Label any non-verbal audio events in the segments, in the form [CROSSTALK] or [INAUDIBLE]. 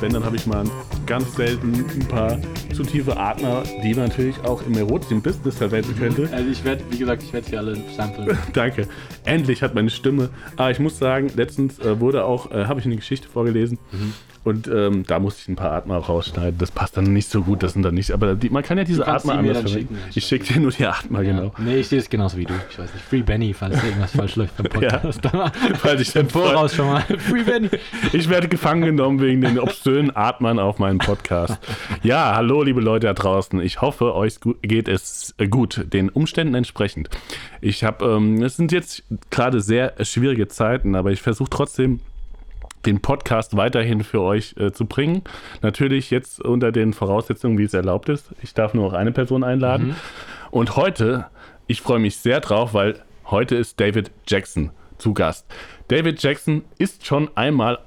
Wenn, dann habe ich mal ganz selten ein paar zu tiefe Atmer, die man natürlich auch im erotischen Business verwenden könnte. Also ich werde, wie gesagt, ich werde sie alle samplen. [LAUGHS] Danke. Endlich hat meine Stimme. Aber ich muss sagen, letztens äh, wurde auch, äh, habe ich eine Geschichte vorgelesen. Mhm. Und ähm, da musste ich ein paar Atmer rausschneiden. Das passt dann nicht so gut, das sind dann nicht. Aber die, man kann ja diese Atmer anders verwenden. Ich schicke dir nur die Atmer, ja. genau. Nee, ich sehe es genauso wie du. Ich weiß nicht. Free Benny, falls irgendwas falsch läuft beim [LAUGHS] Podcast. Ja, [LAUGHS] falls ich [LAUGHS] dann voraus schon mal. Free Benny. Ich werde gefangen genommen wegen den obszönen Atmern auf meinem Podcast. Ja, hallo, liebe Leute da draußen. Ich hoffe, euch geht es gut, den Umständen entsprechend. Ich habe, ähm, es sind jetzt gerade sehr schwierige Zeiten, aber ich versuche trotzdem den Podcast weiterhin für euch äh, zu bringen. Natürlich jetzt unter den Voraussetzungen, wie es erlaubt ist. Ich darf nur noch eine Person einladen. Mhm. Und heute, ich freue mich sehr drauf, weil heute ist David Jackson zu Gast. David Jackson ist schon einmal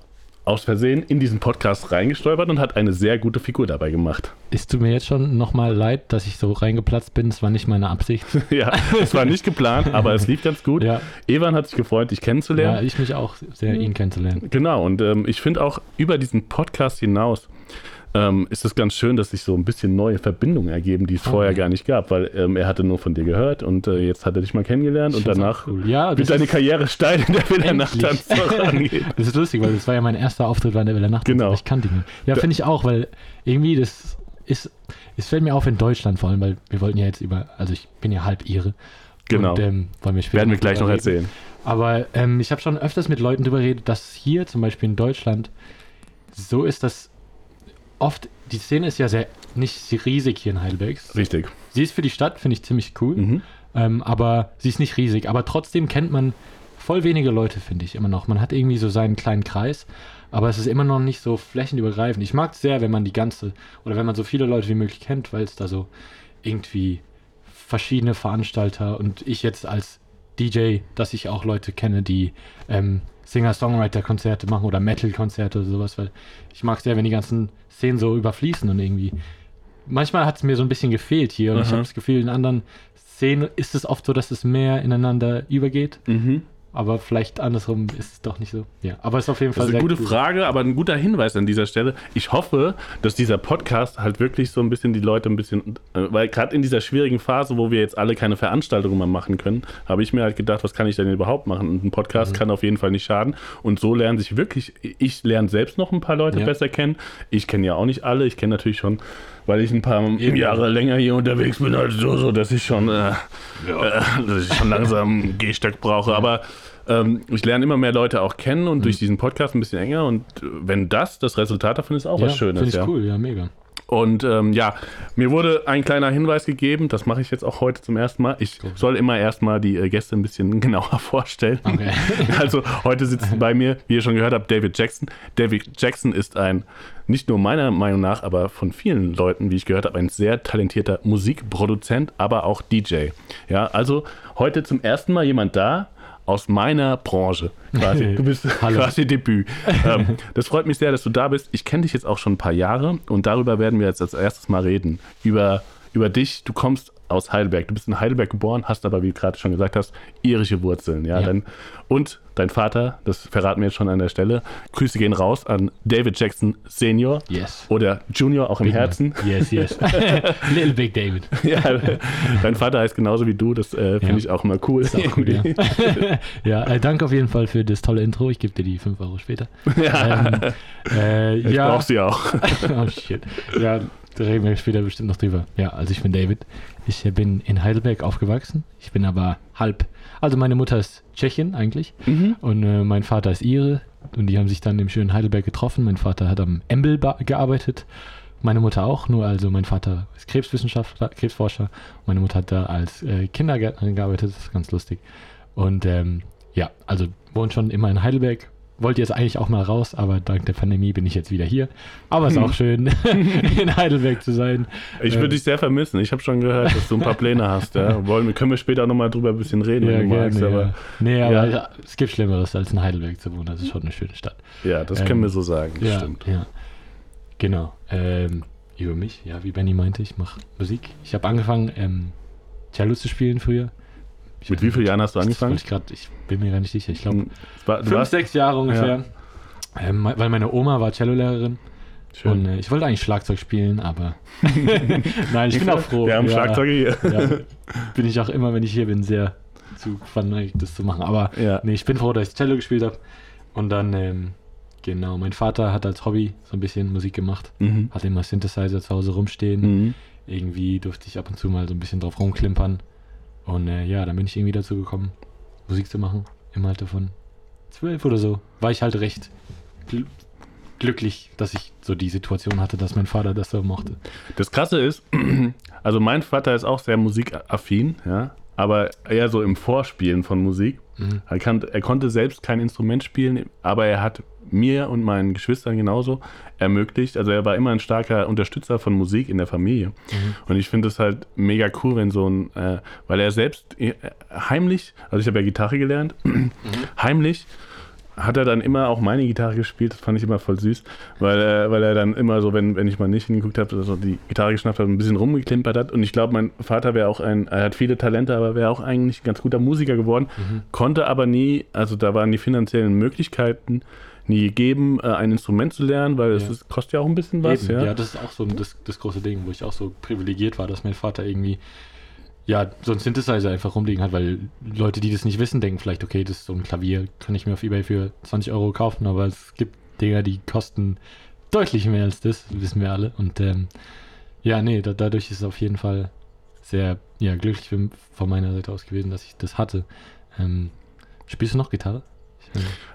aus Versehen in diesen Podcast reingestolpert und hat eine sehr gute Figur dabei gemacht. Ist du mir jetzt schon nochmal leid, dass ich so reingeplatzt bin? Es war nicht meine Absicht. [LAUGHS] ja, es war nicht geplant, aber es lief ganz gut. Ja. Evan hat sich gefreut, dich kennenzulernen. Ja, ich mich auch sehr, ihn kennenzulernen. Genau, und ähm, ich finde auch über diesen Podcast hinaus ähm, ist es ganz schön, dass sich so ein bisschen neue Verbindungen ergeben, die es oh, vorher gar nicht gab, weil ähm, er hatte nur von dir gehört und äh, jetzt hat er dich mal kennengelernt und danach cool. ja, wird deine Karriere steil in der Villa Nachttanz vorangeht. [LAUGHS] das ist lustig, weil das war ja mein erster Auftritt in der Villa Nachttanz, genau. ich kannte ihn. Ja, finde ich auch, weil irgendwie das ist, es fällt mir auf in Deutschland vor allem, weil wir wollten ja jetzt über, also ich bin ja halb Ihre. Genau. Und, ähm, wollen wir Werden wir gleich noch erzählen. Aber ähm, ich habe schon öfters mit Leuten darüber geredet, dass hier zum Beispiel in Deutschland so ist, dass oft, die Szene ist ja sehr nicht riesig hier in Heidelberg. Richtig. Sie ist für die Stadt, finde ich ziemlich cool. Mhm. Ähm, aber sie ist nicht riesig. Aber trotzdem kennt man voll wenige Leute, finde ich immer noch. Man hat irgendwie so seinen kleinen Kreis, aber es ist immer noch nicht so flächenübergreifend. Ich mag es sehr, wenn man die ganze, oder wenn man so viele Leute wie möglich kennt, weil es da so irgendwie verschiedene Veranstalter und ich jetzt als DJ, dass ich auch Leute kenne, die ähm, Singer-Songwriter-Konzerte machen oder Metal-Konzerte oder sowas, weil ich mag es sehr, wenn die ganzen Szenen so überfließen und irgendwie. Manchmal hat es mir so ein bisschen gefehlt hier aber vielleicht andersrum ist es doch nicht so. Ja, aber es ist auf jeden Fall. Das ist eine gute cool. Frage, aber ein guter Hinweis an dieser Stelle. Ich hoffe, dass dieser Podcast halt wirklich so ein bisschen die Leute ein bisschen, äh, weil gerade in dieser schwierigen Phase, wo wir jetzt alle keine Veranstaltungen mehr machen können, habe ich mir halt gedacht, was kann ich denn überhaupt machen? Und ein Podcast mhm. kann auf jeden Fall nicht schaden. Und so lernen sich wirklich, ich lerne selbst noch ein paar Leute ja. besser kennen. Ich kenne ja auch nicht alle. Ich kenne natürlich schon weil ich ein paar Eben. Jahre länger hier unterwegs bin, also so, so dass ich schon, äh, ja. äh, dass ich schon langsam Gehstock brauche. Aber ähm, ich lerne immer mehr Leute auch kennen und mhm. durch diesen Podcast ein bisschen enger. Und wenn das das Resultat davon ist, auch ja, was Schönes. Finde ich ja. cool, ja, mega. Und ähm, ja, mir wurde ein kleiner Hinweis gegeben, das mache ich jetzt auch heute zum ersten Mal. Ich soll immer erstmal die äh, Gäste ein bisschen [LAUGHS] genauer vorstellen. Okay. [LAUGHS] also heute sitzt [LAUGHS] bei mir, wie ihr schon gehört habt, David Jackson. David Jackson ist ein, nicht nur meiner Meinung nach, aber von vielen Leuten, wie ich gehört habe, ein sehr talentierter Musikproduzent, aber auch DJ. Ja, also heute zum ersten Mal jemand da, aus meiner Branche. Quasi. [LAUGHS] Du bist quasi Debüt. ähm, das freut mich sehr, dass du da bist. Ich kenne dich jetzt auch schon ein paar Jahre und darüber werden wir jetzt als erstes mal reden. Über, über dich. Du kommst aus Heidelberg. Du bist in Heidelberg geboren, hast aber, wie du gerade schon gesagt hast, irische Wurzeln. Ja, ja. Dann, und dein Vater, das verraten wir jetzt schon an der Stelle. Grüße gehen raus an David Jackson Senior. Yes. Oder Junior auch im Big Herzen. Man. Yes, yes. [LAUGHS] [LAUGHS] Little Big David. [LAUGHS] ja, dein Vater heißt genauso wie du, das äh, finde ja. ich auch immer cool. Ist auch cool, ja. ja, äh, danke auf jeden Fall für das tolle Intro. Ich gebe dir die 5 Euro später. Ja. Ähm, äh, ich ja. brauche sie auch. oh shit. Ja, da reden wir später bestimmt noch drüber. Ja, also ich bin David. Ich bin in Heidelberg aufgewachsen. Ich bin aber halb. Also meine Mutter ist Tschechin eigentlich mhm. und äh, mein Vater ist Ire. Und die haben sich dann im schönen Heidelberg getroffen. Mein Vater hat am Embel gearbeitet. meine Mutter auch, nur also mein Vater ist Krebswissenschaftler, Krebsforscher. Meine Mutter hat da als äh, Kindergärtnerin gearbeitet, das ist ganz lustig. Und ähm, ja, also wohnt schon immer in Heidelberg, wollte jetzt eigentlich auch mal raus, aber dank der Pandemie bin ich jetzt wieder hier. Aber es ist auch [LAUGHS] schön, [LAUGHS] in Heidelberg zu sein. Ich würde ähm, dich sehr vermissen. Ich habe schon gehört, dass du ein paar Pläne hast. Ja? [LAUGHS] Wollen, können wir später nochmal drüber ein bisschen reden, ja, wenn du gerne, magst. Aber, ja. Nee, aber ja. es gibt Schlimmeres, als in Heidelberg zu wohnen. Das ist schon eine schöne Stadt. Ja, das ähm, können wir so sagen. ja, stimmt. Ja. Genau. Ähm, über mich, ja, wie Benny meinte, ich mache Musik. Ich habe angefangen, ähm, Cello zu spielen früher. Ich Mit wie vielen Jahren hast du angefangen? Ich, grad, ich bin mir gar nicht sicher. Ich glaube, hm, fünf, warst, sechs Jahre ungefähr. Ja. Ähm, weil meine Oma war Cellolehrerin. Schön. Und äh, ich wollte eigentlich Schlagzeug spielen, aber [LAUGHS] nein, ich bin auch froh. Wir haben ja, Schlagzeuge hier. ja, bin ich auch immer, wenn ich hier bin, sehr zu verneigt, das zu machen. Aber ja. nee, ich bin froh, dass ich Cello gespielt habe. Und dann, ähm, genau, mein Vater hat als Hobby so ein bisschen Musik gemacht. Mhm. Hat immer Synthesizer zu Hause rumstehen. Mhm. Irgendwie durfte ich ab und zu mal so ein bisschen drauf rumklimpern. Und äh, ja, dann bin ich irgendwie dazu gekommen, Musik zu machen. Im Alter von zwölf oder so. War ich halt recht gl glücklich, dass ich so die Situation hatte, dass mein Vater das so mochte. Das Krasse ist, [CLEARS THROAT] also mein Vater ist auch sehr musikaffin, ja, aber eher so im Vorspielen von Musik. Mhm. Er, kann, er konnte selbst kein Instrument spielen, aber er hat mir und meinen Geschwistern genauso ermöglicht. Also er war immer ein starker Unterstützer von Musik in der Familie. Mhm. Und ich finde es halt mega cool, wenn so ein, äh, weil er selbst äh, heimlich, also ich habe ja Gitarre gelernt, mhm. heimlich hat er dann immer auch meine Gitarre gespielt. Das fand ich immer voll süß, weil er, weil er dann immer so, wenn, wenn ich mal nicht hingeguckt habe, so die Gitarre geschnappt hat und ein bisschen rumgeklimpert hat. Und ich glaube, mein Vater wäre auch ein, er hat viele Talente, aber wäre auch eigentlich ein ganz guter Musiker geworden, mhm. konnte aber nie, also da waren die finanziellen Möglichkeiten nie gegeben, äh, ein Instrument zu lernen, weil es ja. kostet ja auch ein bisschen was. Ja? ja, das ist auch so das, das große Ding, wo ich auch so privilegiert war, dass mein Vater irgendwie ja, so ein Synthesizer einfach rumliegen hat, weil Leute, die das nicht wissen, denken vielleicht, okay, das ist so ein Klavier, kann ich mir auf Ebay für 20 Euro kaufen, aber es gibt Dinger, die kosten deutlich mehr als das, wissen wir alle. Und ähm, ja, nee, da, dadurch ist es auf jeden Fall sehr ja, glücklich von meiner Seite aus gewesen, dass ich das hatte. Ähm, spielst du noch Gitarre?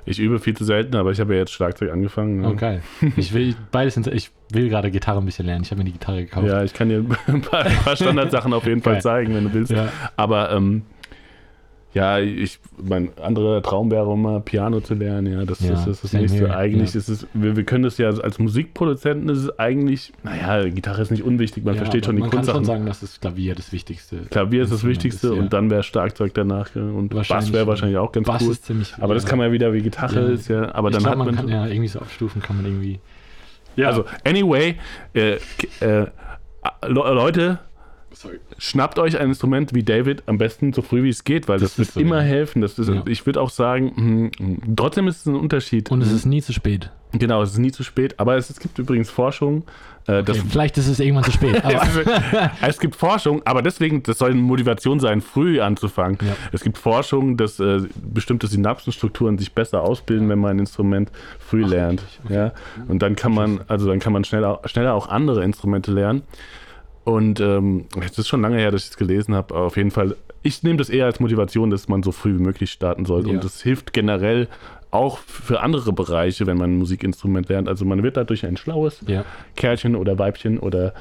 Ich übe viel zu selten, aber ich habe ja jetzt Schlagzeug angefangen. Ne? Oh, geil. Ich will beides, ich will gerade Gitarre ein bisschen lernen. Ich habe mir die Gitarre gekauft. Ja, ich kann dir ein paar, ein paar Standardsachen auf jeden Fall zeigen, wenn du willst. Ja. Aber ähm, ja, ich, mein anderer Traum wäre immer Piano zu lernen, ja, das, ja, das, das ist das nächste. Eigentlich ja. ist es, wir, wir können das ja als Musikproduzenten ist es eigentlich, naja, Gitarre ist nicht unwichtig, man ja, versteht schon die man Grundsachen. Man kann schon sagen, dass das Klavier das Wichtigste Klavier ist das Wichtigste ist, und dann wäre Schlagzeug danach und Bass wäre wahrscheinlich auch ganz Bass cool. Ist ziemlich, aber das kann man ja wieder wie Gitarre ist, ja, aber ich dann glaub, hat man... man kann ja irgendwie so aufstufen, kann man irgendwie... Ja. Also, anyway, äh, äh, Leute, Sorry. Schnappt euch ein Instrument wie David am besten so früh wie es geht, weil das, das wird so immer helfen. Das ist, ja. Ich würde auch sagen, mh, hm, trotzdem ist es ein Unterschied. Und es ist nie zu spät. Genau, es ist nie zu spät. Aber es, es gibt übrigens Forschung. Äh, okay, vielleicht ist es irgendwann zu spät. [LAUGHS] es, gibt Forschung, aber deswegen, das soll eine Motivation sein, früh anzufangen. Ja. Es gibt Forschung, dass äh, bestimmte Synapsenstrukturen sich besser ausbilden, wenn man ein Instrument früh Ach, lernt. Okay. Ja? Und dann kann man, also dann kann man schneller, schneller auch andere Instrumente lernen. Und ähm, es ist schon lange her, dass ich es gelesen habe. Auf jeden Fall, ich nehme das eher als Motivation, dass man so früh wie möglich starten sollte. Ja. Und das hilft generell auch für andere Bereiche, wenn man ein Musikinstrument lernt. Also man wird dadurch ein schlaues ja. Kerlchen oder Weibchen oder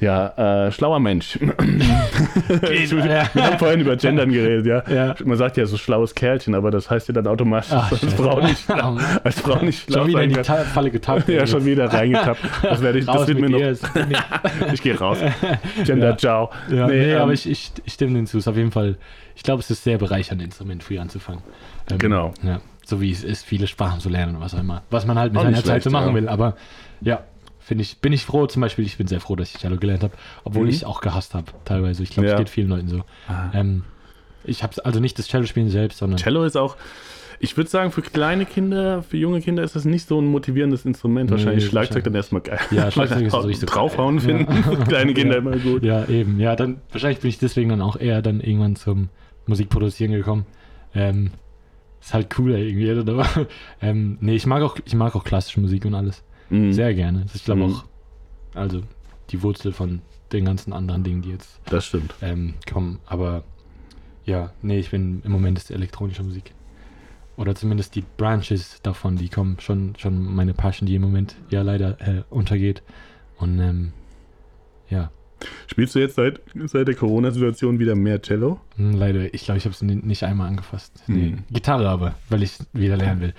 ja, äh, schlauer Mensch. [LAUGHS] ich, wir haben vorhin über Gendern geredet, ja? ja. Man sagt ja so schlaues Kerlchen, aber das heißt ja dann automatisch, Ach, [LAUGHS] als, Frau nicht, als Frau nicht schlau Schon wieder in die Ta Falle getappt. ja, schon wieder reingetappt. Das, werde ich, das wird mir noch. [LAUGHS] ich gehe raus. Gender, ja. ciao. Ja, nee, nee ähm, aber ich, ich, ich stimme hinzu. Es ist auf jeden Fall, ich glaube, es ist sehr bereichernd, Instrument früh anzufangen. Ähm, genau. Ja, so wie es ist, viele Sprachen zu lernen und was auch immer. Was man halt mit seiner Zeit so machen will. Aber ja, Finde ich, bin ich froh, zum Beispiel, ich bin sehr froh, dass ich Cello gelernt habe, obwohl mhm. ich es auch gehasst habe, teilweise. Ich glaube, es geht vielen Leuten so. Ah. Ähm, ich habe also nicht das Cello-Spielen selbst, sondern. Cello ist auch, ich würde sagen, für kleine Kinder, für junge Kinder ist das nicht so ein motivierendes Instrument. Wahrscheinlich nee, Schlagzeug dann erstmal geil. Ja, [LAUGHS] Schlagzeug ist so richtig Draufhauen finden. Ja. [LAUGHS] kleine Kinder ja. immer gut. Ja, eben. Ja, dann wahrscheinlich bin ich deswegen dann auch eher dann irgendwann zum Musikproduzieren gekommen. Ähm, ist halt cooler irgendwie, oder? [LAUGHS] ähm, nee, ich mag auch, ich mag auch klassische Musik und alles. Mhm. Sehr gerne. Ich glaube mhm. auch, also die Wurzel von den ganzen anderen Dingen, die jetzt das stimmt. Ähm, kommen. Aber ja, nee, ich bin im Moment ist elektronische Musik. Oder zumindest die Branches davon, die kommen schon, schon meine Passion, die im Moment ja leider äh, untergeht. Und ähm, ja. Spielst du jetzt seit, seit der Corona-Situation wieder mehr Cello? Hm, leider, ich glaube, ich habe es nicht einmal angefasst. Nee. Hm. Gitarre aber, weil ich wieder lernen will.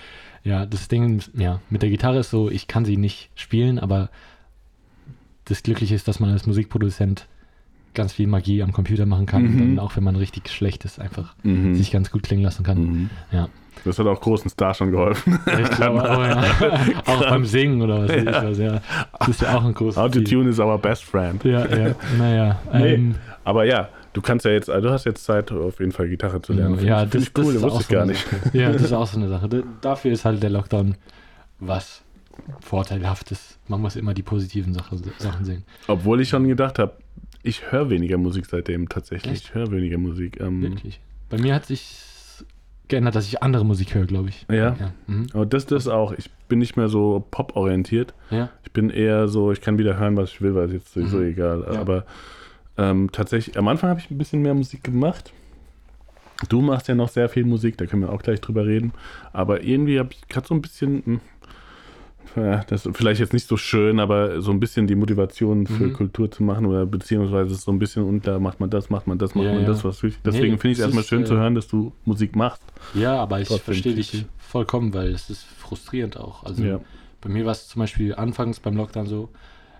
Ja, das Ding, ja, mit der Gitarre ist so, ich kann sie nicht spielen, aber das Glückliche ist, dass man als Musikproduzent ganz viel Magie am Computer machen kann. Mhm. Und dann auch wenn man richtig schlecht ist, einfach mhm. sich ganz gut klingen lassen kann. Mhm. Ja. Das hat auch großen Stars schon geholfen. Ich glaube [LAUGHS] auch, ja. auch beim Singen oder was. Ja. Was, ja. Das ist ja auch ein großes Autotune is our best friend. Ja, ja. Naja. Nee, ähm, aber ja, du kannst ja jetzt, also du hast jetzt Zeit, auf jeden Fall Gitarre zu lernen. Ja, das, ich cool, das, das wusste ich gar nicht. Ja, das ist auch so eine Sache. Dafür ist halt der Lockdown was Vorteilhaftes. Man muss immer die positiven Sachen sehen. Obwohl ich schon gedacht habe, ich höre weniger Musik seitdem tatsächlich. Echt? Ich höre weniger Musik. Ähm, Wirklich? Bei mir hat sich geändert, dass ich andere Musik höre, glaube ich. Ja. ja. Mhm. Aber das, das auch. Ich bin nicht mehr so pop-orientiert. Ja. Ich bin eher so, ich kann wieder hören, was ich will, weil es jetzt sowieso mhm. egal. Ja. Aber ähm, tatsächlich, am Anfang habe ich ein bisschen mehr Musik gemacht. Du machst ja noch sehr viel Musik, da können wir auch gleich drüber reden. Aber irgendwie habe ich gerade so ein bisschen, hm, ja, das ist vielleicht jetzt nicht so schön, aber so ein bisschen die Motivation für mhm. Kultur zu machen oder beziehungsweise so ein bisschen unklar, macht man das, macht man das, macht ja, man ja. das, was will Deswegen nee, finde ich es erstmal schön äh, zu hören, dass du Musik machst. Ja, aber ich verstehe dich vollkommen, weil es ist frustrierend auch. Also bei mir war es zum Beispiel anfangs beim Lockdown so,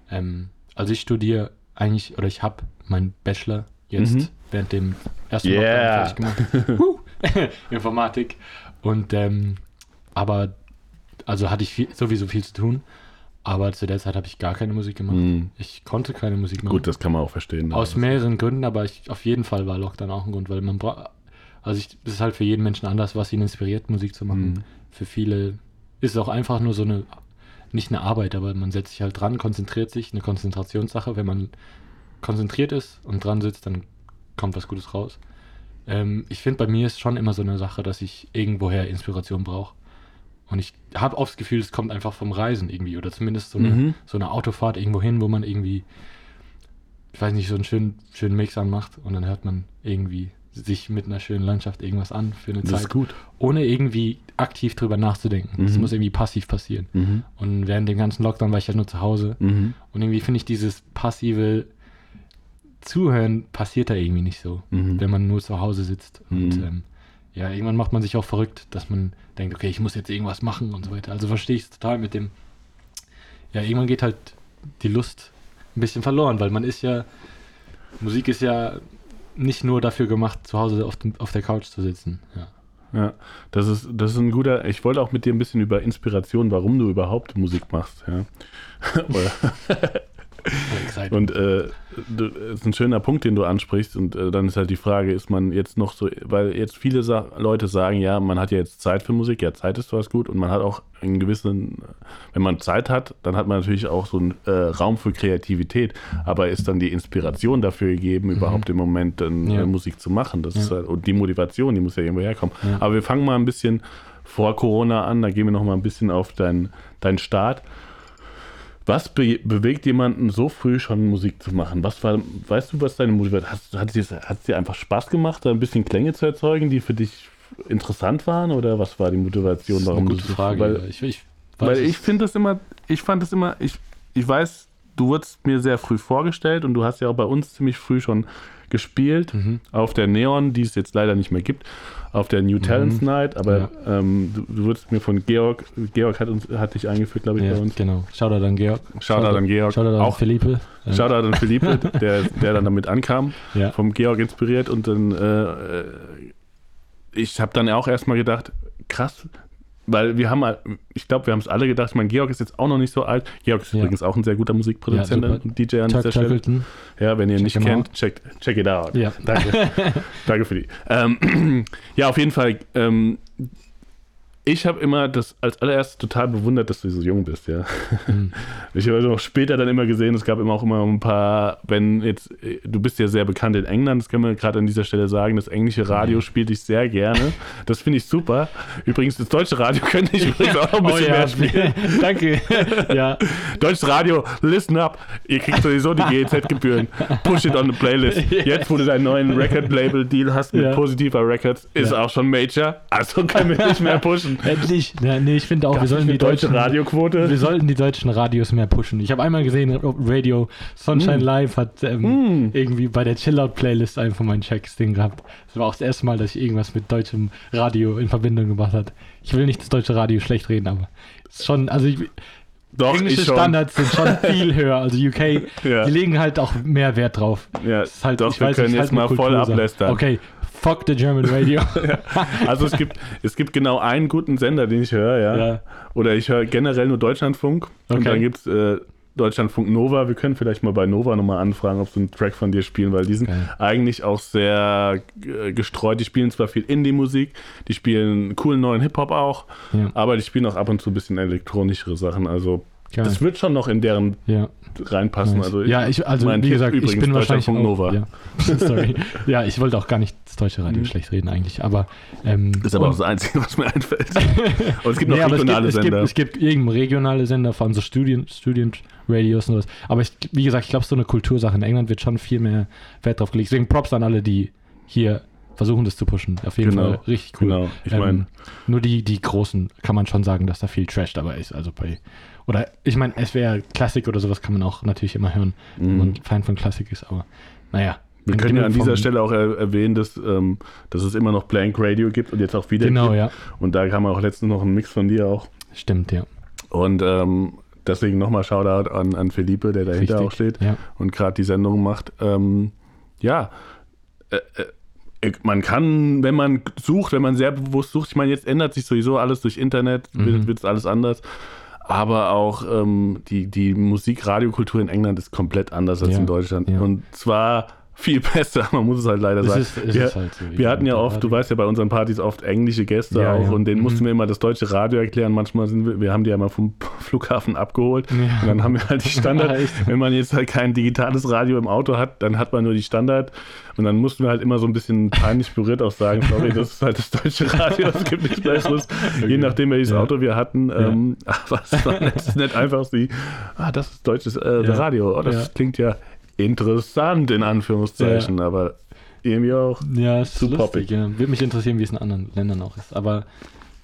ähm, also ich studiere eigentlich, oder ich habe meinen Bachelor jetzt mhm. während dem ersten yeah. Lockdown fertig gemacht. [LAUGHS] [LAUGHS] Informatik. Und ähm, aber also hatte ich viel, sowieso viel zu tun. Aber zu der Zeit habe ich gar keine Musik gemacht. Mm. Ich konnte keine Musik machen. Gut, das kann man auch verstehen. Aus mehreren Gründen, aber ich, auf jeden Fall war Lockdown auch ein Grund, weil man braucht. Also ich, es ist halt für jeden Menschen anders, was ihn inspiriert, Musik zu machen. Mm. Für viele ist es auch einfach nur so eine, nicht eine Arbeit, aber man setzt sich halt dran, konzentriert sich, eine Konzentrationssache. Wenn man konzentriert ist und dran sitzt, dann kommt was Gutes raus. Ähm, ich finde, bei mir ist schon immer so eine Sache, dass ich irgendwoher Inspiration brauche. Und ich habe oft das Gefühl, es kommt einfach vom Reisen irgendwie oder zumindest so eine, mhm. so eine Autofahrt irgendwo hin, wo man irgendwie, ich weiß nicht, so einen schönen, schönen Mix anmacht und dann hört man irgendwie sich mit einer schönen Landschaft irgendwas an für eine das Zeit. Ist gut. Ohne irgendwie aktiv drüber nachzudenken. Es mhm. muss irgendwie passiv passieren. Mhm. Und während dem ganzen Lockdown war ich ja nur zu Hause. Mhm. Und irgendwie finde ich dieses passive Zuhören passiert da irgendwie nicht so, mhm. wenn man nur zu Hause sitzt. Und mhm. ähm, ja, irgendwann macht man sich auch verrückt, dass man denkt, okay, ich muss jetzt irgendwas machen und so weiter. Also verstehe ich es total mit dem, ja, irgendwann geht halt die Lust ein bisschen verloren, weil man ist ja, Musik ist ja nicht nur dafür gemacht, zu Hause auf, dem, auf der Couch zu sitzen. Ja. Ja, das ist, das ist ein guter. Ich wollte auch mit dir ein bisschen über Inspiration, warum du überhaupt Musik machst, ja. [LAUGHS] [LAUGHS] Und äh, das ist ein schöner Punkt, den du ansprichst. Und äh, dann ist halt die Frage, ist man jetzt noch so, weil jetzt viele Sa Leute sagen, ja, man hat ja jetzt Zeit für Musik, ja, Zeit ist was gut und man hat auch einen gewissen, wenn man Zeit hat, dann hat man natürlich auch so einen äh, Raum für Kreativität. Aber ist dann die Inspiration dafür gegeben, mhm. überhaupt im Moment dann ja. Äh, Musik zu machen? Das ja. ist halt, und die Motivation, die muss ja irgendwo herkommen. Ja. Aber wir fangen mal ein bisschen vor Corona an, da gehen wir noch mal ein bisschen auf deinen dein Start. Was be bewegt jemanden so früh schon Musik zu machen? Was war, weißt du, was deine Motivation hat? Hat es dir, dir einfach Spaß gemacht, da ein bisschen Klänge zu erzeugen, die für dich interessant waren? Oder was war die Motivation, warum das ist eine gute Frage. Weil ich, ich, weil ich finde das immer, ich fand das immer, ich, ich weiß, du wurdest mir sehr früh vorgestellt und du hast ja auch bei uns ziemlich früh schon gespielt mhm. auf der Neon, die es jetzt leider nicht mehr gibt auf der New Talents mhm. Night, aber ja. ähm, du, du wurdest mir von Georg, Georg hat, uns, hat dich eingeführt, glaube ich, ja, bei uns. Genau. Shoutout an Georg. Shoutout an Georg. Shoutout an Philippe. Shoutout an Philippe, [LAUGHS] der, der dann damit ankam, ja. vom Georg inspiriert und dann, äh ich habe dann auch erstmal gedacht, krass, weil wir haben, ich glaube, wir haben es alle gedacht. Ich meine, Georg ist jetzt auch noch nicht so alt. Georg ist ja. übrigens auch ein sehr guter Musikproduzent ja, und DJ an Chuck dieser Stelle. Ja, wenn ihr ihn nicht kennt, check, check it out. Ja. Danke. [LAUGHS] Danke für die. Ähm, [CLEARS THROAT] ja, auf jeden Fall. Ähm, ich habe immer das als allererstes total bewundert, dass du so jung bist, ja. Mhm. [LAUGHS] Ich habe auch später dann immer gesehen, es gab immer auch immer ein paar, wenn jetzt, du bist ja sehr bekannt in England, das können wir gerade an dieser Stelle sagen, das englische Radio mhm. spielt dich sehr gerne. Das finde ich super. Übrigens, das deutsche Radio [LAUGHS] könnte ich übrigens auch noch ein bisschen oh, ja. mehr spielen. [LAUGHS] Danke. ja. Deutsches Radio, listen up. Ihr kriegt sowieso die GEZ-Gebühren. Push it on the playlist. Jetzt, wo du deinen neuen Record-Label-Deal hast mit ja. Positiver Records, ist ja. auch schon Major. Also können wir nicht mehr pushen. Endlich. Ja, nee, ich finde auch, wir sollten die deutsche deutschen Radioquote? Wir sollten die deutschen Radios mehr pushen. Ich habe einmal gesehen, Radio Sunshine Hm. Live hat ähm, Hm. irgendwie bei der Chillout-Playlist einen von meinen Checks Ding gehabt. Das war auch das erste Mal, dass ich irgendwas mit deutschem Radio in Verbindung gebracht hat. Ich will nicht das deutsche Radio schlecht reden, aber es ist schon, also ich, Doch, englische. Standards sind schon [LAUGHS] viel höher. Also UK, Ja. die legen halt auch mehr Wert drauf. Ja, Es ist halt, doch, ich wir weiß können jetzt halt mal voll ablästern. Okay, fuck the German Radio. [LAUGHS] Also es gibt, es gibt genau einen guten Sender, den ich höre, ja. Ja. Oder ich höre generell nur Deutschlandfunk. Und Okay. dann gibt es äh, Deutschlandfunk Nova. Wir können vielleicht mal bei Nova nochmal anfragen, ob sie einen Track von dir spielen, weil die sind Geil. eigentlich auch sehr äh, gestreut. Die spielen zwar viel Indie-Musik, die spielen coolen neuen Hip-Hop auch, Ja. aber die spielen auch ab und zu ein bisschen elektronischere Sachen. Also Geil. das wird schon noch in deren ja. Reinpassen. Also ja, ich, also wie Tipp gesagt, ich bin wahrscheinlich auch. Ja. [LAUGHS] Sorry. ja, ich wollte auch gar nicht das deutsche Radio Mhm. schlecht reden eigentlich, aber ähm, ist aber auch das Einzige, was mir [LAUGHS] einfällt. und es gibt noch Nee, aber es gibt, regionale es, gibt, Sender. es gibt irgendein regionale Sender, vor allem so Studien, Studien-Radios und sowas. Aber ich, wie gesagt, ich glaube, so eine Kultursache in England wird schon viel mehr Wert drauf gelegt. Deswegen Props an alle, die hier versuchen, das zu pushen. Auf jeden Genau. Fall richtig cool. Genau. Ich Ähm, meine, nur die, die großen kann man schon sagen, dass da viel Trash dabei ist. Also bei, oder ich meine, es wäre Klassik oder sowas kann man auch natürlich immer hören, wenn man Fan von Klassik ist, aber naja. Wir können ja an dieser Stelle auch er erwähnen, dass, ähm, dass es immer noch Blank Radio gibt und jetzt auch wieder Genau, gibt. ja. Und da kam auch letztens noch ein Mix von dir auch. Stimmt, ja. Und ähm, deswegen nochmal Shoutout an, an Felipe, der dahinter Richtig, auch steht ja. und gerade die Sendung macht. Ähm, ja, äh, äh, man kann, wenn man sucht, wenn man sehr bewusst sucht, ich meine, jetzt ändert sich sowieso alles durch Internet, Mhm. wird es alles anders. Aber auch ähm, die, die Musik-Radiokultur in England ist komplett anders als Ja, in Deutschland. ja. Und zwar viel [LAUGHS] besser, man muss es halt leider sagen. ist, es wir, ist halt so. wir hatten ja oft, du weißt ja bei unseren Partys oft englische Gäste Ja, auch ja. und denen Mhm. mussten wir immer das deutsche Radio erklären. Manchmal sind wir, wir haben die ja mal vom [LAUGHS] Flughafen abgeholt Ja. und dann haben wir halt die Standard. [LAUGHS] Wenn man jetzt halt kein digitales Radio im Auto hat, dann hat man nur die Standard und dann mussten wir halt immer so ein bisschen peinlich berührt auch sagen, sorry, das ist halt das deutsche Radio, es gibt nichts Besseres, je nachdem welches. Auto wir hatten. Ähm, aber es ist nicht einfach wie, ah, das ist deutsches äh. Radio, oh, das klingt ja interessant in Anführungszeichen, aber irgendwie auch. Ja, ist Zu lustig, poppig. ja. Würde mich interessieren, wie es in anderen Ländern auch ist. Aber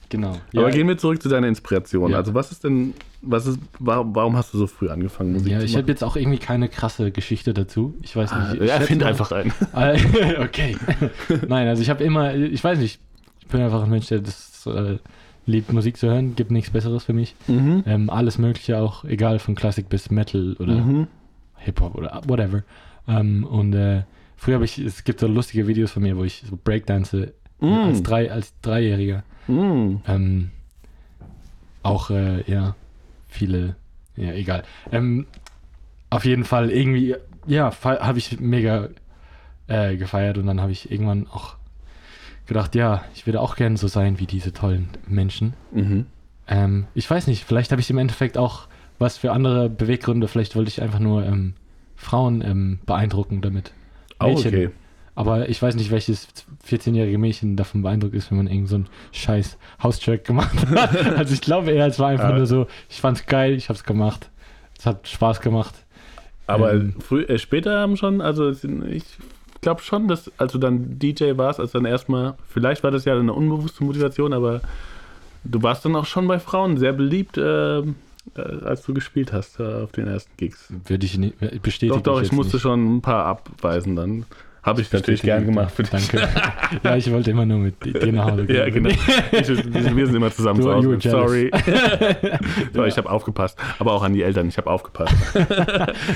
genau. Aber ja, gehen wir zurück zu deiner Inspiration. Ja. Also was ist denn, was ist, warum, hast du so früh angefangen, Musik ja, zu ich machen? habe jetzt auch irgendwie keine krasse Geschichte dazu. Ich weiß nicht. ich ja, schätze find mal- einfach einen. Äh, [LAUGHS] okay. [LAUGHS] Nein, also ich habe immer, ich weiß nicht, ich bin einfach ein Mensch, der das äh, liebt, Musik zu hören. Gibt nichts Besseres für mich. Mhm. Ähm, alles Mögliche auch, egal von Klassik bis Metal oder Mhm. Hip-Hop oder whatever. Ähm, und äh, früher habe ich, es gibt so lustige Videos von mir, wo ich so Breakdance Mm. als, drei, als Dreijähriger. Mhm. Ähm, auch, äh, ja, viele, ja, egal. Ähm, auf jeden Fall irgendwie, ja, habe ich mega äh, gefeiert und dann habe ich irgendwann auch gedacht, ja, ich würde auch gerne so sein wie diese tollen Menschen. Mhm. Ähm, ich weiß nicht, vielleicht habe ich im Endeffekt auch was für andere Beweggründe. Vielleicht wollte ich einfach nur ähm, Frauen ähm, beeindrucken damit. Auch Mädchen. okay. Aber ich weiß nicht, welches 14-jährige Mädchen davon beeindruckt ist, wenn man irgend so einen scheiß House-Track gemacht hat. [LAUGHS] also ich glaube eher, es war einfach Ja. nur so, ich fand's geil, ich hab's gemacht. Es hat Spaß gemacht. Aber Ähm. früh, äh, später haben schon, also ich glaube schon, dass als du dann DJ warst, als dann erstmal, vielleicht war das ja eine unbewusste Motivation, aber du warst dann auch schon bei Frauen sehr beliebt, äh, als du gespielt hast äh, auf den ersten Gigs. Würde ich nicht bestätigen. Doch, doch, ich jetzt musste nicht. schon ein paar abweisen dann. Habe ich natürlich gern ich, gemacht für dich. Danke. [LAUGHS] ja, ich wollte immer nur mit dir nach Hause gehen. Ja, genau. [LAUGHS] Ich, wir sind immer zusammen zu Hause. Sorry. [LAUGHS] so, ich habe aufgepasst. Aber auch an die Eltern, ich habe aufgepasst.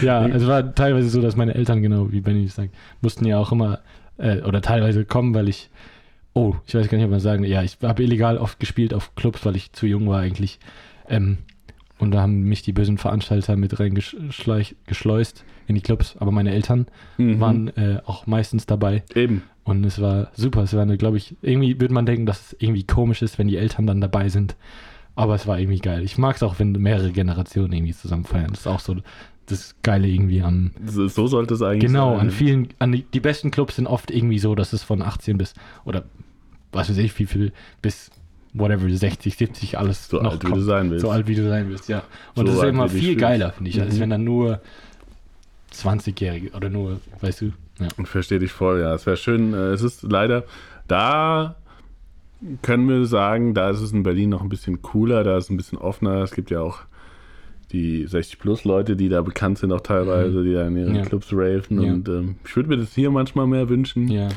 Ja, es war teilweise so, dass meine Eltern, genau wie Benny sagt, mussten ja auch immer, äh, oder teilweise kommen, weil ich, oh, ich weiß gar nicht, ob man sagen, ja, ich habe illegal oft gespielt auf Clubs, weil ich zu jung war eigentlich. Ähm, und da haben mich die bösen Veranstalter mit reingeschleust in die Clubs, aber meine Eltern Mhm. waren äh, auch meistens dabei. Eben. Und es war super. Es war eine, glaube ich, irgendwie würde man denken, dass es irgendwie komisch ist, wenn die Eltern dann dabei sind. Aber es war irgendwie geil. Ich mag es auch, wenn mehrere Generationen irgendwie zusammen feiern. Das ist auch so das Geile irgendwie am. So, so sollte es eigentlich Genau, sein. an vielen, an die, die besten Clubs sind oft irgendwie so, dass es von 18 bis, oder was weiß ich, wie viel, bis whatever, 60, 70, alles So noch alt, wie du sein willst. So alt, wie du sein willst, ja. Und So das ist immer viel geiler, finde ich, als Mhm. wenn dann nur 20-Jährige oder nur, weißt du, ja. Und verstehe dich voll, ja. Es wäre schön, äh, es ist leider da, können wir sagen, da ist es in Berlin noch ein bisschen cooler, da ist es ein bisschen offener. Es gibt ja auch die 60-Plus-Leute, die da bekannt sind, auch teilweise, mhm. die da in ihren ja. Clubs raven. Ja. Und ähm, ich würde mir das hier manchmal mehr wünschen. Ja.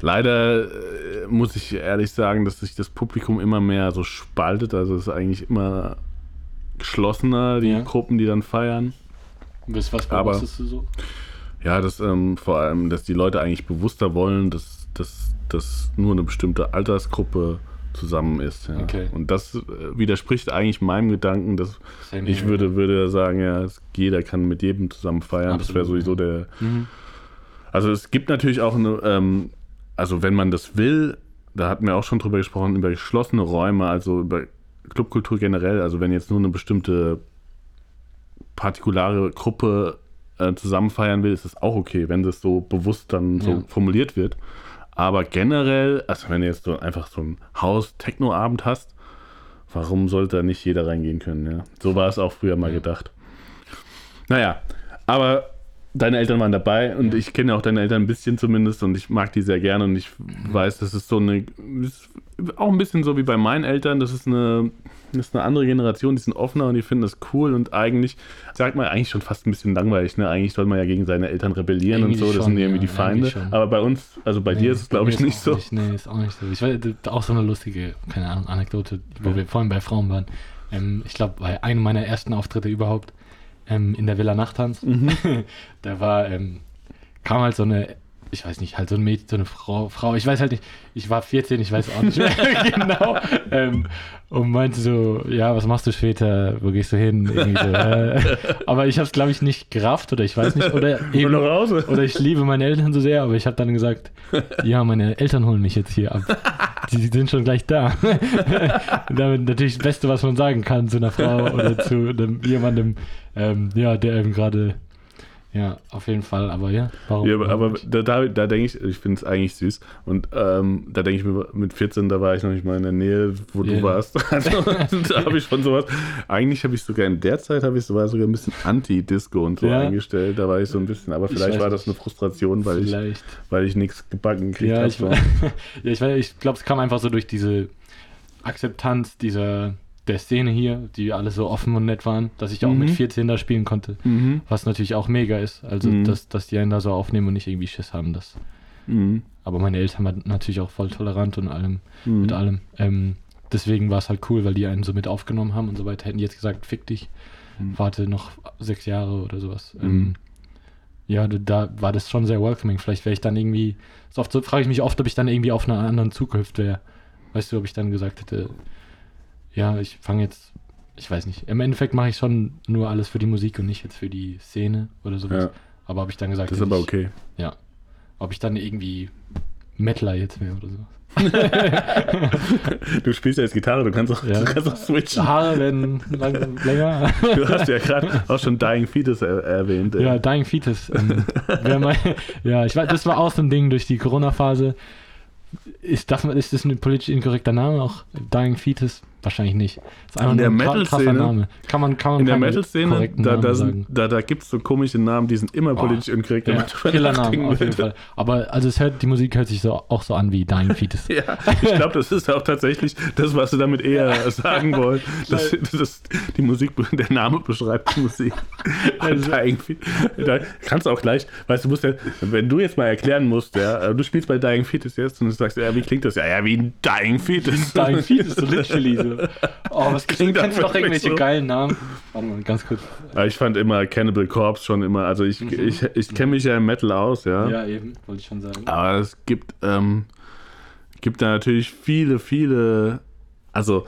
Leider äh, muss ich ehrlich sagen, dass sich das Publikum immer mehr so spaltet. Also es ist eigentlich immer geschlossener, die ja. Gruppen, die dann feiern. Was, was beobachtest du so? Ja, dass ähm, vor allem, dass die Leute eigentlich bewusster wollen, dass, dass, dass nur eine bestimmte Altersgruppe zusammen ist. Ja. Okay. Und das äh, widerspricht eigentlich meinem Gedanken, dass Same ich würde, würde sagen, ja, jeder kann mit jedem zusammen feiern. Absolut, das wäre sowieso der. Mhm. Also es gibt natürlich auch eine, ähm, also wenn man das will, da hatten wir auch schon drüber gesprochen, über geschlossene Räume, also über Clubkultur generell, also wenn jetzt nur eine bestimmte partikulare Gruppe äh, zusammen feiern will, ist das auch okay, wenn das so bewusst dann so ja. formuliert wird. Aber generell, also wenn du jetzt so einfach so ein Haus-Techno-Abend hast, warum sollte da nicht jeder reingehen können? Ja? So war es auch früher mal gedacht. Naja, aber deine Eltern waren dabei und ja. ich kenne auch deine Eltern ein bisschen zumindest und ich mag die sehr gerne und ich weiß, das ist so eine, ist auch ein bisschen so wie bei meinen Eltern, das ist eine, das ist eine andere Generation, die sind offener und die finden das cool und eigentlich, sagt man eigentlich schon fast ein bisschen langweilig, ne? Eigentlich soll man ja gegen seine Eltern rebellieren irgendwie und so, das schon, sind irgendwie ja, die Feinde. Aber bei uns, also bei nee, dir ist es glaube ich nicht so. Nicht, nee, ist auch nicht so. Ich weiß, auch so eine lustige, keine Ahnung, Anekdote, wo ja. wir vorhin bei Frauen waren. Ähm, ich glaube, bei einem meiner ersten Auftritte überhaupt, ähm, in der Villa Nachttanz. Mhm. [LAUGHS] da war, ähm, kam halt so eine, ich weiß nicht, halt so ein Mädchen, so eine Frau, Frau, ich weiß halt nicht, ich war 14, ich weiß auch nicht mehr [LAUGHS] genau. Ähm, und meinte so, ja, was machst du später, wo gehst du hin? So, äh. [LAUGHS] Aber ich habe es, glaube ich, nicht gerafft oder ich weiß nicht, oder [LAUGHS] eben, oder ich liebe meine Eltern so sehr, aber ich habe dann gesagt, ja, meine Eltern holen mich jetzt hier ab. Die sind schon gleich da. Damit natürlich das Beste, was man sagen kann zu einer Frau oder zu einem, jemandem, ähm, ja, der eben gerade ja, auf jeden Fall, aber ja, warum? Ja, aber, da, da, da denke ich, ich finde es eigentlich süß. Und ähm, da denke ich mir, mit 14, da war ich noch nicht mal in der Nähe, wo yeah. du warst. [LAUGHS] Also, [LAUGHS] da habe ich schon sowas. Eigentlich habe ich sogar in der Zeit, habe ich sogar, sogar ein bisschen Anti-Disco und so ja. eingestellt. Da war ich so ein bisschen, aber vielleicht war das eine Frustration, weil vielleicht. ich, weil ich nichts gebacken kriege. [LAUGHS] Ja, ich, ja, ich, ich glaube, es kam einfach so durch diese Akzeptanz dieser der Szene hier, die alle so offen und nett waren, dass ich auch mhm. mit 14 da spielen konnte. Mhm. Was natürlich auch mega ist. Also, mhm. dass, dass die einen da so aufnehmen und nicht irgendwie Schiss haben. Das. Mhm. Aber meine Eltern waren natürlich auch voll tolerant und allem, mhm. mit allem. Ähm, deswegen war es halt cool, weil die einen so mit aufgenommen haben und so weiter. Hätten die jetzt gesagt, fick dich, mhm. warte noch sechs Jahre oder sowas. Ähm, ja, da war das schon sehr welcoming. Vielleicht wäre ich dann irgendwie, so oft so frage ich mich oft, ob ich dann irgendwie auf einer anderen Zukunft wäre. Weißt du, ob ich dann gesagt hätte, ja, ich fange jetzt, ich weiß nicht, im Endeffekt mache ich schon nur alles für die Musik und nicht jetzt für die Szene oder sowas. Ja. Aber habe ich dann gesagt, das ist aber okay. ja. Ob ich dann irgendwie Metaler jetzt wäre oder so. [LAUGHS] du spielst ja jetzt Gitarre, du kannst auch, ja. du kannst auch switchen. Haare werden lang, länger. Du hast ja gerade auch schon Dying Fetus er erwähnt. Ey. Ja, Dying Fetus. Ähm, mein, [LAUGHS] ja, ich weiß, das war auch so ein Ding durch die Corona-Phase. Ist, ist das ein politisch inkorrekter Name auch? Dying Fetus? Wahrscheinlich nicht. Das ist einfach in der Metal-Szene. Kann man, kann man in der Metal-Szene, da, da, da, da gibt es so komische Namen, die sind immer oh, politisch inkorrekt. Ja, Killernamen auf jeden Fall. Aber also es hört, die Musik hört sich so, auch so an wie Dying Fetus. [LAUGHS] ja, ich glaube, das ist auch tatsächlich das, was sie damit eher sagen wollen. Dass, dass die Musik, der Name beschreibt die Musik. Also, Dying Fetus. Da kannst du auch gleich, weißt du, musst ja, wenn du jetzt mal erklären musst, ja, du spielst bei Dying Fetus jetzt und du sagst, ja, wie klingt das? Ja, ja, wie ein Dying Fetus. Dying Fetus, so literally so. Oh, was [LAUGHS] klingt Kennst du doch irgendwelche so? geilen Namen? Warte mal, ganz kurz. ich fand immer Cannibal Corpse schon immer, also ich, mhm. ich, ich kenne mich ja im Metal aus, ja. Ja, eben, wollte ich schon sagen. Aber es gibt, ähm, gibt da natürlich viele, viele, also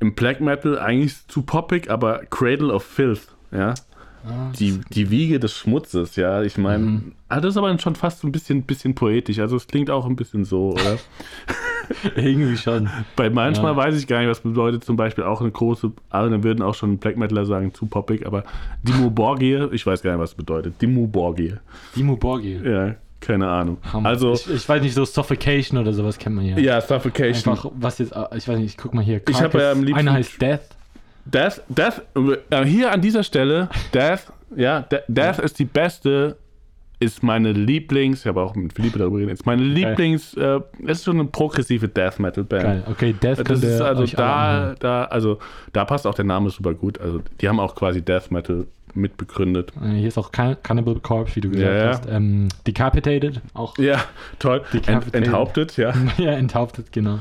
im Black Metal eigentlich zu poppig, aber Cradle of Filth, ja. Ah, die, die Wiege des Schmutzes, ja. Ich meine, mhm. ah, das ist aber schon fast so ein bisschen, bisschen poetisch. Also es klingt auch ein bisschen so, oder? [LAUGHS] Irgendwie schon. Bei manchmal ja. weiß ich gar nicht, was bedeutet zum Beispiel auch eine große, alle dann würden auch schon Black Metaler sagen, zu poppig, aber Dimo Borgie, ich weiß gar nicht, was bedeutet. Dimo Borgie. Dimo Borgie. Ja, keine Ahnung. Also, ich, ich, weiß nicht, so Suffocation oder sowas kennt man ja. Ja, Suffocation. Einfach, was jetzt, ich weiß nicht, ich guck mal hier. Carcass, ich habe ja am liebsten. Einer heißt Death. Death, Death, äh, hier an dieser Stelle, Death, ja, Death ja. ist die beste ist meine Lieblings, ich habe auch mit Philippe darüber geredet, ist meine Lieblings, äh, es ist schon eine progressive Death Metal Band. Geil. Okay, Death das ist also da, da, also da passt auch der Name super gut. Also die haben auch quasi Death Metal mitbegründet. Äh, hier ist auch Cannibal Corpse, wie du gesagt ja, hast. Ähm, Decapitated, auch. Ja, toll. Ent, enthauptet, ja. [LAUGHS] ja, enthauptet, genau.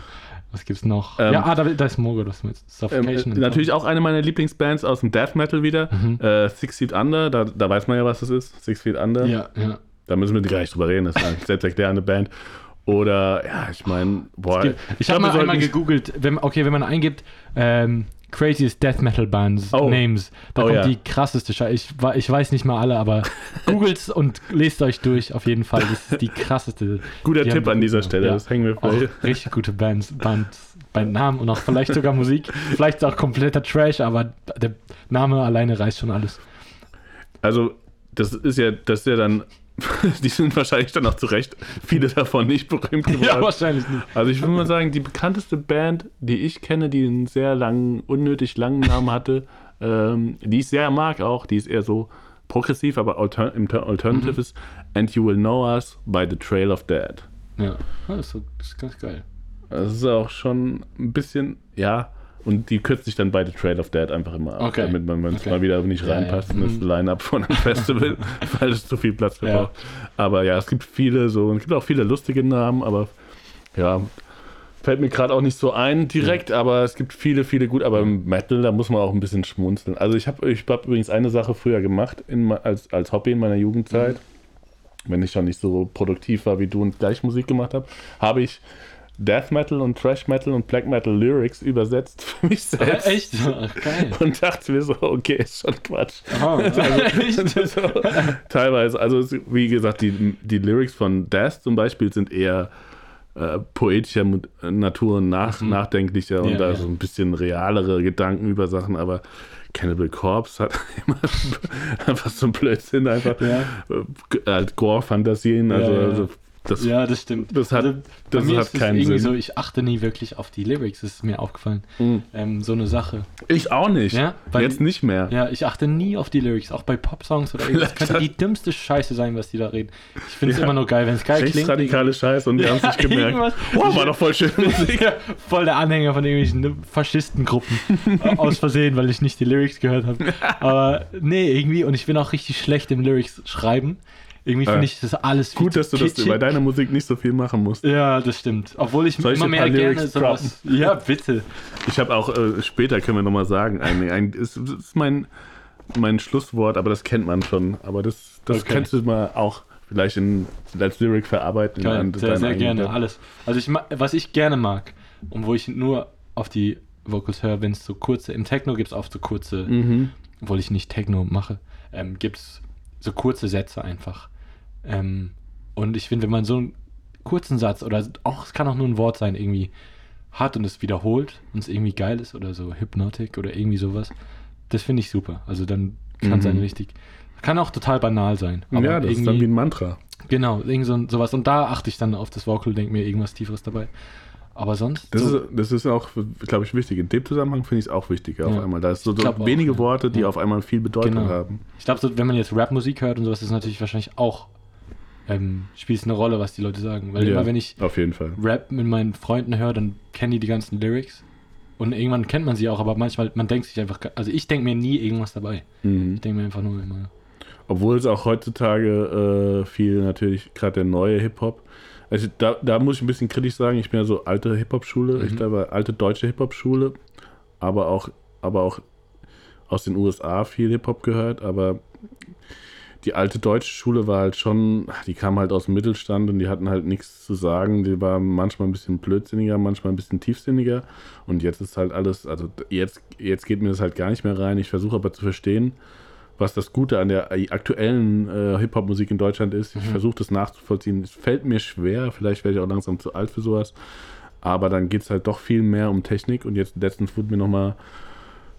Was gibt's noch? Ähm, ja, ah, da, da ist Mogo, was mit Suffocation. Ähm, natürlich auch eine meiner Lieblingsbands aus dem Death Metal wieder. Mhm. Äh, Six Feet Under, da, da weiß man ja, was das ist. Six Feet Under. Ja, ja. Da müssen wir gar nicht drüber reden, das ist eine selbsterklärende Band. Oder, ja, ich meine, boah. Ich, ich habe mal einmal gegoogelt, wenn, okay, wenn man eingibt, ähm, Craziest Death Metal Bands oh. Names. Da oh, kommt ja. die krasseste Scheiße. Ich, ich weiß nicht mal alle, aber [LAUGHS] googelt's und lest euch durch auf jeden Fall. Das ist die krasseste. Guter die Tipp an dieser Stelle, ja. das hängen wir vielleicht. Richtig gute Bands, Bands, Bandnamen und auch vielleicht sogar Musik. Vielleicht auch kompletter Trash, aber der Name alleine reicht schon alles. Also, das ist ja, das ist ja dann [LAUGHS] die sind wahrscheinlich dann auch zu Recht viele davon nicht berühmt geworden. Ja, wahrscheinlich nicht. Also ich würde mal sagen, die bekannteste Band, die ich kenne, die einen sehr langen, unnötig langen Namen hatte, [LAUGHS] ähm, die ich sehr mag auch, die ist eher so progressiv, aber alter im Alternative mhm. ist And You Will Know Us by the Trail of Dead. Ja, das ist, das ist ganz geil. Das ist auch schon ein bisschen, ja, und die kürzt sich dann bei The Trail of Dead einfach immer ab, okay. damit man okay. mal wieder nicht reinpasst ja, ja. in das mhm. Line-Up von einem [LAUGHS] Festival, weil es zu viel Platz verbraucht. Ja. Aber ja, es gibt viele so, und es gibt auch viele lustige Namen, aber ja, fällt mir gerade auch nicht so ein direkt, ja. aber es gibt viele, viele gut. Aber im Metal, da muss man auch ein bisschen schmunzeln. Also ich habe ich hab übrigens eine Sache früher gemacht in, als, als Hobby in meiner Jugendzeit. Mhm. Wenn ich schon nicht so produktiv war wie du und gleich Musik gemacht habe, habe ich Death Metal und Thrash Metal und Black Metal Lyrics übersetzt für mich selbst. echt? [LAUGHS] Ach, geil. Und dachte mir so, okay, ist schon Quatsch. Oh, also, [LAUGHS] echt? [LAUGHS] So, teilweise, also wie gesagt, die, die Lyrics von Death zum Beispiel sind eher äh, poetischer Natur und nach, mhm. nachdenklicher und ja, da ja. so ein bisschen realere Gedanken über Sachen, aber Cannibal Corpse hat immer einfach so ein Blödsinn, einfach ja. äh, Gore-Fantasien, also, also das, ja, das stimmt. Das hat, also, das hat keinen Sinn. So, ich achte nie wirklich auf die Lyrics, das ist mir aufgefallen. Mhm. Ähm, so eine Sache. Ich auch nicht. Ja, weil, Jetzt nicht mehr. Ja, ich achte nie auf die Lyrics, auch bei Popsongs oder irgendwas. Das [LAUGHS] könnte die dümmste Scheiße sein, was die da reden. Ich finde es ja. immer nur geil, wenn es geil klingt. radikale Scheiße und die haben es nicht [LAUGHS] gemerkt. Oh, war doch voll schön [LAUGHS] Musik. ja, voll der Anhänger von irgendwelchen Faschistengruppen. aus Versehen, weil ich nicht die Lyrics gehört habe. Aber nee, irgendwie, und ich bin auch richtig schlecht im Lyrics schreiben. Irgendwie finde äh, ich das alles Gut, dass du kitschig. das bei deiner Musik nicht so viel machen musst. Ja, das stimmt. Obwohl ich Soll immer ich mehr gerne sowas. [LAUGHS] Ja, bitte. Ich habe auch, äh, später können wir nochmal sagen, ein, ein, ist, ist mein, mein Schlusswort, aber das kennt man schon. Aber das, das okay. kannst du mal auch vielleicht in, als Lyric verarbeiten. Geil, in sehr, sehr gerne, Band. alles. Also ich, was ich gerne mag und wo ich nur auf die Vocals höre, wenn es so kurze, im Techno gibt es oft so kurze, mhm. obwohl ich nicht Techno mache, ähm, gibt es so kurze Sätze einfach. Ähm, und ich finde, wenn man so einen kurzen Satz oder auch, es kann auch nur ein Wort sein, irgendwie hat und es wiederholt und es irgendwie geil ist oder so Hypnotic oder irgendwie sowas, das finde ich super. Also dann kann es mhm. richtig, kann auch total banal sein. ja, das ist dann wie ein Mantra. Genau, irgend so, sowas. Und da achte ich dann auf das Vocal, denke mir irgendwas Tieferes dabei. Aber sonst. Das, so ist, das ist auch, glaube ich, wichtig. In dem Zusammenhang finde ich es auch wichtig, ja. auf einmal. Da ist so, so wenige auch, Worte, die ja. auf einmal viel Bedeutung genau. haben. Ich glaube, so, wenn man jetzt Rap-Musik hört und sowas, ist natürlich wahrscheinlich auch ähm, spielt es eine Rolle, was die Leute sagen. Weil ja, immer, wenn ich auf jeden Fall. Rap mit meinen Freunden höre, dann kennen die die ganzen Lyrics. Und irgendwann kennt man sie auch, aber manchmal, man denkt sich einfach, also ich denke mir nie irgendwas dabei. Mhm. Ich denke mir einfach nur immer. Obwohl es auch heutzutage äh, viel natürlich, gerade der neue Hip-Hop, also da, da muss ich ein bisschen kritisch sagen, ich bin ja so alte Hip-Hop-Schule, mhm. ich glaube alte deutsche Hip-Hop-Schule, aber auch, aber auch aus den USA viel Hip-Hop gehört, aber die alte deutsche Schule war halt schon, die kam halt aus dem Mittelstand und die hatten halt nichts zu sagen. Die war manchmal ein bisschen blödsinniger, manchmal ein bisschen tiefsinniger. Und jetzt ist halt alles, also jetzt, jetzt geht mir das halt gar nicht mehr rein. Ich versuche aber zu verstehen, was das Gute an der aktuellen äh, Hip-Hop-Musik in Deutschland ist. Ich mhm. versuche das nachzuvollziehen. Es fällt mir schwer, vielleicht werde ich auch langsam zu alt für sowas. Aber dann geht es halt doch viel mehr um Technik. Und jetzt letztens wurde mir nochmal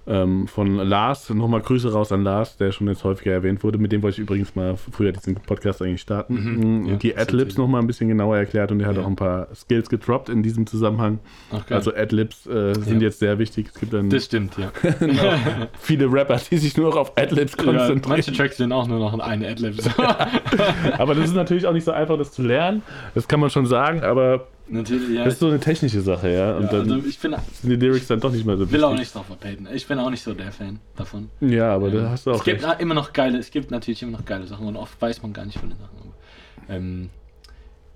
ähm, von Lars, nochmal Grüße raus an Lars, der schon jetzt häufiger erwähnt wurde. Mit dem wollte ich übrigens mal früher diesen Podcast eigentlich starten. Mhm, ja, die Adlibs nochmal ein bisschen genauer erklärt und er hat ja. auch ein paar Skills gedroppt in diesem Zusammenhang. Ach, also Adlibs äh, sind ja. jetzt sehr wichtig. Es gibt dann das stimmt, ja. viele Rapper, die sich nur noch auf Adlibs konzentrieren. manche Tracks sind auch nur noch eine Adlibs. [LAUGHS] aber das ist natürlich auch nicht so einfach, das zu lernen. Das kann man schon sagen, aber Natürlich, ja. Das ist so eine technische Sache, ja. Und ja, dann also ich bin, sind die Lyrics dann doch nicht mehr so wichtig. will auch nicht drauf verpaten. Ich bin auch nicht so der Fan davon. Ja, aber ähm, da hast du auch. Es gibt recht. immer noch geile, es gibt natürlich immer noch geile Sachen und oft weiß man gar nicht von den Sachen. Ähm,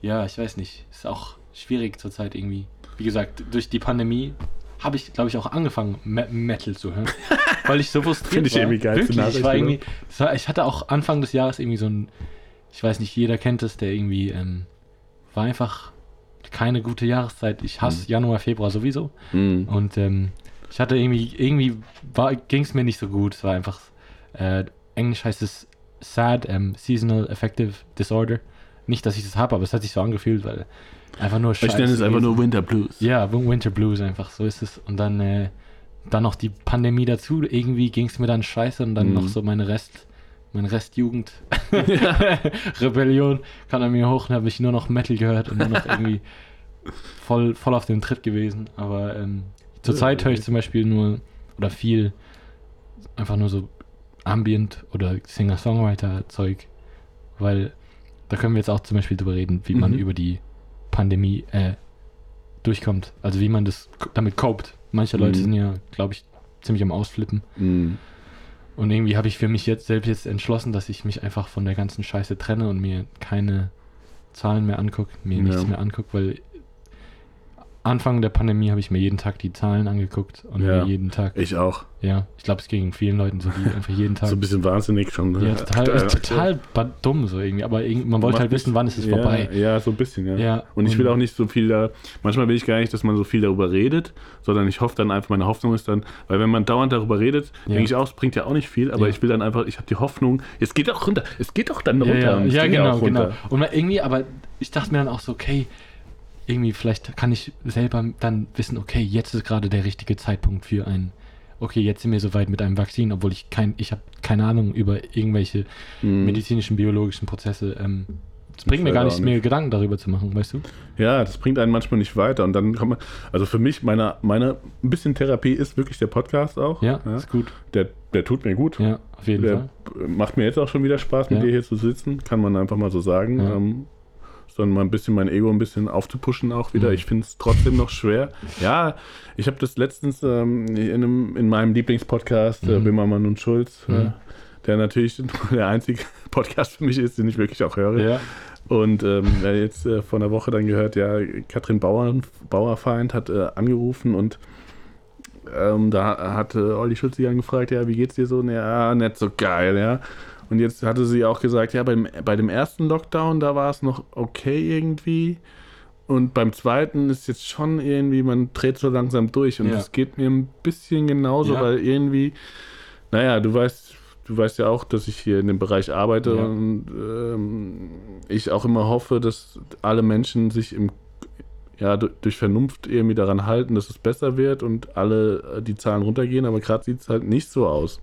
ja, ich weiß nicht. Ist auch schwierig zurzeit irgendwie. Wie gesagt, durch die Pandemie habe ich, glaube ich, auch angefangen, Me Metal zu hören. [LAUGHS] weil ich so frustriert Finde ich war. irgendwie geil Wirklich, ich, war irgendwie, war, ich hatte auch Anfang des Jahres irgendwie so ein, ich weiß nicht, jeder kennt es, der irgendwie, ähm, war einfach keine gute Jahreszeit. Ich hasse mhm. Januar, Februar sowieso. Mhm. Und ähm, ich hatte irgendwie, irgendwie ging es mir nicht so gut. Es war einfach, äh, Englisch heißt es SAD, ähm, Seasonal Affective Disorder. Nicht, dass ich das habe, aber es hat sich so angefühlt, weil einfach nur scheiße. Ich nenne es einfach nur Winter Blues. Ja, Winter Blues einfach, so ist es. Und dann, äh, dann noch die Pandemie dazu. Irgendwie ging es mir dann scheiße und dann mhm. noch so meine Rest mein Restjugend [LAUGHS] Rebellion kam an mir hoch und habe ich nur noch Metal gehört und nur noch irgendwie voll, voll auf dem Trip gewesen. Aber ähm, zurzeit höre ich zum Beispiel nur oder viel einfach nur so Ambient oder Singer-Songwriter-Zeug, weil da können wir jetzt auch zum Beispiel drüber reden, wie mhm. man über die Pandemie äh, durchkommt. Also wie man das damit copt. Manche Leute mhm. sind ja, glaube ich, ziemlich am Ausflippen. Mhm. Und irgendwie habe ich für mich jetzt selbst jetzt entschlossen, dass ich mich einfach von der ganzen Scheiße trenne und mir keine Zahlen mehr angucke, mir ja. nichts mehr angucke, weil Anfang der Pandemie habe ich mir jeden Tag die Zahlen angeguckt und ja, mir jeden Tag. Ich auch. Ja, ich glaube, es ging vielen Leuten so, die einfach jeden Tag. so ein bisschen wahnsinnig schon. Ne? Ja, total, äh, total dumm so irgendwie. Aber man wollte halt wissen, wann ist es ja, vorbei. Ja, so ein bisschen, ja. ja und ich will auch nicht so viel da. Manchmal will ich gar nicht, dass man so viel darüber redet, sondern ich hoffe dann einfach, meine Hoffnung ist dann, weil wenn man dauernd darüber redet, ja. denke ich auch, es bringt ja auch nicht viel, aber ich will dann einfach, ich habe die Hoffnung, es geht auch runter, es geht auch dann runter. Ja, genau, genau. Und irgendwie, aber ich dachte mir dann auch so, okay, irgendwie vielleicht kann ich selber dann wissen, okay, jetzt ist gerade der richtige Zeitpunkt für ein, okay, jetzt sind wir soweit mit einem Vakzin, obwohl ich kein, ich habe keine Ahnung über irgendwelche mhm. medizinischen, biologischen Prozesse. Ähm, es bringt mir gar nicht, mir Gedanken darüber zu machen, weißt du? Ja, das bringt einen manchmal nicht weiter. Und dann kann man, also für mich, meine, meine ein bisschen Therapie ist wirklich der Podcast auch. Ja, ja. ist gut. Der, der tut mir gut. Ja, auf jeden der Fall. Macht mir jetzt auch schon wieder Spaß, mit ja. dir hier zu sitzen, kann man einfach mal so sagen. Ja. Ähm, sondern mal ein bisschen mein Ego ein bisschen aufzupuschen auch wieder. Mhm. Ich finde es trotzdem noch schwer. Ja, ich habe das letztens ähm, in, einem, in, meinem Lieblingspodcast, äh, mhm. äh, Bimmermann und Schulz, äh, mhm. äh, der natürlich [LAUGHS] der einzige [LAUGHS] Podcast für mich ist, den ich wirklich auch höre. Ja. Und ähm, jetzt äh, vor einer Woche dann gehört, ja, Katrin Bauer, Bauerfeind hat äh, angerufen und ähm, da hat äh, Olli Schulz sie angefragt, ja, wie geht's dir so? Ja, nicht so geil, ja. Und jetzt hatte sie auch gesagt, ja, beim, bei dem ersten Lockdown, da war es noch okay irgendwie. Und beim zweiten ist jetzt schon irgendwie, man dreht so langsam durch. Und ja. das geht mir ein bisschen genauso, ja. weil irgendwie, naja, du weißt, du weißt ja auch, dass ich hier in dem Bereich arbeite ja. und ähm, ich auch immer hoffe, dass alle Menschen sich im ja, durch Vernunft irgendwie daran halten, dass es besser wird und alle äh, die Zahlen runtergehen, aber gerade sieht es halt nicht so aus.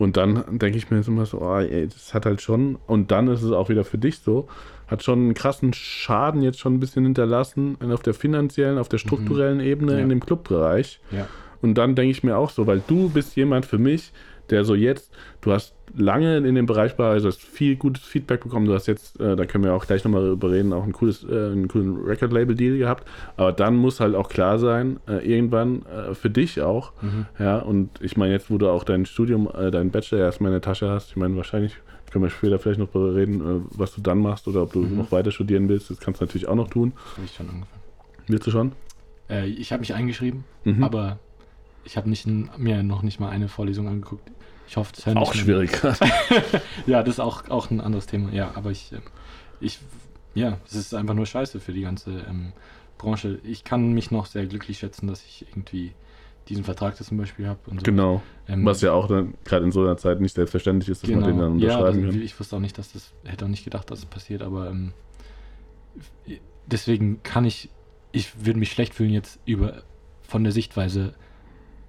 Und dann denke ich mir immer so, oh, ey, das hat halt schon, und dann ist es auch wieder für dich so, hat schon einen krassen Schaden jetzt schon ein bisschen hinterlassen auf der finanziellen, auf der mhm. strukturellen. Ebene ja. in dem Clubbereich. Ja. Und dann denke ich mir auch so, weil du bist jemand für mich, der so jetzt, du hast lange in dem Bereich war, also hast viel gutes Feedback bekommen. Du hast jetzt, äh, da können wir auch gleich nochmal darüber reden, auch ein cooles, äh, einen coolen Record-Label-Deal gehabt. Aber dann muss halt auch klar sein, äh, irgendwann äh, für dich auch. Mhm. Ja, und ich meine, jetzt, wo du auch dein Studium, äh, dein Bachelor erstmal in der Tasche hast, ich meine, wahrscheinlich können wir später vielleicht noch darüber reden, äh, was du dann machst oder ob du mhm. noch weiter studieren willst. Das kannst du natürlich auch noch tun. Habe ich schon angefangen. Willst du schon? ich habe mich eingeschrieben, mhm. aber ich habe mir noch nicht mal eine Vorlesung angeguckt. Ich hoffe, das hören Auch schwierig. [LAUGHS] ja, das ist auch, auch ein anderes Thema. Ja, aber ich, ähm, ich, ja, es ist einfach nur scheiße für die ganze ähm, Branche. Ich kann mich noch sehr glücklich schätzen, dass ich irgendwie diesen Vertrag zum Beispiel habe. So. Genau. Ähm, Was ja auch dann gerade in so einer Zeit nicht selbstverständlich ist, dass genau. man den dann unterschreiben ja, kann. Ich wusste auch nicht, dass das, hätte auch nicht gedacht, dass es das passiert, aber ähm, deswegen kann ich, ich würde mich schlecht fühlen jetzt über von der Sichtweise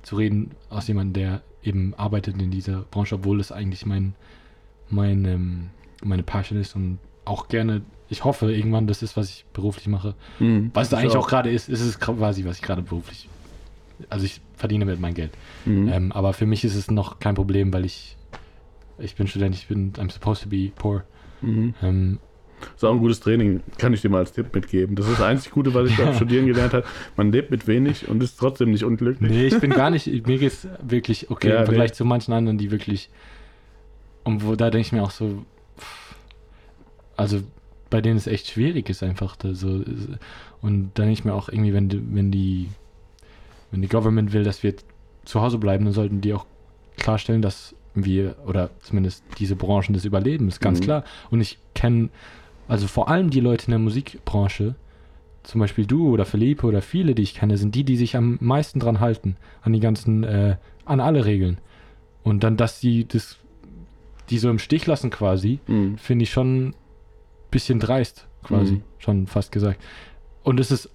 zu reden aus jemandem, der eben arbeitet in dieser Branche, obwohl es eigentlich mein, mein, ähm, meine Passion ist und auch gerne, ich hoffe irgendwann, das ist, was ich beruflich mache. Mhm, was es eigentlich auch, auch gerade ist, ist es quasi, was ich gerade beruflich, also ich verdiene damit mein Geld. Mhm. Ähm, aber für mich ist es noch kein Problem, weil ich, ich bin Student, ich bin, I'm supposed to be poor. Mhm. Ähm, ist auch ein gutes Training, kann ich dir mal als Tipp mitgeben. Das ist das einzig Gute, was ich beim [LAUGHS] Studieren gelernt habe. Man lebt mit wenig und ist trotzdem nicht unglücklich. Nee, ich bin gar nicht, mir geht es wirklich okay ja, im Vergleich nee. zu manchen anderen, die wirklich, und wo da denke ich mir auch so, also bei denen es echt schwierig ist einfach. Da so, und da denke ich mir auch irgendwie, wenn die, wenn die, wenn die Government will, dass wir zu Hause bleiben, dann sollten die auch klarstellen, dass wir, oder zumindest diese Branchen das überleben, ist ganz mhm. klar. Und ich kenne also vor allem die Leute in der Musikbranche, zum Beispiel du oder Felipe oder viele, die ich kenne, sind die, die sich am meisten dran halten, an die ganzen, äh, an alle Regeln. Und dann, dass sie das, die so im Stich lassen quasi, mhm. finde ich schon ein bisschen dreist, quasi, mhm. schon fast gesagt. Und es ist,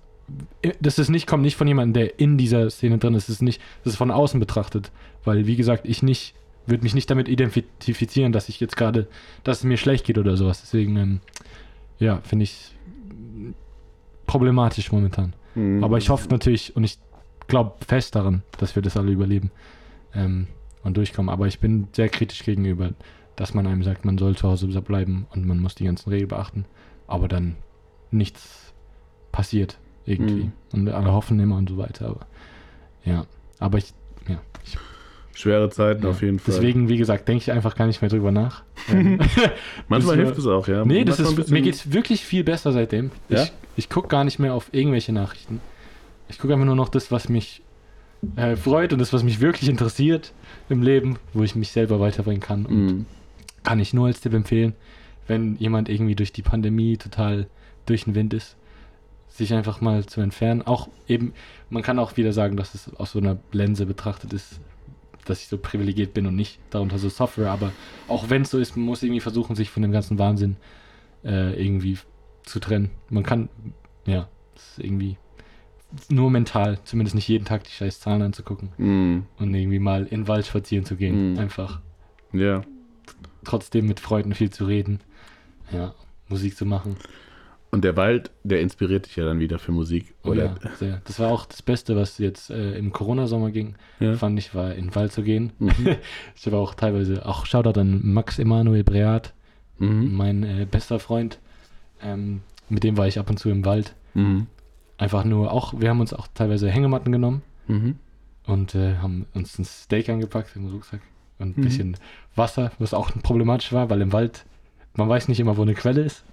das ist nicht, kommt nicht von jemandem, der in dieser Szene drin ist, es ist nicht, das ist von außen betrachtet, weil, wie gesagt, ich nicht, würde mich nicht damit identifizieren, dass ich jetzt gerade, dass es mir schlecht geht oder sowas. Deswegen, ähm, ja, finde ich problematisch momentan. Mhm. Aber ich hoffe natürlich und ich glaube fest daran, dass wir das alle überleben ähm, und durchkommen. Aber ich bin sehr kritisch gegenüber, dass man einem sagt, man soll zu Hause bleiben und man muss die ganzen Regeln beachten, aber dann nichts passiert irgendwie. Mhm. Und alle hoffen immer und so weiter. Aber ja, aber ich, ja, ich Schwere Zeiten ja. auf jeden Fall. Deswegen, wie gesagt, denke ich einfach gar nicht mehr drüber nach. [LAUGHS] [LAUGHS] Manchmal hilft es auch, ja. Nee, das ist, mir geht es wirklich viel besser seitdem. Ja? Ich, ich gucke gar nicht mehr auf irgendwelche Nachrichten. Ich gucke einfach nur noch das, was mich äh, freut und das, was mich wirklich interessiert im Leben, wo ich mich selber weiterbringen kann. Und mm. kann ich nur als Tipp empfehlen, wenn jemand irgendwie durch die Pandemie total durch den Wind ist, sich einfach mal zu entfernen. Auch eben, man kann auch wieder sagen, dass es aus so einer Lense betrachtet ist, dass ich so privilegiert bin und nicht darunter so Software, aber auch wenn es so ist, man muss irgendwie versuchen, sich von dem ganzen Wahnsinn äh, irgendwie zu trennen. Man kann, ja, ist irgendwie nur mental, zumindest nicht jeden Tag die scheiß Zahlen anzugucken mm. und irgendwie mal in den Wald spazieren zu gehen. Mm. Einfach. Ja. Trotzdem mit Freunden viel zu reden. Ja, Musik zu machen. Und der Wald, der inspiriert dich ja dann wieder für Musik. Oh oder? ja, sehr. Das war auch das Beste, was jetzt äh, im Corona-Sommer ging, ja. fand ich, war in den Wald zu gehen. Mhm. [LAUGHS] ich war auch teilweise, auch Shoutout an Max Emanuel Breat, mhm. mein äh, bester Freund. Ähm, mit dem war ich ab und zu im Wald. Mhm. Einfach nur, auch, wir haben uns auch teilweise Hängematten genommen mhm. und äh, haben uns ein Steak angepackt im Rucksack und ein mhm. bisschen Wasser, was auch problematisch war, weil im Wald, man weiß nicht immer, wo eine Quelle ist.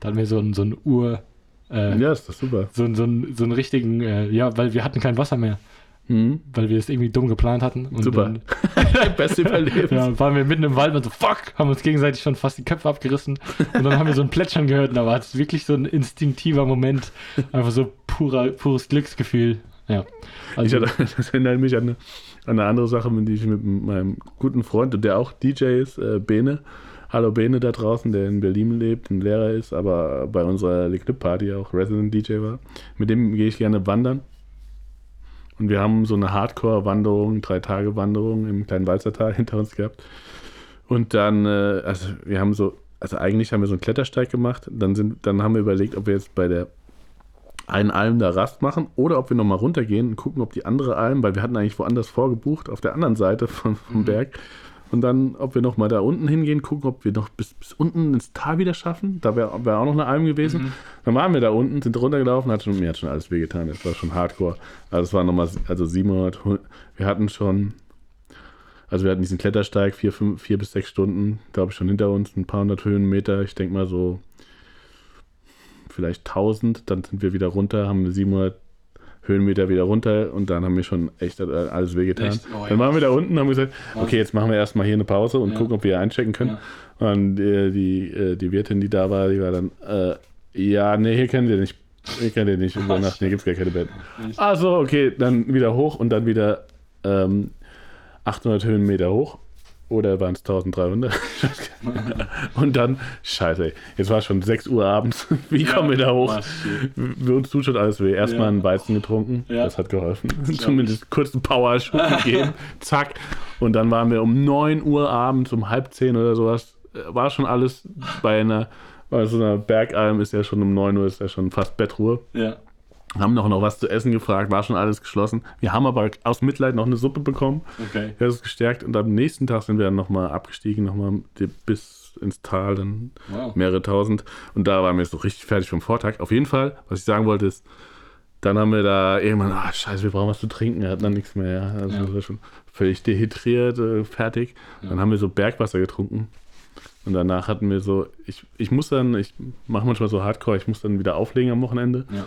Da hatten wir so ein, so ein Ur. Äh, ja, ist das super. So, so, so einen richtigen, äh, ja, weil wir hatten kein Wasser mehr. Mhm. Weil wir es irgendwie dumm geplant hatten. Und Super. Dann, [LAUGHS] Beste Überleben. Ja, waren wir mitten im Wald und so, fuck, haben uns gegenseitig schon fast die Köpfe abgerissen. Und dann haben wir so ein Plätschern gehört und da war es wirklich so ein instinktiver Moment. Einfach so purer, pures Glücksgefühl. Ja. Also, hatte, [LAUGHS] das erinnert mich an eine, an eine andere Sache, die ich mit meinem guten Freund, der auch DJ ist, äh, Bene, Hallo Bene da draußen, der in Berlin lebt, ein Lehrer ist, aber bei unserer Liquid Party auch Resident DJ war. Mit dem gehe ich gerne wandern. Und wir haben so eine Hardcore-Wanderung, drei Tage Wanderung im kleinen Walzertal [LAUGHS] hinter uns gehabt. Und dann, äh, also wir haben so, also eigentlich haben wir so einen Klettersteig gemacht. Dann, sind, dann haben wir überlegt, ob wir jetzt bei der einen Alm da Rast machen oder ob wir nochmal runtergehen und gucken, ob die andere Alm, weil wir hatten eigentlich woanders vorgebucht, auf der anderen Seite vom, vom mhm. Berg, und dann, ob wir noch mal da unten hingehen, gucken, ob wir noch bis, bis unten ins Tal wieder schaffen. Da wäre wär auch noch eine Alm gewesen. Mhm. Dann waren wir da unten, sind runtergelaufen, hat schon, mir hat schon alles wehgetan. Das war schon hardcore. Also es war nochmal, also 700, wir hatten schon, also wir hatten diesen Klettersteig, vier, fünf, vier bis sechs Stunden, glaube ich, schon hinter uns, ein paar hundert Höhenmeter. Ich denke mal so vielleicht 1000. Dann sind wir wieder runter, haben 700 Höhenmeter wieder runter und dann haben wir schon echt alles wehgetan. Oh, dann waren wir da unten und haben gesagt, okay, jetzt machen wir erstmal hier eine Pause und ja. gucken, ob wir einchecken können. Ja. Und die, die, äh, die, Wirtin, die da war, die war dann, äh, ja, nee, hier können wir nicht, hier können wir nicht übernachten, hier gibt es gar keine Betten. Also, okay, dann wieder hoch und dann wieder ähm, 800 Höhenmeter hoch. Oder waren es 1300? [LAUGHS] und dann, scheiße, jetzt war es schon 6 Uhr abends. [LAUGHS] Wie ja, kommen wir da hoch? Wir uns tut schon alles weh. Erstmal ja. einen Weizen getrunken, ja. das hat geholfen. [LAUGHS] Zumindest kurz einen Power-Schub gegeben, zack. Und dann waren wir um 9 Uhr abends, um halb 10 oder sowas, war schon alles bei einer, bei so einer Bergalm ist ja schon um 9 Uhr, ist ja schon fast Bettruhe. Ja haben noch, noch was zu essen gefragt, war schon alles geschlossen. Wir haben aber aus Mitleid noch eine Suppe bekommen. Okay. Das ist gestärkt und am nächsten Tag sind wir dann nochmal abgestiegen, nochmal bis ins Tal, dann wow. mehrere tausend. Und da waren wir so richtig fertig vom Vortag. Auf jeden Fall, was ich sagen wollte, ist, dann haben wir da irgendwann, ah, scheiße, wir brauchen was zu trinken. Wir hatten dann nichts mehr. Also ja. schon völlig dehydriert, äh, fertig. Ja. Dann haben wir so Bergwasser getrunken. Und danach hatten wir so, ich, ich muss dann, ich mache manchmal so Hardcore, ich muss dann wieder auflegen am Wochenende. Ja.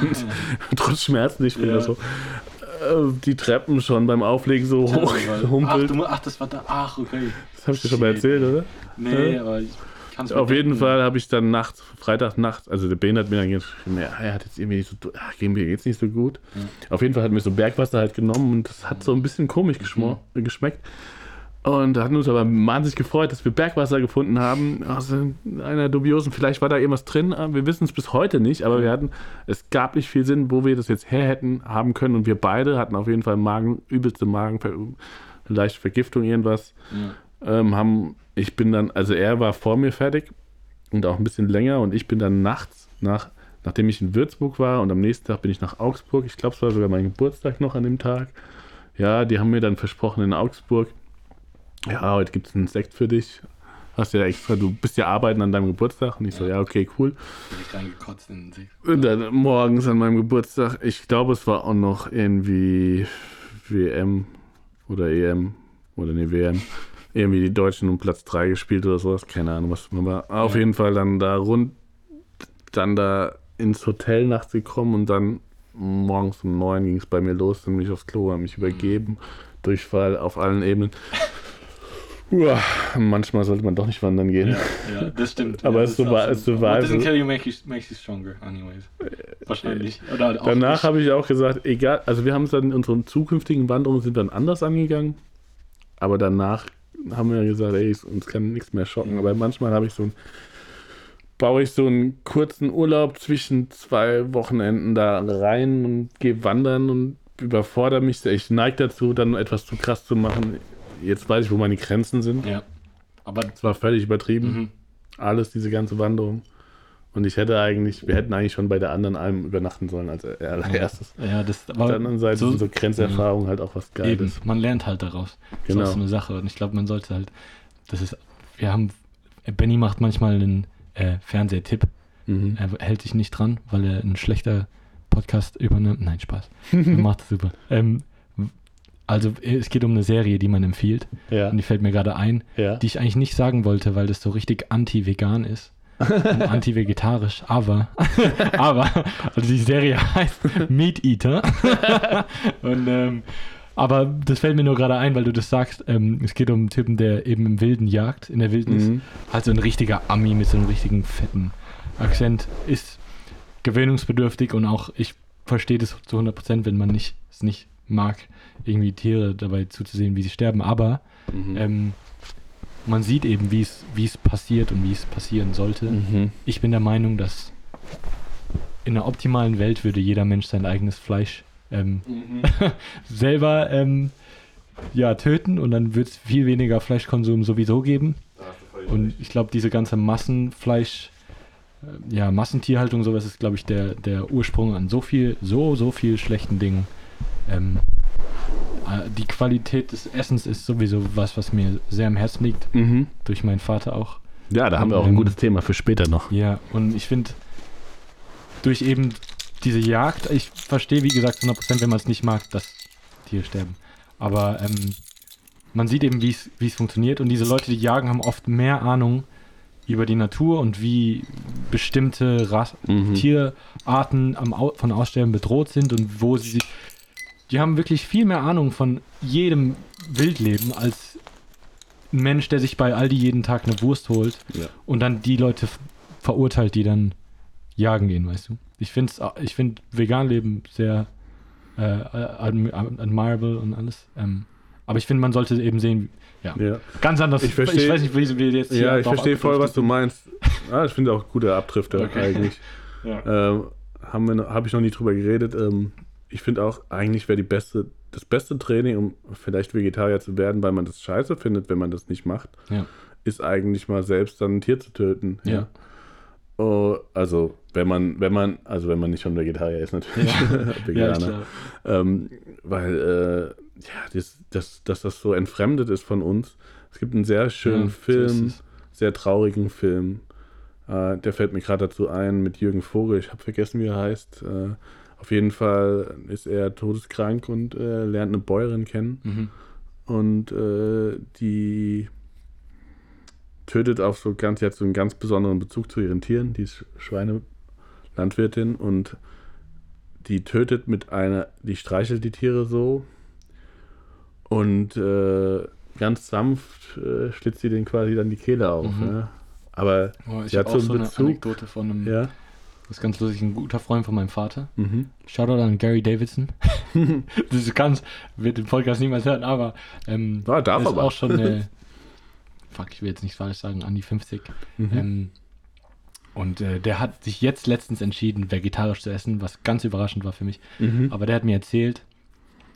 [LAUGHS] Trotz Schmerzen, ich bin ja. da so äh, die Treppen schon beim Auflegen so hoch gehumpelt. Ach, ach, das war da, ach, okay. Das habe ich dir schon mal erzählt, oder? Nee, ja? aber ich kann es Auf jeden denken. Fall habe ich dann nachts, Freitag nachts, also der Ben hat mir dann geschrieben, ja, er hat jetzt irgendwie nicht so, ach, mir geht's nicht so gut. Ja. Auf jeden Fall hat mir so Bergwasser halt genommen und das hat so ein bisschen komisch mhm. geschmeckt. Und hat uns aber wahnsinnig gefreut, dass wir Bergwasser gefunden haben. Aus einer dubiosen, vielleicht war da irgendwas drin. Wir wissen es bis heute nicht, aber wir hatten, es gab nicht viel Sinn, wo wir das jetzt her hätten haben können. Und wir beide hatten auf jeden Fall Magen, übelste Magen, eine leichte Vergiftung, irgendwas. Ja. Ähm, haben, ich bin dann, also er war vor mir fertig und auch ein bisschen länger und ich bin dann nachts nach nachdem ich in Würzburg war und am nächsten Tag bin ich nach Augsburg. Ich glaube, es war sogar mein Geburtstag noch an dem Tag. Ja, die haben mir dann versprochen in Augsburg, ja, heute gibt es einen Sekt für dich. Hast ja extra, du bist ja arbeiten an deinem Geburtstag. Und ich ja. so, ja, okay, cool. Bin ich reingekotzt in den Sekt. Und dann morgens an meinem Geburtstag, ich glaube, es war auch noch irgendwie WM oder EM oder ne, WM. Irgendwie die Deutschen um Platz 3 gespielt oder sowas. Keine Ahnung, was man war. Auf ja. jeden Fall dann da rund, dann da ins Hotel nachts gekommen und dann morgens um neun ging es bei mir los, dann bin ich aufs Klo, habe mich übergeben. Mhm. Durchfall auf allen Ebenen. Uah, manchmal sollte man doch nicht wandern gehen. Ja, ja das stimmt. Aber ja, es, so war, es so war. Doesn't kill you makes you, makes you stronger, anyways. Wahrscheinlich. Oder Danach habe ich auch gesagt, egal, also wir haben es dann in unseren zukünftigen Wanderungen sind dann anders angegangen. Aber danach haben wir gesagt, ey, uns kann nichts mehr schocken. Aber manchmal habe ich so ein, baue ich so einen kurzen Urlaub zwischen zwei Wochenenden da rein und gehe wandern und überfordere mich. Ich neige dazu, dann etwas zu krass zu machen jetzt weiß ich, wo meine Grenzen sind. Ja. Aber es war völlig übertrieben. Mhm. Alles, diese ganze Wanderung. Und ich hätte eigentlich, wir hätten eigentlich schon bei der anderen Alm übernachten sollen als allererstes. Ja, das war. Auf der anderen Seite so, sind so Grenzerfahrungen ja. halt auch was Geiles. Eben, man lernt halt daraus. Genau. Das ist so eine Sache. Und ich glaube, man sollte halt, das ist, wir haben, Benny macht manchmal einen äh, Fernsehtipp. Mhm. Er hält sich nicht dran, weil er ein schlechter Podcast übernimmt. Nein, Spaß. [LAUGHS] er macht das super. Ähm, also es geht um eine Serie, die man empfiehlt. Ja. Und die fällt mir gerade ein, ja. die ich eigentlich nicht sagen wollte, weil das so richtig anti-vegan ist. [LAUGHS] anti-vegetarisch, aber, [LAUGHS] aber, also die Serie heißt Meat Eater. [LAUGHS] und, ähm, aber das fällt mir nur gerade ein, weil du das sagst. Ähm, es geht um einen Typen, der eben im Wilden jagt, in der Wildnis. Mhm. Also ein richtiger Ami mit so einem richtigen fetten Akzent ist gewöhnungsbedürftig und auch ich verstehe das zu 100 Prozent, wenn man nicht, es nicht mag irgendwie Tiere dabei zuzusehen, wie sie sterben, aber mhm. ähm, man sieht eben, wie es passiert und wie es passieren sollte. Mhm. Ich bin der Meinung, dass in einer optimalen Welt würde jeder Mensch sein eigenes Fleisch ähm, mhm. [LAUGHS] selber ähm, ja, töten und dann wird es viel weniger Fleischkonsum sowieso geben. Und ich glaube, diese ganze Massenfleisch, äh, ja, Massentierhaltung, sowas ist, glaube ich, der, der Ursprung an so viel, so, so viel schlechten Dingen. Ähm, äh, die Qualität des Essens ist sowieso was, was mir sehr am Herzen liegt. Mhm. Durch meinen Vater auch. Ja, da haben wir auch ein ähm, gutes Thema für später noch. Ja, und ich finde, durch eben diese Jagd, ich verstehe, wie gesagt, 100%, wenn man es nicht mag, dass Tiere sterben. Aber ähm, man sieht eben, wie es funktioniert. Und diese Leute, die jagen, haben oft mehr Ahnung über die Natur und wie bestimmte Ras mhm. Tierarten am, von Aussterben bedroht sind und wo sie die haben wirklich viel mehr Ahnung von jedem Wildleben als ein Mensch, der sich bei Aldi jeden Tag eine Wurst holt ja. und dann die Leute verurteilt, die dann jagen gehen, weißt du. Ich finde ich find Veganleben sehr äh, admirable und alles. Ähm, Aber ich finde, man sollte eben sehen, ja, Ja. ganz anders. Ich versteh- ich weiß nicht, wie wir jetzt Ja, ich verstehe voll, was du meinst. Ah, ich finde auch guter Abdrifter [LAUGHS] Okay. eigentlich. Ja. Ähm, haben wir noch- habe ich noch nie drüber geredet. Ähm, ich finde auch, eigentlich wäre die beste, das beste Training, um vielleicht Vegetarier zu werden, weil man das scheiße findet, wenn man das nicht macht, Ja. ist eigentlich mal selbst dann ein Tier zu töten. Ja. Oh, also wenn man, wenn man, also wenn man nicht schon Vegetarier ist natürlich. Ja, [LAUGHS] Veganer. klar. ähm, weil äh, ja, das, das, dass das so entfremdet ist von uns. Es gibt einen sehr schönen Ja, so Film, es. sehr traurigen Film. Äh, der fällt mir gerade dazu ein mit Jürgen Vogel. Ich habe vergessen, wie er heißt. Äh, auf jeden Fall ist er todeskrank und äh, lernt eine Bäuerin kennen. Mhm. Und äh, die tötet auf so ganz, hat so einen ganz besonderen Bezug zu ihren Tieren. Die ist Schweinelandwirtin und die tötet mit einer, die streichelt die Tiere so und äh, ganz sanft äh, schlitzt sie den quasi dann die Kehle auf. Mhm. Ja. Aber Oh, ich Sie hat habe auch so so eine Bezug. Anekdote von einem, ja. Das ist ganz lustig, ein guter Freund von meinem Vater. Mhm. Shoutout an Gary Davidson. [LAUGHS] das ist ganz, wird den Podcast niemals hören, aber ähm, Ah, darf ist aber. auch schon, äh, [LAUGHS] fuck, ich will jetzt nichts falsch sagen, an die 50. Mhm. Ähm, und äh, der hat sich jetzt letztens entschieden, vegetarisch zu essen, was ganz überraschend war für mich. Mhm. Aber der hat mir erzählt,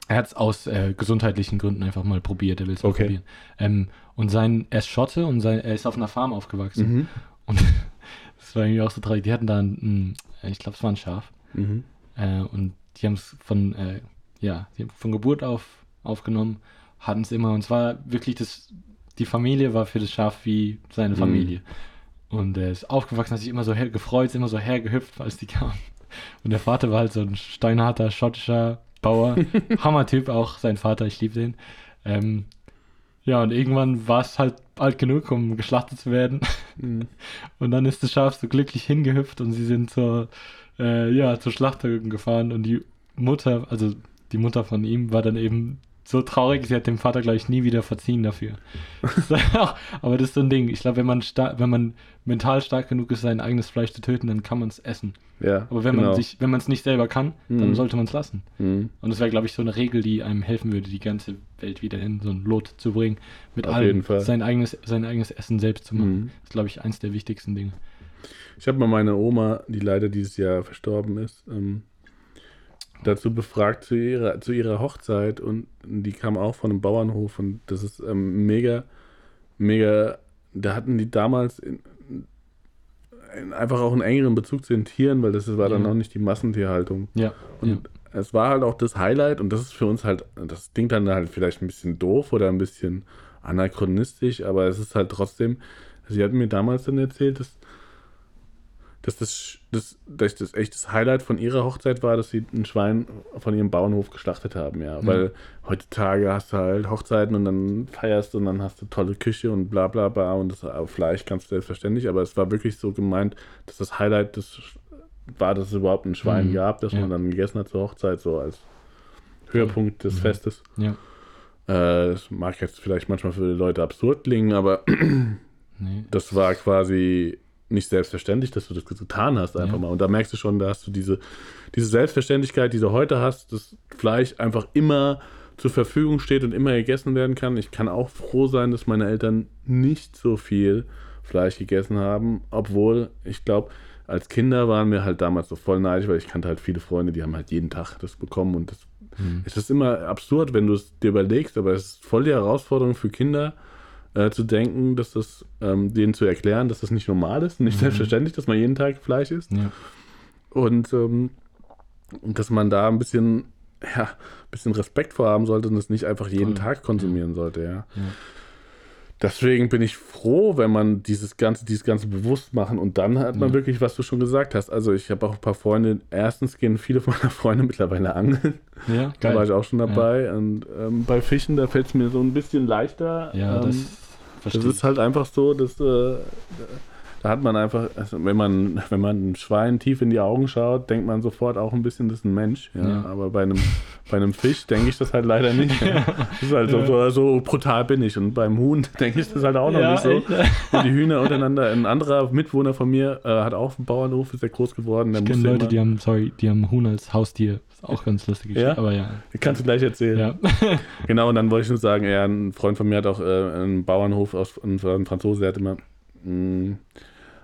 er hat es aus äh, gesundheitlichen Gründen einfach mal probiert, er will es Okay. probieren. Ähm, und sein, er ist Schotte und sein, er ist auf einer Farm aufgewachsen. Mhm. Und [LAUGHS] das war irgendwie auch so traurig. Die hatten da ein, ein ich glaube, es war ein Schaf. Mhm. Äh, und die haben es von, äh, ja, die haben von Geburt auf aufgenommen, hatten es immer. Und zwar wirklich das, die Familie war für das Schaf wie seine Mhm. Familie. Und er ist aufgewachsen, hat sich immer so her gefreut, immer so hergehüpft, als die kamen. Und der Vater war halt so ein steinharter schottischer Bauer. [LAUGHS] Hammertyp, auch sein Vater, ich liebe den. Ähm, ja, und irgendwann war es halt alt genug, um geschlachtet zu werden. Mhm. [LAUGHS] Und dann ist das Schaf so glücklich hingehüpft und sie sind zur, äh, ja, zur Schlachtung gefahren und die Mutter, also die Mutter von ihm, war dann eben so traurig, sie hat dem Vater gleich nie wieder verziehen dafür. [LAUGHS] Aber das ist so ein Ding. Ich glaube, wenn man wenn man mental stark genug ist, sein eigenes Fleisch zu töten, dann kann man es essen. Ja, Aber wenn genau. man sich, wenn man es nicht selber kann, dann Mhm. sollte man es lassen. Mhm. Und das wäre, glaube ich, so eine Regel, die einem helfen würde, die ganze Welt wieder in so ein Lot zu bringen. Mit Auf allem. Sein eigenes, sein eigenes Essen selbst zu machen. Mhm. Das ist, glaube ich, eins der wichtigsten Dinge. Ich habe mal meine Oma, die leider dieses Jahr verstorben ist, ähm, dazu befragt zu ihrer, zu ihrer Hochzeit und die kam auch von einem Bauernhof und das ist ähm, mega, mega, da hatten die damals in, in einfach auch einen engeren Bezug zu den Tieren, weil das war dann Ja. noch nicht die Massentierhaltung. Ja. Und ja. es war halt auch das Highlight und das ist für uns halt, das klingt dann halt vielleicht ein bisschen doof oder ein bisschen anachronistisch, aber es ist halt trotzdem, sie hat mir damals dann erzählt, dass, dass, das, das, dass das echt das Highlight von ihrer Hochzeit war, dass sie ein Schwein von ihrem Bauernhof geschlachtet haben, ja. Weil heutzutage hast du halt Hochzeiten und dann feierst und dann hast du tolle Küche und bla bla bla und das äh, Fleisch ganz selbstverständlich, aber es war wirklich so gemeint, dass das Highlight des war, dass es überhaupt ein Schwein Mhm. gab, das Ja. man dann gegessen hat zur Hochzeit, so als Höhepunkt des Mhm. Festes. ja. Äh, das mag jetzt vielleicht manchmal für die Leute absurd klingen, aber [CLEARS THROAT] Nee. das war quasi nicht selbstverständlich, dass du das getan hast, einfach Ja. mal. Und da merkst du schon, da hast du diese, diese Selbstverständlichkeit, die du heute hast, dass Fleisch einfach immer zur Verfügung steht und immer gegessen werden kann. Ich kann auch froh sein, dass meine Eltern nicht so viel Fleisch gegessen haben, obwohl ich glaube, als Kinder waren wir halt damals so voll neidisch, weil ich kannte halt viele Freunde, die haben halt jeden Tag das bekommen und das Mhm. es ist immer absurd, wenn du es dir überlegst, aber es ist voll die Herausforderung für Kinder, äh, zu denken, dass das, ähm, denen zu erklären, dass das nicht normal ist, nicht Mhm. selbstverständlich, dass man jeden Tag Fleisch isst. Ja. Und, ähm, dass man da ein bisschen, ja, ein bisschen Respekt vor haben sollte und das nicht einfach jeden Voll. Tag konsumieren sollte, ja. Ja. Deswegen bin ich froh, wenn man dieses Ganze, dieses Ganze bewusst machen und dann hat man Ja. wirklich, was du schon gesagt hast. Also ich habe auch ein paar Freunde, erstens gehen viele meiner Freunde mittlerweile angeln. Ja, Da war ich auch schon dabei. Und ähm, bei Fischen, da fällt es mir so ein bisschen leichter. Ja, ähm, das das ist halt einfach so, dass äh, Da hat man einfach, also wenn man, wenn man einem Schwein tief in die Augen schaut, denkt man sofort auch ein bisschen, das ist ein Mensch. Ja? ja. Aber bei einem, bei einem Fisch denke ich das halt leider nicht. [LAUGHS] Ja? Das ist halt so, so, so, brutal bin ich. Und beim Huhn [LAUGHS] denke ich das halt auch noch nicht so. Und die Hühner untereinander. Ein anderer Mitwohner von mir äh, hat auch einen Bauernhof, ist ja groß geworden. ich kenne Leute, die haben, sorry, die haben Huhn als Haustier. Ist auch ganz lustig. Ja? Aber ja. Kannst du gleich erzählen. Ja. [LAUGHS] genau, und dann wollte ich nur sagen, ja, ein Freund von mir hat auch äh, einen Bauernhof aus, ein, ein Franzose, der hat immer mh, mm,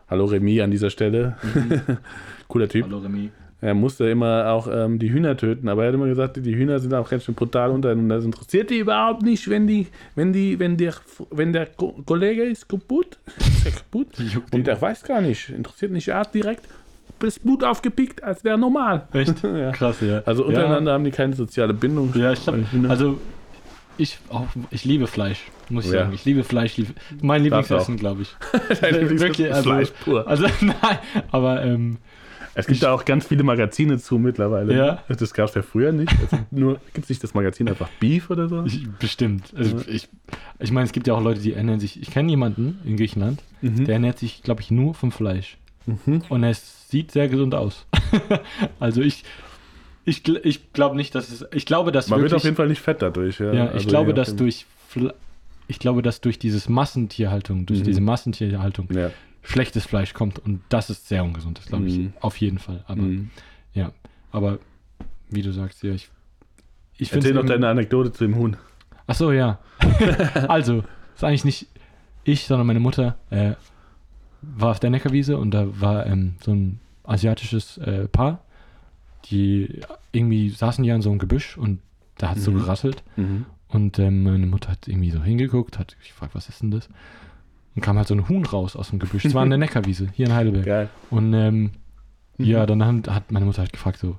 Hallo Remy an dieser Stelle. Mhm. [LAUGHS] Cooler Typ. Hallo Remy. Er musste immer auch ähm, die Hühner töten, aber er hat immer gesagt, die Hühner sind auch ganz schön brutal untereinander. Das interessiert die überhaupt nicht, wenn die, wenn die, wenn der, wenn der Kollege ist kaputt, [LAUGHS] ist er kaputt [LAUGHS] und der weiß gar nicht, interessiert nicht, er hat direkt das Blut aufgepickt, als wäre normal. Echt? ja. Krass, ja. Also untereinander ja. haben die keine soziale Bindung. Ja, ich glaube, also ich, auch, ich liebe Fleisch, muss ich ja. sagen. Ich liebe Fleisch. Liebe, mein Lieblingsessen, glaube ich. [LAUGHS] Dein Wirklich, also, Fleisch pur. Also, [LAUGHS] nein, aber. Ähm, es gibt ich, da auch ganz viele Magazine zu mittlerweile. Ja. Das gab es ja früher nicht. Also [LAUGHS] nur gibt es nicht das Magazin einfach Beef oder so? Ich, bestimmt. Also ja. ich, ich meine, es gibt ja auch Leute, die ernähren sich. Ich kenne jemanden in Griechenland, mhm. der ernährt sich, glaube ich, nur vom Fleisch. Mhm. Und er sieht sehr gesund aus. also ich, ich, ich glaube nicht, dass es. Ich glaube, dass Man wirklich, wird auf jeden Fall nicht fett dadurch. Ja, ja ich also glaube, dass durch. Ich glaube, dass durch dieses Massentierhaltung, durch mhm. diese Massentierhaltung ja. schlechtes Fleisch kommt und das ist sehr ungesund, das glaube ich. Mhm. Auf jeden Fall. Aber mhm. ja, aber wie du sagst, ja, ich. ich Erzähl noch deine Anekdote zu dem Huhn. Ach so, ja. [LAUGHS] also, ist eigentlich nicht ich, sondern meine Mutter äh, war auf der Neckarwiese und da war ähm, so ein asiatisches äh, Paar die irgendwie saßen ja in so einem Gebüsch und da hat es mhm. so gerasselt. Mhm. Und ähm, meine Mutter hat irgendwie so hingeguckt, hat gefragt, was ist denn das? Und kam halt so ein Huhn raus aus dem Gebüsch. Es war in der [LAUGHS] Neckarwiese, hier in Heidelberg. Geil. Und ähm, mhm. ja, dann hat, hat meine Mutter halt gefragt, so,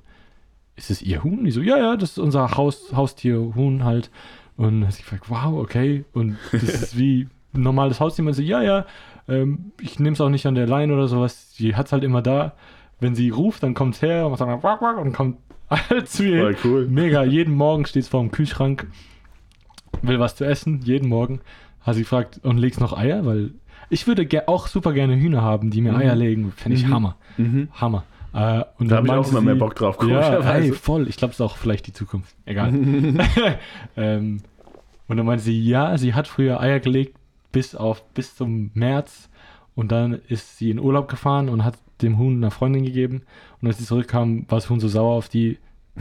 ist das ihr Huhn? Die so, ja, ja, das ist unser Haus, Haustier, Huhn halt. Und hat sie gefragt, wow, okay. Und das ist wie ein normales Haustier. Man so, ja, ja, ähm, ich nehme es auch nicht an der Leine oder sowas. Die hat es halt immer da wenn sie ruft, dann kommt es her und dann wack, wack, und kommt [LAUGHS] zu ihr. Cool. Mega, jeden Morgen steht es vor dem Kühlschrank, will was zu essen, jeden Morgen. Hat sie gefragt, und legst noch Eier? Weil ich würde auch super gerne Hühner haben, die mir mhm. Eier legen. Fände ich mhm. Hammer. Mhm. Hammer. Äh, und da habe ich auch immer mehr Bock drauf. Ja, ey, voll. Ich glaube, es ist auch vielleicht die Zukunft. Egal. [LAUGHS] [LAUGHS] ähm, und dann meinte sie, ja, sie hat früher Eier gelegt bis auf bis zum März und dann ist sie in Urlaub gefahren und hat dem Huhn einer Freundin gegeben. Und als sie zurückkam, war das Huhn so sauer auf die.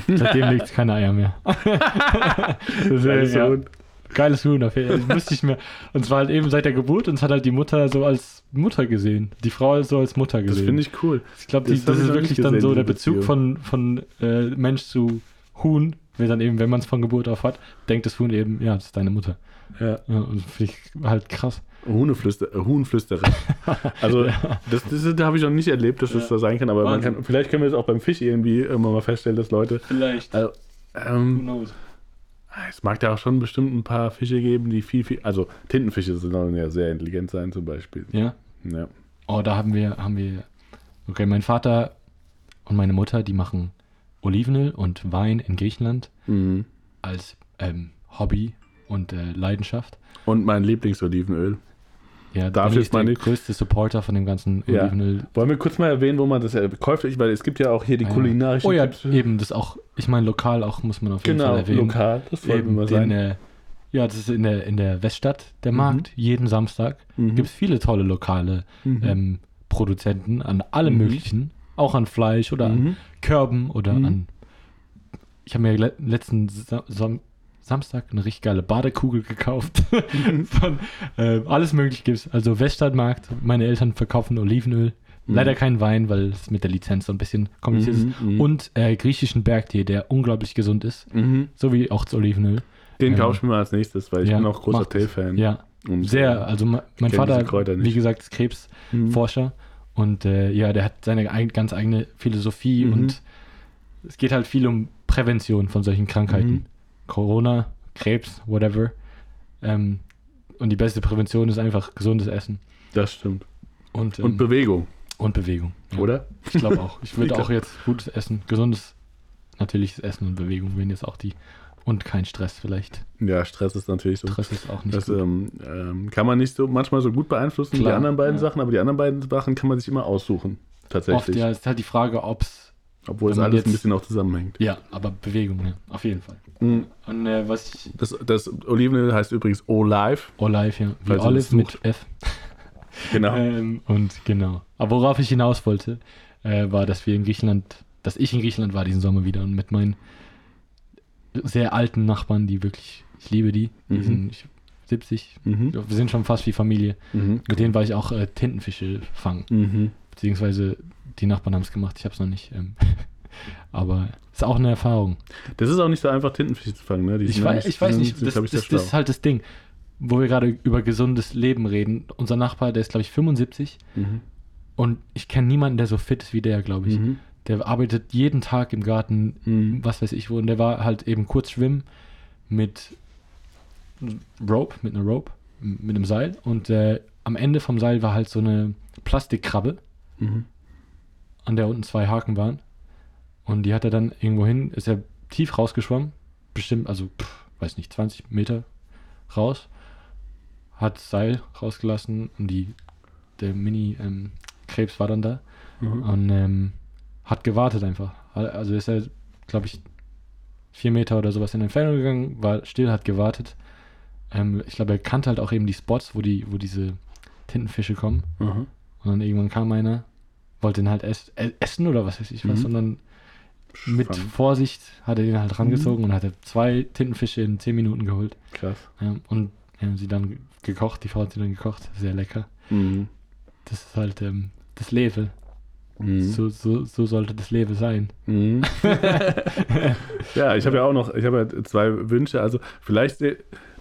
Seitdem [LAUGHS] legt es keine Eier mehr. [LAUGHS] das ist, ja, Huhn. Geiles Huhn, das wusste ich mehr. Und zwar halt eben seit der Geburt und es hat halt die Mutter so als Mutter gesehen. Die Frau so als Mutter gesehen. Das finde ich cool. Ich glaube, das, das ist wirklich dann so der Bezug von, von äh, Mensch zu Huhn, wird dann eben, wenn man es von Geburt auf hat, denkt das Huhn eben, ja, das ist deine Mutter. Ja. ja und finde ich halt krass. Huhneflüster, äh, Huhnflüsterer. [LAUGHS] Also, ja. das, das, das habe ich noch nicht erlebt, dass ja. das so sein kann, aber man kann, vielleicht können wir es auch beim Fisch irgendwie immer mal feststellen, dass Leute. Vielleicht. Also, ähm, es mag da auch schon bestimmt ein paar Fische geben, die viel, viel. Also, Tintenfische sollen ja sehr intelligent sein, zum Beispiel. Ja. Ja. Oh, da haben wir, haben wir. Okay, mein Vater und meine Mutter, die machen Olivenöl und Wein in Griechenland mhm. als ähm, Hobby und äh, Leidenschaft. Und mein Lieblingsolivenöl. Ja, da ist der größte Supporter von dem ganzen ja. Olivenöl. Wollen wir kurz mal erwähnen, wo man das kauft? Weil es gibt ja auch hier die ah, kulinarischen. Oh ja, Tipps. eben, das auch, ich meine, lokal auch muss man auf jeden genau, Fall erwähnen. Genau, lokal, das sollten wir sein. Äh, ja, das ist in der, in der Weststadt, der mhm. Markt, jeden Samstag. Mhm. Gibt es viele tolle lokale mhm. ähm, Produzenten an allem mhm. möglichen, auch an Fleisch oder an mhm. Körben oder mhm. an. Ich habe mir le letzten Sam Samstag eine richtig geile Badekugel gekauft. [LAUGHS] [LAUGHS] Von, äh, alles möglich gibt's. Also Weststadtmarkt, meine Eltern verkaufen Olivenöl. Mhm. Leider kein Wein, weil es mit der Lizenz so ein bisschen kompliziert mhm, ist. Mhm. Und äh, griechischen Bergtee, der unglaublich gesund ist. Mhm. So wie auch das Olivenöl. Den ähm, kaufe ich mir mal als nächstes, weil ich ja, bin auch großer Tee-Fan. Ja, und, sehr. Äh, also mein Vater, wie gesagt, ist Krebsforscher. Mhm. Und äh, ja, der hat seine ein, ganz eigene Philosophie mhm. und es geht halt viel um Prävention von solchen Krankheiten. Corona, Krebs, whatever. Ähm, und die beste Prävention ist einfach gesundes Essen. Das stimmt. Und, ähm, und Bewegung. Und Bewegung. Ja. Oder? Ich glaube auch. Ich würde auch jetzt gutes Essen, gesundes, natürliches Essen und Bewegung wären jetzt auch die Und kein Stress vielleicht. Ja, Stress ist natürlich so. Stress ist auch nicht Das gut. ähm, ähm, kann man nicht so manchmal so gut beeinflussen wie die Klar, anderen beiden ja. Sachen, aber die anderen beiden Sachen kann man sich immer aussuchen. Tatsächlich. Oft ja, ist halt die Frage, ob es. Obwohl es alles ein jetzt- bisschen auch zusammenhängt. Ja, aber Bewegung, ja, auf jeden Fall. Mhm. Und äh, was ich. Das, das Olivenöl heißt übrigens Olive. Olive, ja. Wie Olive mit. F. [LAUGHS] Genau. Ähm, und genau. Aber worauf ich hinaus wollte, äh, war, dass wir in Griechenland, dass ich in Griechenland war diesen Sommer wieder und mit meinen sehr alten Nachbarn, die wirklich, ich liebe die, die Mhm. sind ich, 70, Mhm. wir sind schon fast wie Familie. Mhm. Mit denen war ich auch äh, Tintenfische fangen. Mhm. Beziehungsweise die Nachbarn haben es gemacht, ich habe es noch nicht. Ähm, [LAUGHS] aber es ist auch eine Erfahrung. Das ist auch nicht so einfach, Tintenfische zu fangen. Ne? Die Ich weiß, ich weiß nicht, sind, das, das, sehr das ist halt das Ding, wo wir gerade über gesundes Leben reden. Unser Nachbar, der ist, glaube ich, 75 Mhm. und ich kenne niemanden, der so fit ist wie der, glaube ich. Mhm. Der arbeitet jeden Tag im Garten, Mhm. was weiß ich wo, und der war halt eben kurz schwimmen mit Rope, mit einer Rope, mit einem Seil und äh, am Ende vom Seil war halt so eine Plastikkrabbe, Mhm. An der unten zwei Haken waren und die hat er dann irgendwo hin, ist er tief rausgeschwommen, bestimmt, also, pff, weiß nicht, 20 Meter raus, hat Seil rausgelassen und die, der Mini-Krebs war dann da Mhm. und ähm, hat gewartet einfach. Also ist er, glaube ich, vier Meter oder sowas in Entfernung gegangen, war still, hat gewartet. Ähm, ich glaube, er kannte halt auch eben die Spots, wo die, wo diese Tintenfische kommen. Mhm. Und dann irgendwann kam einer, wollte ihn halt ess, äh, essen oder was weiß ich was. Mhm. Dann mit Spannend. Vorsicht hat er den halt rangezogen und hatte zwei Tintenfische in zehn Minuten geholt. Krass. Ja, und ja, sie dann gekocht, die Frau hat sie dann gekocht, sehr lecker. Mhm. Das ist halt ähm, das Leben. Mhm. So, so, so sollte das Leben sein. Mhm. [LAUGHS] [LAUGHS] ja, ich habe ja auch noch, ich habe ja zwei Wünsche. Also vielleicht äh,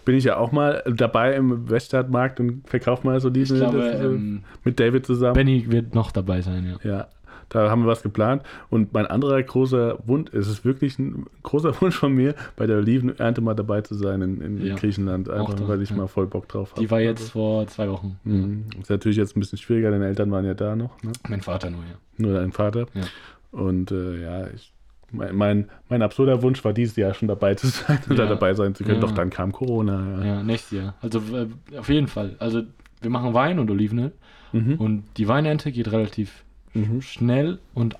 bin ich ja auch mal dabei im Weststadtmarkt und verkaufe mal so diese glaube, das, äh, ähm, mit David zusammen. Benny wird noch dabei sein, ja. Ja, da haben wir was geplant. Und mein anderer großer Wunsch, es ist wirklich ein großer [LAUGHS] Wunsch von mir, bei der Olivenernte mal dabei zu sein in, in Ja. Griechenland. Einfach, Auch da, weil ich ja. mal voll Bock drauf habe. Die war jetzt vor zwei Wochen. Mhm. Ist natürlich jetzt ein bisschen schwieriger, deine Eltern waren ja da noch, ne? Mein Vater nur, ja. nur dein Vater. Ja. Und äh, ja, ich, mein, mein, mein absurder Wunsch war dieses Jahr schon dabei zu sein oder Ja. dabei sein zu können. Ja. Doch dann kam Corona. Ja. Ja, nächstes Jahr. Also äh, auf jeden Fall. Also wir machen Wein und Olivenöl Mhm. und die Weinernte geht relativ Mhm. schnell und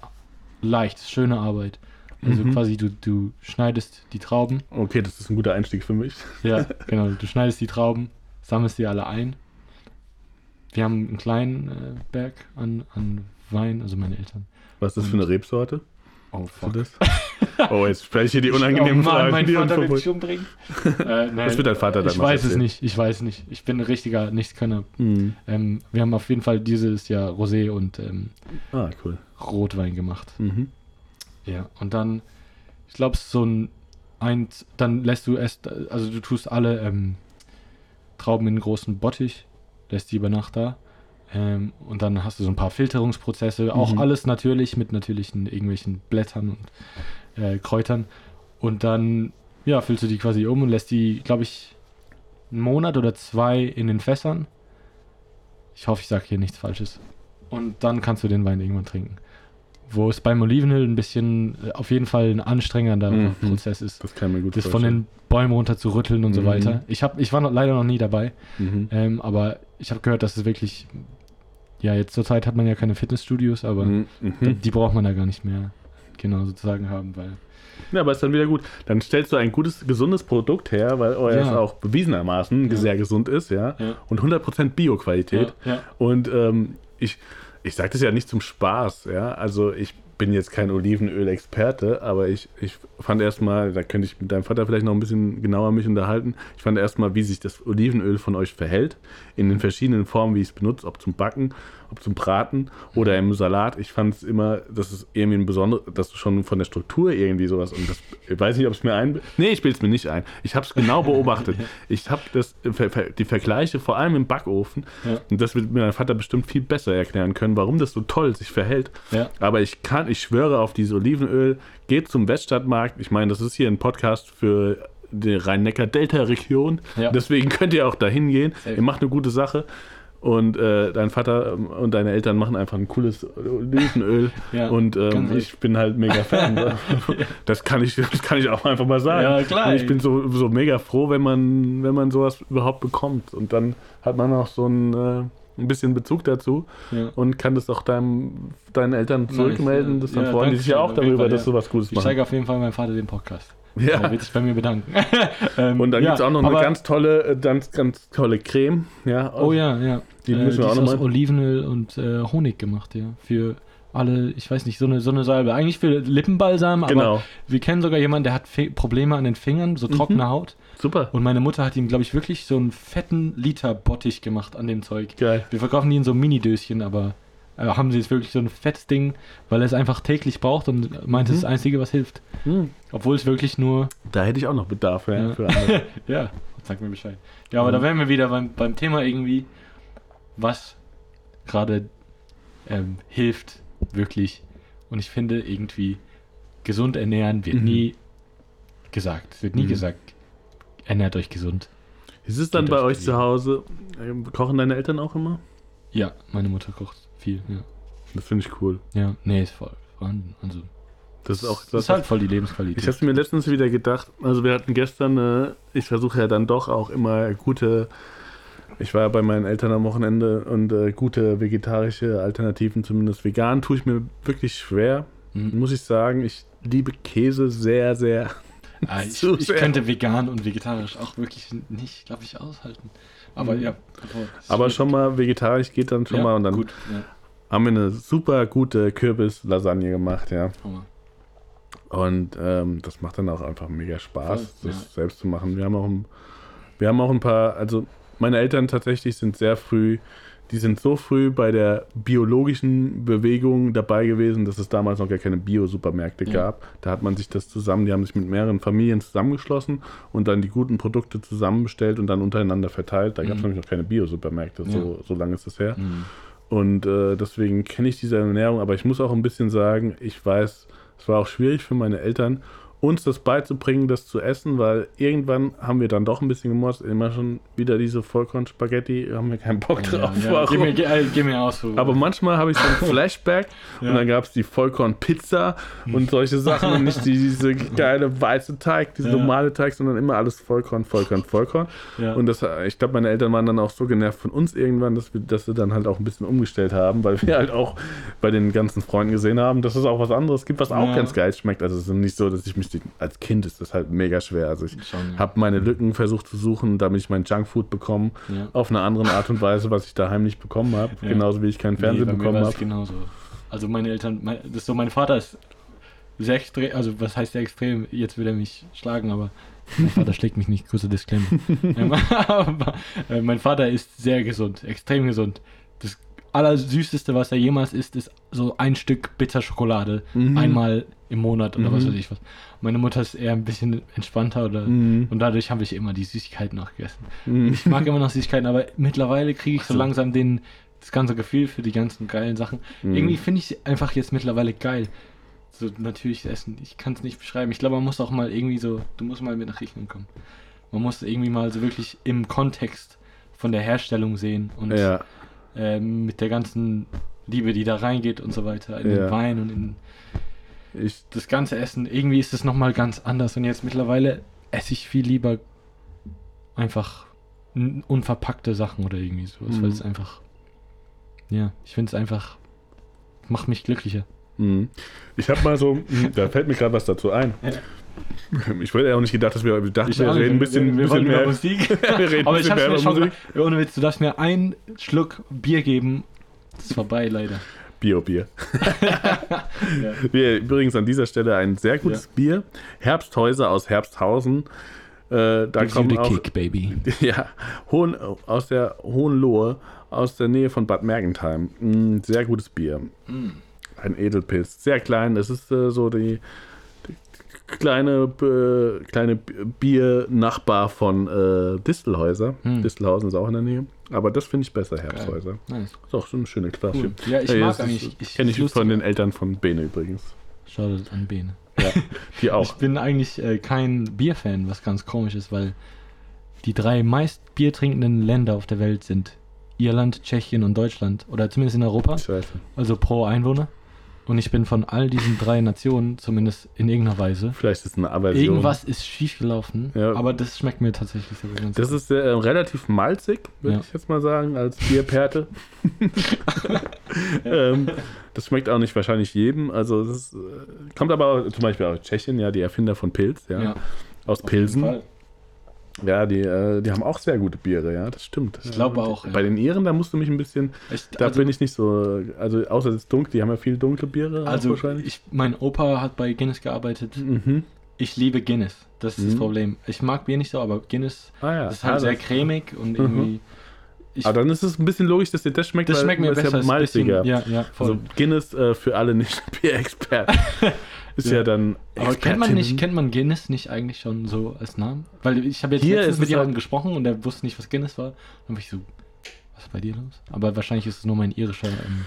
leicht. Schöne Arbeit. Also Mhm. quasi du, du schneidest die Trauben. Okay, das ist ein guter Einstieg für mich. Ja, [LAUGHS] genau. Du schneidest die Trauben, sammelst die alle ein. Wir haben einen kleinen äh, Berg an, an Wein, also meine Eltern. Was ist das für eine Rebsorte? Oh, du das? [LAUGHS] Oh, jetzt spreche ich hier die oh unangenehmen Mann, Fragen. mein die Vater wird mich umbringen. [LAUGHS] äh, nein, Das wird dein Vater dann Ich weiß es erzählen. nicht, ich weiß nicht. Ich bin ein richtiger Nichtskönner. Mhm. Ähm, wir haben auf jeden Fall dieses Jahr Rosé und ähm, Ah, cool. Rotwein gemacht. Mhm. Ja, und dann, ich glaube, so ein, ein, dann lässt du erst, also du tust alle ähm, Trauben in einen großen Bottich, lässt die über Nacht da. Ähm, und dann hast du so ein paar Filterungsprozesse, auch Mhm. alles natürlich mit natürlichen irgendwelchen Blättern und äh, Kräutern. Und dann, ja, füllst du die quasi um und lässt die, glaube ich, einen Monat oder zwei in den Fässern. Ich hoffe, ich sage hier nichts Falsches. Und dann kannst du den Wein irgendwann trinken. Wo es beim Olivenöl ein bisschen, äh, auf jeden Fall ein anstrengender Mhm. Prozess ist. Das kann mir gut Das von den Bäumen runter zu rütteln und so Mhm. weiter. Ich, hab, ich war noch, leider noch nie dabei, Mhm. ähm, aber ich habe gehört, dass es wirklich, ja, jetzt zur Zeit hat man ja keine Fitnessstudios, aber Mhm. die, Mhm. braucht man da gar nicht mehr, genau, sozusagen haben, weil, Ja, aber ist dann wieder gut. Dann stellst du ein gutes, gesundes Produkt her, weil euer Ja. auch bewiesenermaßen Ja. sehr gesund ist, ja. Ja. Und 100% Bio-Qualität. ja. Und ähm, ich, ich sage das ja nicht zum Spaß, ja. Also ich bin jetzt kein Olivenöl-Experte, aber ich, ich fand erstmal, da könnte ich mit deinem Vater vielleicht noch ein bisschen genauer mich unterhalten. Ich fand erstmal, wie sich das Olivenöl von euch verhält, in den verschiedenen Formen, wie ich es benutze, ob zum Backen, ob zum Braten oder im Salat. Ich fand es immer, das ist irgendwie ein besonderes, dass du schon von der Struktur irgendwie sowas und das, ich weiß nicht, ob es mir ein, nee, ich bilde es mir nicht ein. Ich habe es genau beobachtet. [LAUGHS] Ich habe das, die Vergleiche vor allem im Backofen Ja. und das wird mir mein Vater bestimmt viel besser erklären können, warum das so toll sich verhält. Ja. Aber ich kann, ich schwöre auf dieses Olivenöl. Geht zum Weststadtmarkt. Ich meine, das ist hier ein Podcast für die Rhein-Neckar-Delta-Region. Ja. Deswegen könnt ihr auch dahin gehen. Safe. Ihr macht eine gute Sache. Und äh, dein Vater und deine Eltern machen einfach ein cooles Olivenöl. [LAUGHS] Ja, und ähm, ich bin halt mega Fan. [LAUGHS] [LAUGHS] das, kann ich, das kann ich auch einfach mal sagen. Ja, klar, Und ich bin so, so mega froh, wenn man, wenn man sowas überhaupt bekommt. Und dann hat man auch so ein, äh, ein bisschen Bezug dazu Ja. und kann das auch deinem, deinen Eltern zurückmelden. ja. Das dann Ja, freuen die sich ja auch darüber, Fall, dass du was Gutes Ich machst. zeige auf jeden Fall meinem Vater den Podcast. Ja. Er wird sich bei mir bedanken. [LAUGHS] Ähm, Und dann ja, gibt es auch noch eine ganz tolle, äh, ganz, ganz tolle Creme. Ja, Oh ja, ja. Die müssen wir die auch ist noch aus mal- Olivenöl und äh, Honig gemacht, ja. Für alle, ich weiß nicht, so eine, so eine Salbe. Eigentlich für Lippenbalsam, aber Genau. wir kennen sogar jemanden, der hat Fe Probleme an den Fingern, so trockene Haut. Super. Und meine Mutter hat ihm, glaube ich, wirklich so einen fetten Liter Bottich gemacht an dem Zeug. Geil. Wir verkaufen die in so Mini-Döschen, aber äh, haben sie jetzt wirklich so ein fettes Ding, weil er es einfach täglich braucht und meint, es ist das Einzige, was hilft. Hm. Obwohl es wirklich nur Da hätte ich auch noch Bedarf ja, Ja. für andere. [LAUGHS] Ja, sag mir Bescheid. Ja, aber Mhm. da wären wir wieder beim, beim Thema irgendwie, was gerade ähm, hilft, wirklich. Und ich finde irgendwie, gesund ernähren wird Mhm. nie gesagt. Es wird nie Mhm. gesagt, ernährt euch gesund. Ist es dann Geht bei euch zu? Hause? ähm, Kochen deine Eltern auch immer? Ja, meine Mutter kocht viel. Ja, Das finde ich cool. ja nee, ist voll vorhanden. Also, Das ist auch das. ist halt voll die Lebensqualität. ich habe mir letztens wieder gedacht, also wir hatten gestern, äh, ich versuche ja dann doch auch immer gute, ich war ja bei meinen Eltern am Wochenende und äh, gute vegetarische Alternativen, zumindest vegan, tue ich mir wirklich schwer. Mhm. Muss ich sagen, ich liebe Käse sehr, sehr. Ah, ich, ich könnte vegan und vegetarisch auch wirklich nicht, glaube ich, aushalten. Aber Mhm. ja, Aber schwierig. schon mal vegetarisch geht dann schon ja, mal und dann Gut, ja. haben wir eine super gute Kürbis-Lasagne gemacht, ja. Hammer. Und ähm, das macht dann auch einfach mega Spaß, Voll, das ja. selbst zu machen. Wir haben auch ein, wir haben auch ein paar, also meine Eltern tatsächlich sind sehr früh, die sind so früh bei der biologischen Bewegung dabei gewesen, dass es damals noch gar keine Bio-Supermärkte Ja. gab. Da hat man sich das zusammen, die haben sich mit mehreren Familien zusammengeschlossen und dann die guten Produkte zusammenbestellt und dann untereinander verteilt. Da gab es Mhm. nämlich noch keine Bio-Supermärkte, so, so lange ist das her. Mhm. Und äh, deswegen kenne ich diese Ernährung, aber ich muss auch ein bisschen sagen, ich weiß, es war auch schwierig für meine Eltern, uns das beizubringen, das zu essen, weil irgendwann haben wir dann doch ein bisschen gemorst, immer schon wieder diese Vollkorn-Spaghetti, haben wir keinen Bock Ja, drauf. ja, warum? gib, mir, gib, äh, gib mir aus. aber manchmal habe ich so ein [LAUGHS] Flashback Ja. und dann gab es die Vollkorn-Pizza und solche Sachen und nicht die, diese geile weiße Teig, diese Ja. normale Teig, sondern immer alles Vollkorn, Vollkorn, Vollkorn. ja. Und das, ich glaube, meine Eltern waren dann auch so genervt von uns irgendwann, dass, wir, dass sie dann halt auch ein bisschen umgestellt haben, weil wir halt auch bei den ganzen Freunden gesehen haben, dass es auch was anderes gibt, was auch Ja. ganz geil schmeckt. Also es ist nicht so, dass ich mich, als Kind ist das halt mega schwer. Also ich habe meine Lücken versucht zu suchen, damit ich mein Junkfood bekomme, Ja. auf eine andere Art und Weise, was ich daheim nicht bekommen habe. Ja. Genauso wie ich keinen Nee, Fernsehen mir bekommen habe. genauso. Also meine Eltern, mein, das ist so, mein Vater ist sehr extrem, also was heißt sehr extrem, jetzt will er mich schlagen, aber mein Vater schlägt mich nicht, kurzer Disclaimer. [LAUGHS] [LAUGHS] äh, mein Vater ist sehr gesund, extrem gesund. Allersüßeste, was er jemals isst, ist so ein Stück Bitterschokolade, Mhm. einmal im Monat oder was Mhm. weiß ich was. Meine Mutter ist eher ein bisschen entspannter oder Mhm. und dadurch habe ich immer die Süßigkeiten noch gegessen. Mhm. Ich mag immer noch Süßigkeiten, aber mittlerweile kriege ich so so. langsam den, das ganze Gefühl für die ganzen geilen Sachen. Mhm. Irgendwie finde ich sie einfach jetzt mittlerweile geil. So natürliches Essen. Ich kann es nicht beschreiben. Ich glaube, man muss auch mal irgendwie so, du musst mal mit nach Griechenland kommen. Man muss irgendwie mal so wirklich im Kontext von der Herstellung sehen und Ja, ähm, mit der ganzen Liebe, die da reingeht und so weiter, in Ja. den Wein und in ich, das ganze Essen. Irgendwie ist es nochmal ganz anders und jetzt mittlerweile esse ich viel lieber einfach unverpackte Sachen oder irgendwie sowas, Mhm. weil es einfach, ja, ich finde es einfach, macht mich glücklicher. Mhm. Ich habe mal so, da fällt mir gerade was dazu ein. [LAUGHS] Ich wollte ja auch nicht gedacht, dass wir, dachten, Ich wir reden ein bisschen, wir, wir bisschen mehr. Musik. [LAUGHS] wir reden Aber ein ich bisschen hab's mehr mir über schon ohne Witz, du darfst mir einen Schluck Bier geben. Das ist vorbei, leider. Bio-Bier. Ja. [LAUGHS] Wir, übrigens an dieser Stelle ein sehr gutes Ja. Bier. Herbsthäuser aus Herbsthausen. Äh, da Gives you kommen the auch, kick, baby. ja, Hohen, aus der Hohenlohe, aus der Nähe von Bad Mergentheim. Mm, sehr gutes Bier. Mm. Ein Edelpilz. Sehr klein. Das ist äh, so die kleine, äh, kleine Bier-Nachbar von äh, Distelhäuser. Hm. Distelhausen ist auch in der Nähe. Aber das finde ich besser, Herbsthäuser. Nice. Ist auch so eine schöne Flasche. Cool. Ja, ich Hey, mag eigentlich. Ich, Kenne ich von den Eltern von Bene übrigens. Shoutout an Bene. Ja, [LAUGHS] die auch. Ich bin eigentlich äh, kein Bierfan, was ganz komisch ist, weil die drei meist Bier trinkenden Länder auf der Welt sind Irland, Tschechien und Deutschland. Oder zumindest in Europa. Scheiße. Also pro Einwohner. Und ich bin von all diesen drei Nationen, zumindest in irgendeiner Weise. Vielleicht ist es eine Aversion. Irgendwas ist schiefgelaufen, Ja. aber das schmeckt mir tatsächlich sehr gut. Das ist äh, relativ malzig, würde Ja. ich jetzt mal sagen, als Bierperte. [LAUGHS] ähm, das schmeckt auch nicht wahrscheinlich jedem. Also das ist, äh, kommt aber auch, zum Beispiel aus Tschechien, ja, die Erfinder von Pilz, ja, ja. aus Pilsen. Ja, die, äh, die haben auch sehr gute Biere, ja, das stimmt. Ich glaube Ja, auch, ja. Bei den Iren, da musst du mich ein bisschen, Ich, da bin ich nicht so, also außer es ist dunkel, die haben ja viel dunkle Biere also wahrscheinlich. ich, mein Opa hat bei Guinness gearbeitet. Mhm. Ich liebe Guinness. Das ist das Mhm. Problem. Ich mag Bier nicht so, aber Guinness Ah ja. das ist halt Ah, sehr das- cremig und irgendwie. Ich, Aber dann ist es ein bisschen logisch, dass dir das schmeckt, das weil schmeckt mir das ist besser. ja ein bisschen- malziger. Ja, ja, voll. Also Guinness äh, für alle [LAUGHS] Nicht-Bier-Experten [LAUGHS] ist ja, Ja. dann aber kennt man, nicht, kennt man Guinness nicht eigentlich schon so als Namen? Weil ich habe jetzt Hier letztens mit jemandem halt- gesprochen und der wusste nicht, was Guinness war. Dann habe ich so, was ist bei dir los? Aber wahrscheinlich ist es nur mein irischer ähm,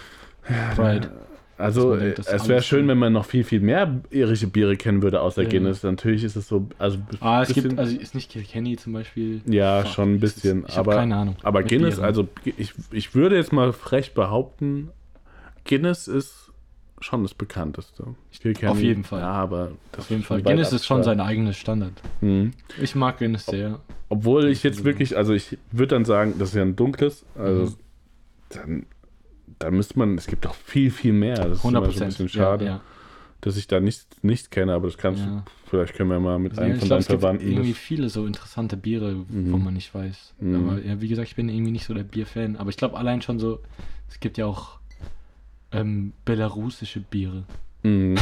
Pride. Also denkt, es wäre schön, wenn man noch viel, viel mehr irische Biere kennen würde, außer Ja. Guinness. Natürlich ist es so, also Ah, es bisschen- gibt, also ist nicht Kilkenny zum Beispiel. ja, Fuck, schon ein das ist- bisschen. Ich aber keine Ahnung. aber Guinness, Bieren. also ich, ich würde jetzt mal frech behaupten, Guinness ist schon das bekannteste. Kilkenny, Auf jeden Fall. Ja, aber das Auf jeden ist Fall. Guinness ist schon sein eigenes Standard. Mhm. Ich mag Guinness sehr. Obwohl ich jetzt ist wirklich, also ich würde dann sagen, das ist ja ein dunkles, also Mhm. dann, dann müsste man, es gibt doch viel, viel mehr. Das ist 100 immer so ein bisschen schade, Ja, ja. dass ich da nichts nicht kenne, aber das kannst Ja. du, vielleicht können wir mal mit Ja, einem ich von glaube, deinen es gibt Verwandten. irgendwie viele so interessante Biere, Mhm. wo man nicht weiß. Mhm. Aber ja, wie gesagt, ich bin irgendwie nicht so der Bierfan. Aber ich glaube allein schon so, es gibt ja auch ähm, belarussische Biere. Mhm.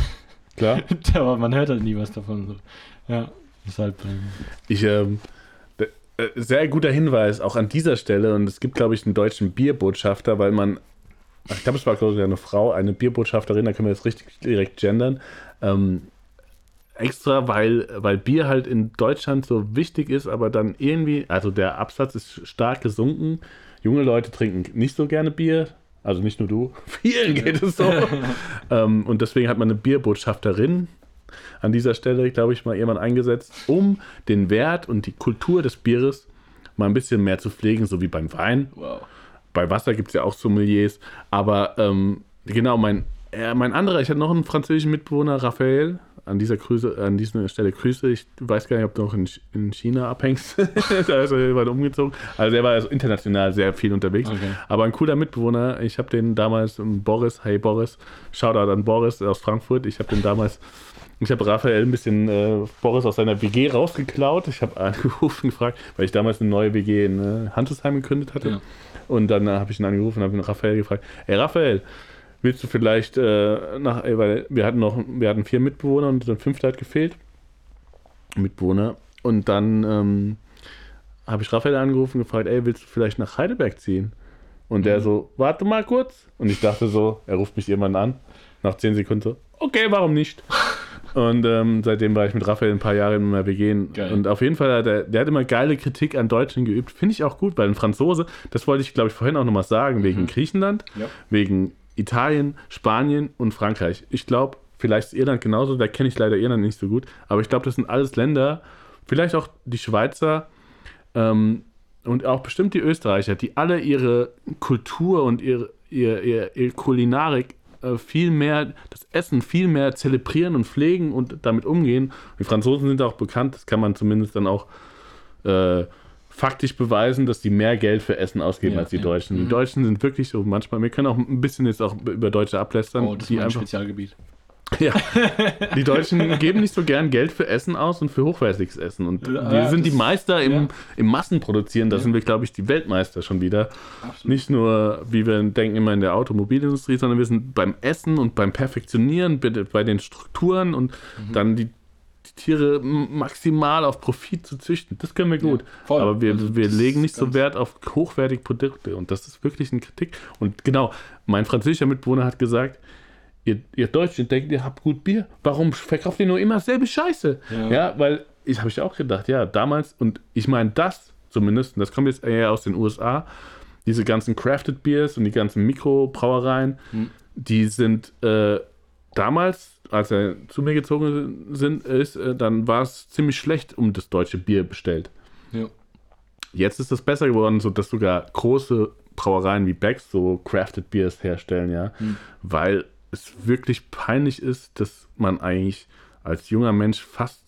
Klar. [LAUGHS] Aber man hört halt nie was davon. So. Ja, deshalb. Ähm, Ich, ähm, äh, sehr guter Hinweis auch an dieser Stelle und es gibt, glaube ich, einen deutschen Bierbotschafter, weil man, ich glaube, es war, glaube ich, eine Frau, eine Bierbotschafterin, da können wir jetzt richtig direkt gendern, ähm, extra, weil, weil Bier halt in Deutschland so wichtig ist, aber dann irgendwie, also der Absatz ist stark gesunken. Junge Leute trinken nicht so gerne Bier, also nicht nur du, [LAUGHS] vielen geht es so. [LAUGHS] ähm, und deswegen hat man eine Bierbotschafterin an dieser Stelle, glaube ich, mal jemand eingesetzt, um den Wert und die Kultur des Bieres mal ein bisschen mehr zu pflegen, so wie beim Wein. wow. Bei Wasser gibt es ja auch Sommeliers. Aber ähm, genau, mein, äh, mein anderer, ich hatte noch einen französischen Mitbewohner, Raphael. An dieser, Grüße, an dieser Stelle Grüße. Ich weiß gar nicht, ob du noch in, in China abhängst. [LAUGHS] da ist er jemand umgezogen. Also er war also international sehr viel unterwegs. Okay. Aber ein cooler Mitbewohner. Ich habe den damals, ähm, Boris, hey Boris, Shoutout an Boris aus Frankfurt. Ich habe den damals, ich habe Raphael ein bisschen äh, Boris aus seiner WG rausgeklaut. Ich habe [LAUGHS] angerufen, gefragt, weil ich damals eine neue WG in äh, Handelsheim gegründet hatte. Ja. Und dann äh, habe ich ihn angerufen und habe ihn Raphael gefragt, ey Raphael, willst du vielleicht äh, nach, ey, weil wir hatten noch, wir hatten vier Mitbewohner und ein fünfter hat gefehlt. Mitbewohner. Und dann ähm, habe ich Raphael angerufen und gefragt, ey, willst du vielleicht nach Heidelberg ziehen? Und der Mhm. so, warte mal kurz. Und ich dachte so, er ruft mich jemand an. Nach zehn Sekunden so, okay, warum nicht? [LAUGHS] Und ähm, seitdem war ich mit Raphael ein paar Jahre in meiner WG. Geil. Und auf jeden Fall, hat er, der hat immer geile Kritik an Deutschen geübt. Finde ich auch gut, weil ein Franzose, das wollte ich, glaube ich, vorhin auch nochmal sagen, wegen Mhm. Griechenland, Ja. wegen Italien, Spanien und Frankreich. Ich glaube, vielleicht ist Irland genauso, da kenne ich leider Irland nicht so gut, aber ich glaube, das sind alles Länder, vielleicht auch die Schweizer ähm, und auch bestimmt die Österreicher, die alle ihre Kultur und ihre, ihr, ihr, ihr Kulinarik äh, viel mehr, das Essen viel mehr zelebrieren und pflegen und damit umgehen. Die Franzosen sind auch bekannt, das kann man zumindest dann auch äh, faktisch beweisen, dass die mehr Geld für Essen ausgeben Ja, als die ja. Deutschen. Die Mhm. Deutschen sind wirklich so manchmal, wir können auch ein bisschen jetzt auch über Deutsche ablästern, Oh, das ist einfach Spezialgebiet. [LAUGHS] ja. Die Deutschen geben nicht so gern Geld für Essen aus und für hochwertiges Essen. Und Ja, wir sind die Meister im, ja. im Massenproduzieren. Da Ja. sind wir, glaube ich, die Weltmeister schon wieder. Absolut. Nicht nur, wie wir denken, immer in der Automobilindustrie, sondern wir sind beim Essen und beim Perfektionieren, bei, den Strukturen und Mhm. dann die Tiere maximal auf Profit zu züchten. Das können wir gut. voll. Aber wir, Also wir legen nicht so Wert auf hochwertige Produkte. Und das ist wirklich eine Kritik. Und genau, mein französischer Mitbewohner hat gesagt, ihr, ihr Deutschen denkt, ihr habt gut Bier. Warum verkauft ihr nur immer selbe Scheiße? Ja. Ja, weil ich habe ich auch gedacht, ja, damals, und ich meine das zumindest, und das kommt jetzt eher aus den USA, diese ganzen Crafted Beers und die ganzen Mikrobrauereien, Hm. die sind äh, damals, als er zu mir gezogen sind, ist, äh, dann war es ziemlich schlecht um das deutsche Bier bestellt. Ja. Jetzt ist es besser geworden, sodass sogar große Brauereien wie Becks so Crafted Beers herstellen, ja, mhm. weil es wirklich peinlich ist, dass man eigentlich als junger Mensch fast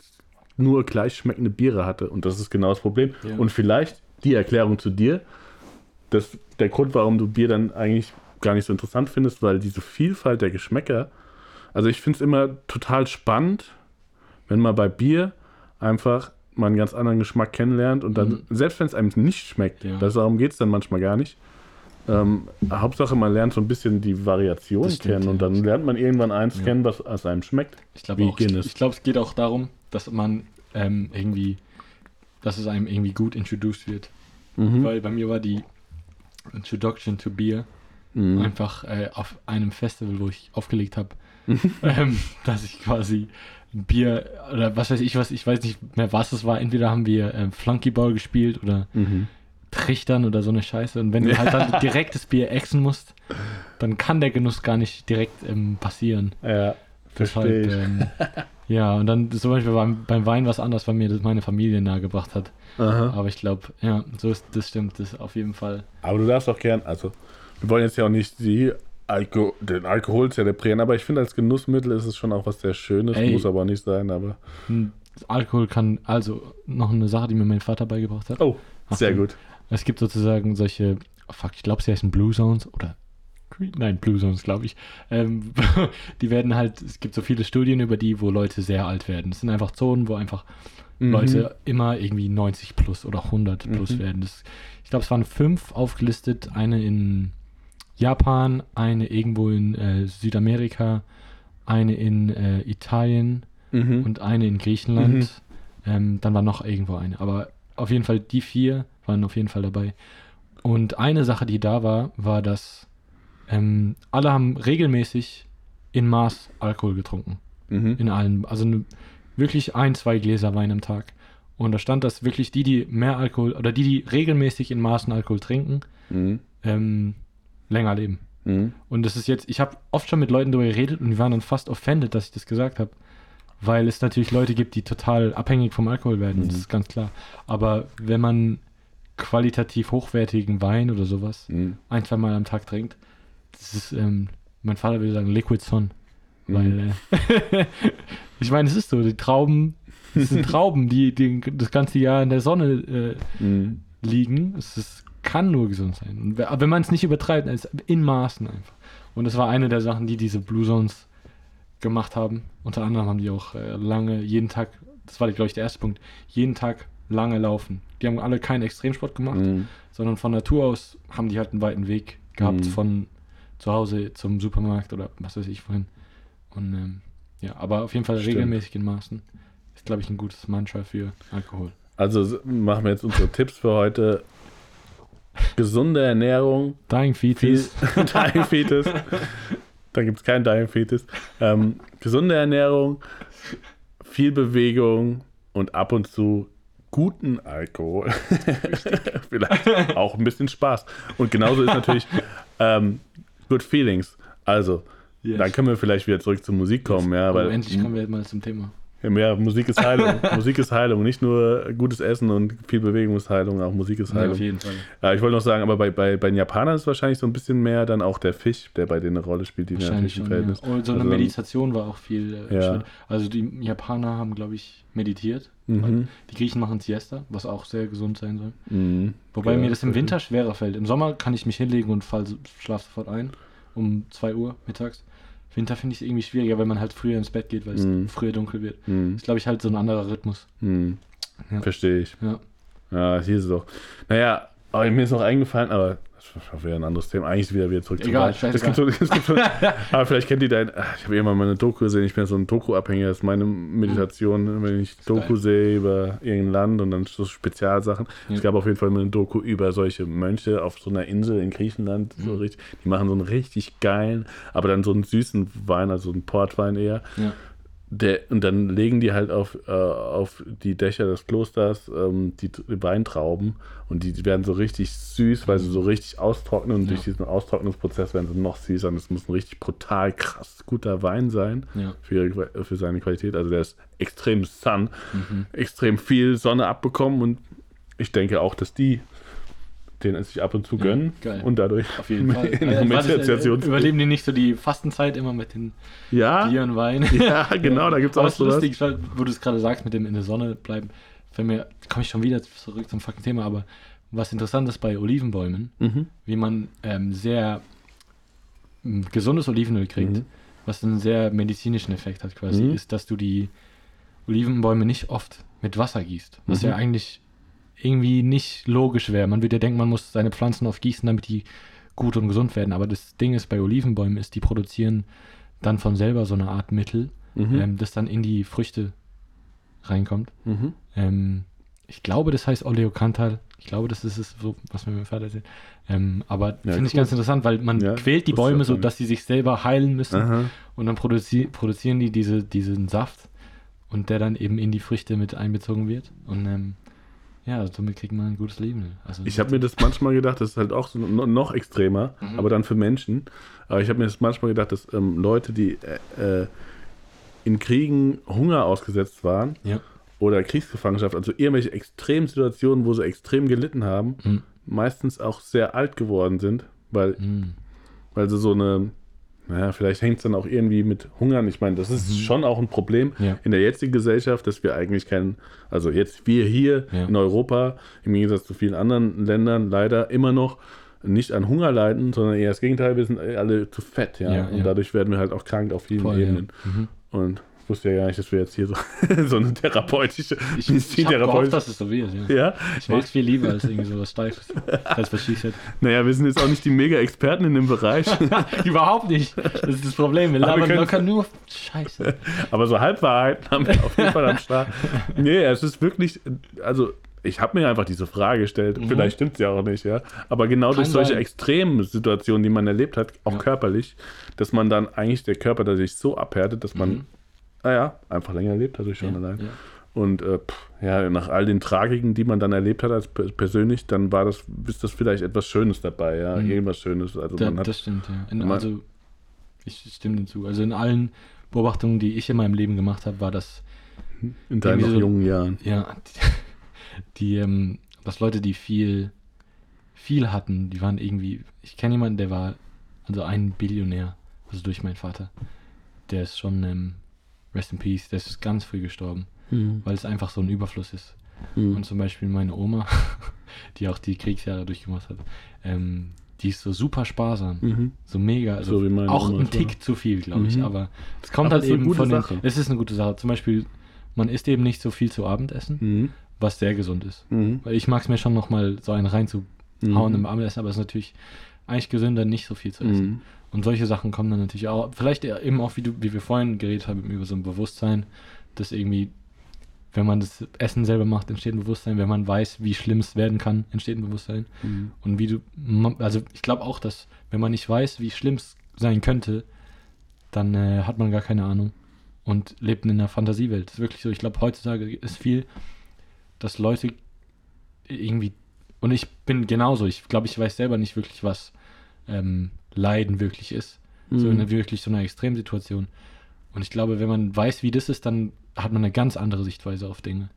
nur gleich schmeckende Biere hatte und das ist genau das Problem. Ja. Und vielleicht die Erklärung zu dir, dass der Grund, warum du Bier dann eigentlich gar nicht so interessant findest, weil diese Vielfalt der Geschmäcker, also ich finde es immer total spannend, wenn man bei Bier einfach mal einen ganz anderen Geschmack kennenlernt und dann, mhm. selbst wenn es einem nicht schmeckt, ja. das, darum geht es dann manchmal gar nicht. Ähm, Hauptsache, man lernt so ein bisschen die Variation stimmt, kennen und dann lernt man irgendwann eins ja. kennen, was, was einem schmeckt. Ich glaube, ich glaube, es geht auch darum, dass man ähm, irgendwie, dass es einem irgendwie gut introduced wird. Mhm. Weil bei mir war die Introduction to Beer mhm. einfach äh, auf einem Festival, wo ich aufgelegt habe, [LAUGHS] ähm, dass ich quasi ein Bier oder was weiß ich was, ich weiß nicht mehr was es war. Entweder haben wir äh, Flunkyball gespielt oder mhm. Trichtern oder so eine Scheiße. Und wenn du halt dann [LAUGHS] direkt das Bier exen musst, dann kann der Genuss gar nicht direkt ähm, passieren. Ja, verstehe ich. Ähm, [LAUGHS] ja, und dann zum Beispiel beim, beim Wein was anders, weil mir das meine Familie nahegebracht hat. Aha. Aber ich glaube, ja, so ist das stimmt, das auf jeden Fall. Aber du darfst auch gern, also wir wollen jetzt ja auch nicht die Alko den Alkohol zelebrieren, aber ich finde, als Genussmittel ist es schon auch was sehr Schönes, Ey, muss aber nicht sein, aber. Hm, Alkohol kann, also noch eine Sache, die mir mein Vater beigebracht hat. Oh, sehr gut. Es gibt sozusagen solche, oh fuck, ich glaube, sie heißen Blue Zones oder Nein, Blue Zones, glaube ich. Ähm, [LAUGHS] die werden halt, es gibt so viele Studien über die, wo Leute sehr alt werden. Es sind einfach Zonen, wo einfach mhm. Leute immer irgendwie 90 plus oder 100 plus mhm. werden. Das, ich glaube, es waren fünf aufgelistet. Eine in Japan, eine irgendwo in äh, Südamerika, eine in äh, Italien mhm. und eine in Griechenland. Mhm. Ähm, dann war noch irgendwo eine. Aber auf jeden Fall, die vier waren auf jeden Fall dabei. Und eine Sache, die da war, war, dass ähm, alle haben regelmäßig in Maß Alkohol getrunken. Mhm. In allen. Also ne, wirklich ein, zwei Gläser Wein am Tag. Und da stand, dass wirklich die, die mehr Alkohol oder die, die regelmäßig in Maßen Alkohol trinken, mhm. ähm, länger leben. Mhm. Und das ist jetzt, ich habe oft schon mit Leuten darüber geredet und die waren dann fast offended, dass ich das gesagt habe. Weil es natürlich Leute gibt, die total abhängig vom Alkohol werden, mhm. das ist ganz klar. Aber wenn man qualitativ hochwertigen Wein oder sowas mhm. ein, zwei Mal am Tag trinkt, das ist, ähm, mein Vater würde sagen, Liquid Sun. Mhm. Weil, äh, [LAUGHS] ich meine, es ist so, die Trauben, es sind [LAUGHS] Trauben, die, die das ganze Jahr in der Sonne äh, mhm. liegen. Es ist kann nur gesund sein. Und wenn man es nicht übertreibt, ist in Maßen einfach. Und das war eine der Sachen, die diese Blue Zones gemacht haben. Unter anderem haben die auch äh, lange, jeden Tag, das war, glaube ich, der erste Punkt, jeden Tag lange laufen. Die haben alle keinen Extremsport gemacht, mhm. sondern von Natur aus haben die halt einen weiten Weg gehabt mhm. von zu Hause zum Supermarkt oder was weiß ich wohin. Und ähm, ja, aber auf jeden Fall Stimmt. regelmäßig in Maßen. Ist, glaube ich, ein gutes Mantra für Alkohol. Also machen wir jetzt unsere Tipps für heute gesunde Ernährung. Dying Fetus. Viel, [LAUGHS] Dying Fetus. da gibt es keinen Dying Fetus. Ähm, gesunde Ernährung, viel Bewegung und ab und zu guten Alkohol. [LAUGHS] Vielleicht auch ein bisschen Spaß. Und genauso ist natürlich ähm, Good Feelings. Also, yes. dann können wir vielleicht wieder zurück zur Musik kommen. Yes. Ja, weil, endlich kommen wir jetzt mal zum Thema. Ja, Musik ist Heilung. [LAUGHS] Musik ist Heilung. Nicht nur gutes Essen und viel Bewegung ist Heilung, auch Musik ist Heilung. Ja, auf jeden Fall. Ja, ich wollte noch sagen, aber bei, bei, bei den Japanern ist wahrscheinlich so ein bisschen mehr dann auch der Fisch, der bei denen eine Rolle spielt, die natürlich schon, Verhältnis. Ja. Und so eine also, Meditation war auch viel. Äh, ja. Also die Japaner haben, glaube ich, meditiert. Mhm. Die Griechen machen Siesta, was auch sehr gesund sein soll. Mhm. Wobei ja, mir das im Winter schwerer fällt. Im Sommer kann ich mich hinlegen und fall, schlaf sofort ein um 2 Uhr mittags. Winter finde ich es irgendwie schwieriger, weil man halt früher ins Bett geht, weil es mm. früher dunkel wird. Mm. ist, glaube ich, halt so ein anderer Rhythmus. Mm. Ja. Verstehe ich. Ja. Ja, hier ist es doch. Naja, aber mir ist noch eingefallen, aber das wäre ein anderes Thema. Eigentlich wieder wieder zurück Egal, zu es gibt so, es gibt so, [LAUGHS] Aber vielleicht kennt ihr dein. Ich habe immer mal eine Doku gesehen. Ich bin so ein Doku-Abhängiger. Das ist meine Meditation, wenn ich Doku sehe über irgendein Land und dann so Spezialsachen. Ja. Es gab auf jeden Fall mal eine Doku über solche Mönche auf so einer Insel in Griechenland. Mhm. So richtig, die machen so einen richtig geilen, aber dann so einen süßen Wein, also einen Portwein eher. Ja der, und dann legen die halt auf, äh, auf die Dächer des Klosters ähm, die, die, Weintrauben und die, die, werden so richtig süß, weil sie so richtig austrocknen und ja. durch diesen Austrocknungsprozess werden sie noch süßer und es muss ein richtig brutal krass guter Wein sein ja. für, ihre, für seine Qualität. Also der ist extrem Sun, mhm. extrem viel Sonne abbekommen und ich denke auch, dass die den sich ab und zu gönnen Ja, und dadurch Auf jeden [LAUGHS] Fall. in was äh, Assoziation- überleben die nicht so die Fastenzeit immer mit den ja, Bier und Wein? [LAUGHS] ja, genau, da gibt es auch sowas. lustig, weil, wo du es gerade sagst, mit dem in der Sonne bleiben. Für mir komme ich schon wieder zurück zum fucking Thema, aber was interessant ist bei Olivenbäumen, Mhm. wie man ähm, sehr gesundes Olivenöl kriegt, Mhm. was einen sehr medizinischen Effekt hat quasi, Mhm. ist, dass du die Olivenbäume nicht oft mit Wasser gießt. Was Mhm. ja eigentlich irgendwie nicht logisch wäre. Man würde ja denken, man muss seine Pflanzen oft gießen, damit die gut und gesund werden. Aber das Ding ist bei Olivenbäumen ist, die produzieren dann von selber so eine Art Mittel, Mhm. ähm, das dann in die Früchte reinkommt. Mhm. Ähm, ich glaube, das heißt Oleokantal. Ich glaube, das ist es, so, was mir mein Vater erzählt. Ähm, aber Ja, finde ich ganz interessant, weil man Ja, quält die Bäume so, dass sie sich selber heilen müssen. Aha. Und dann produzi produzieren die diese, diesen Saft und der dann eben in die Früchte mit einbezogen wird. Und ähm, ja, somit kriegt man ein gutes Leben. Also, Ich habe mir das manchmal gedacht, das ist halt auch so no- noch extremer, Mhm. aber dann für Menschen. Aber ich habe mir das manchmal gedacht, dass ähm, Leute, die äh, äh, in Kriegen Hunger ausgesetzt waren Ja. oder Kriegsgefangenschaft, also irgendwelche Extremsituationen, wo sie extrem gelitten haben, Mhm. meistens auch sehr alt geworden sind, weil, Mhm. weil sie so eine, naja, vielleicht hängt es dann auch irgendwie mit Hungern. Ich meine, das ist schon auch ein Problem Mhm. Ja. in der jetzigen Gesellschaft, dass wir eigentlich keinen, also jetzt wir hier Ja. in Europa, im Gegensatz zu vielen anderen Ländern, leider immer noch nicht an Hunger leiden, sondern eher das Gegenteil, wir sind alle zu fett, ja. Ja, und dadurch werden wir halt auch krank auf vielen Voll. Ebenen. Mhm. Und ich wusste ja gar nicht, dass wir jetzt hier so, [LAUGHS] so eine therapeutische, Ich, ich habe gehofft, dass es so wird. Ja. ja, Ich mag es viel lieber als irgendwie sowas Steifes. Als was Schießet. naja, wir sind jetzt auch nicht die Mega-Experten in dem Bereich, [LAUGHS] Überhaupt nicht. Das ist das Problem. Wir Aber wir labern locker nur Scheiße. aber so Halbwahrheiten haben wir auf jeden Fall am Start. [LAUGHS] Nee, es ist wirklich, also ich habe mir einfach diese Frage gestellt, vielleicht stimmt es ja auch nicht, ja, aber genau durch Kann solche sein. extremen Situationen, die man erlebt hat, auch Ja. körperlich, dass man dann eigentlich der Körper da sich so abhärtet, dass man, Mhm. Naja, einfach länger lebt, dadurch schon Ja, allein. ja. Und äh, pff, ja, nach all den Tragiken, die man dann erlebt hat als per- persönlich, dann war das, ist das vielleicht etwas Schönes dabei, ja, Mhm. irgendwas Schönes. Also Da, man hat, das stimmt, ja. In, also, ich stimme dem zu. Also in allen Beobachtungen, die ich in meinem Leben gemacht habe, war das, in deinen so- jungen Jahren. ja, die, [LAUGHS] die ähm, dass Leute, die viel, viel hatten, die waren irgendwie, ich kenne jemanden, der war, also ein Billionär, also durch meinen Vater. Der ist schon, ähm, rest in peace, der ist ganz früh gestorben, weil es einfach so ein Überfluss ist. Mhm. Und zum Beispiel meine Oma, [LAUGHS] die auch die Kriegsjahre durchgemacht hat, ähm, die ist so super sparsam. Mhm. So mega. Also So auch Oma ein. Tick zu viel, glaube ich. Mhm. Aber es kommt Aber halt eben von den. Es ist eine gute Sache. Zum Beispiel, man isst eben nicht so viel zu Abendessen, Mhm. was sehr gesund ist. Mhm. Weil ich mag es mir schon nochmal so einen reinzuhauen Mhm. im Abendessen, aber es ist natürlich eigentlich gesünder, nicht so viel zu essen. Und solche Sachen kommen dann natürlich auch, vielleicht eben auch, wie, du, wie wir vorhin geredet haben, über so ein Bewusstsein, dass irgendwie, wenn man das Essen selber macht, entsteht ein Bewusstsein, wenn man weiß, wie schlimm es werden kann, entsteht ein Bewusstsein. Mhm. Und wie du, also ich glaube auch, dass wenn man nicht weiß, wie schlimm es sein könnte, dann äh, hat man gar keine Ahnung und lebt in einer Fantasiewelt. Das ist wirklich so. Ich glaube, heutzutage ist viel, dass Leute irgendwie, und ich bin genauso, ich glaube, ich weiß selber nicht wirklich, was ähm, Leiden wirklich ist. So in Mhm. einer wirklich so einer Extremsituation. Und ich glaube, wenn man weiß, wie das ist, dann hat man eine ganz andere Sichtweise auf Dinge.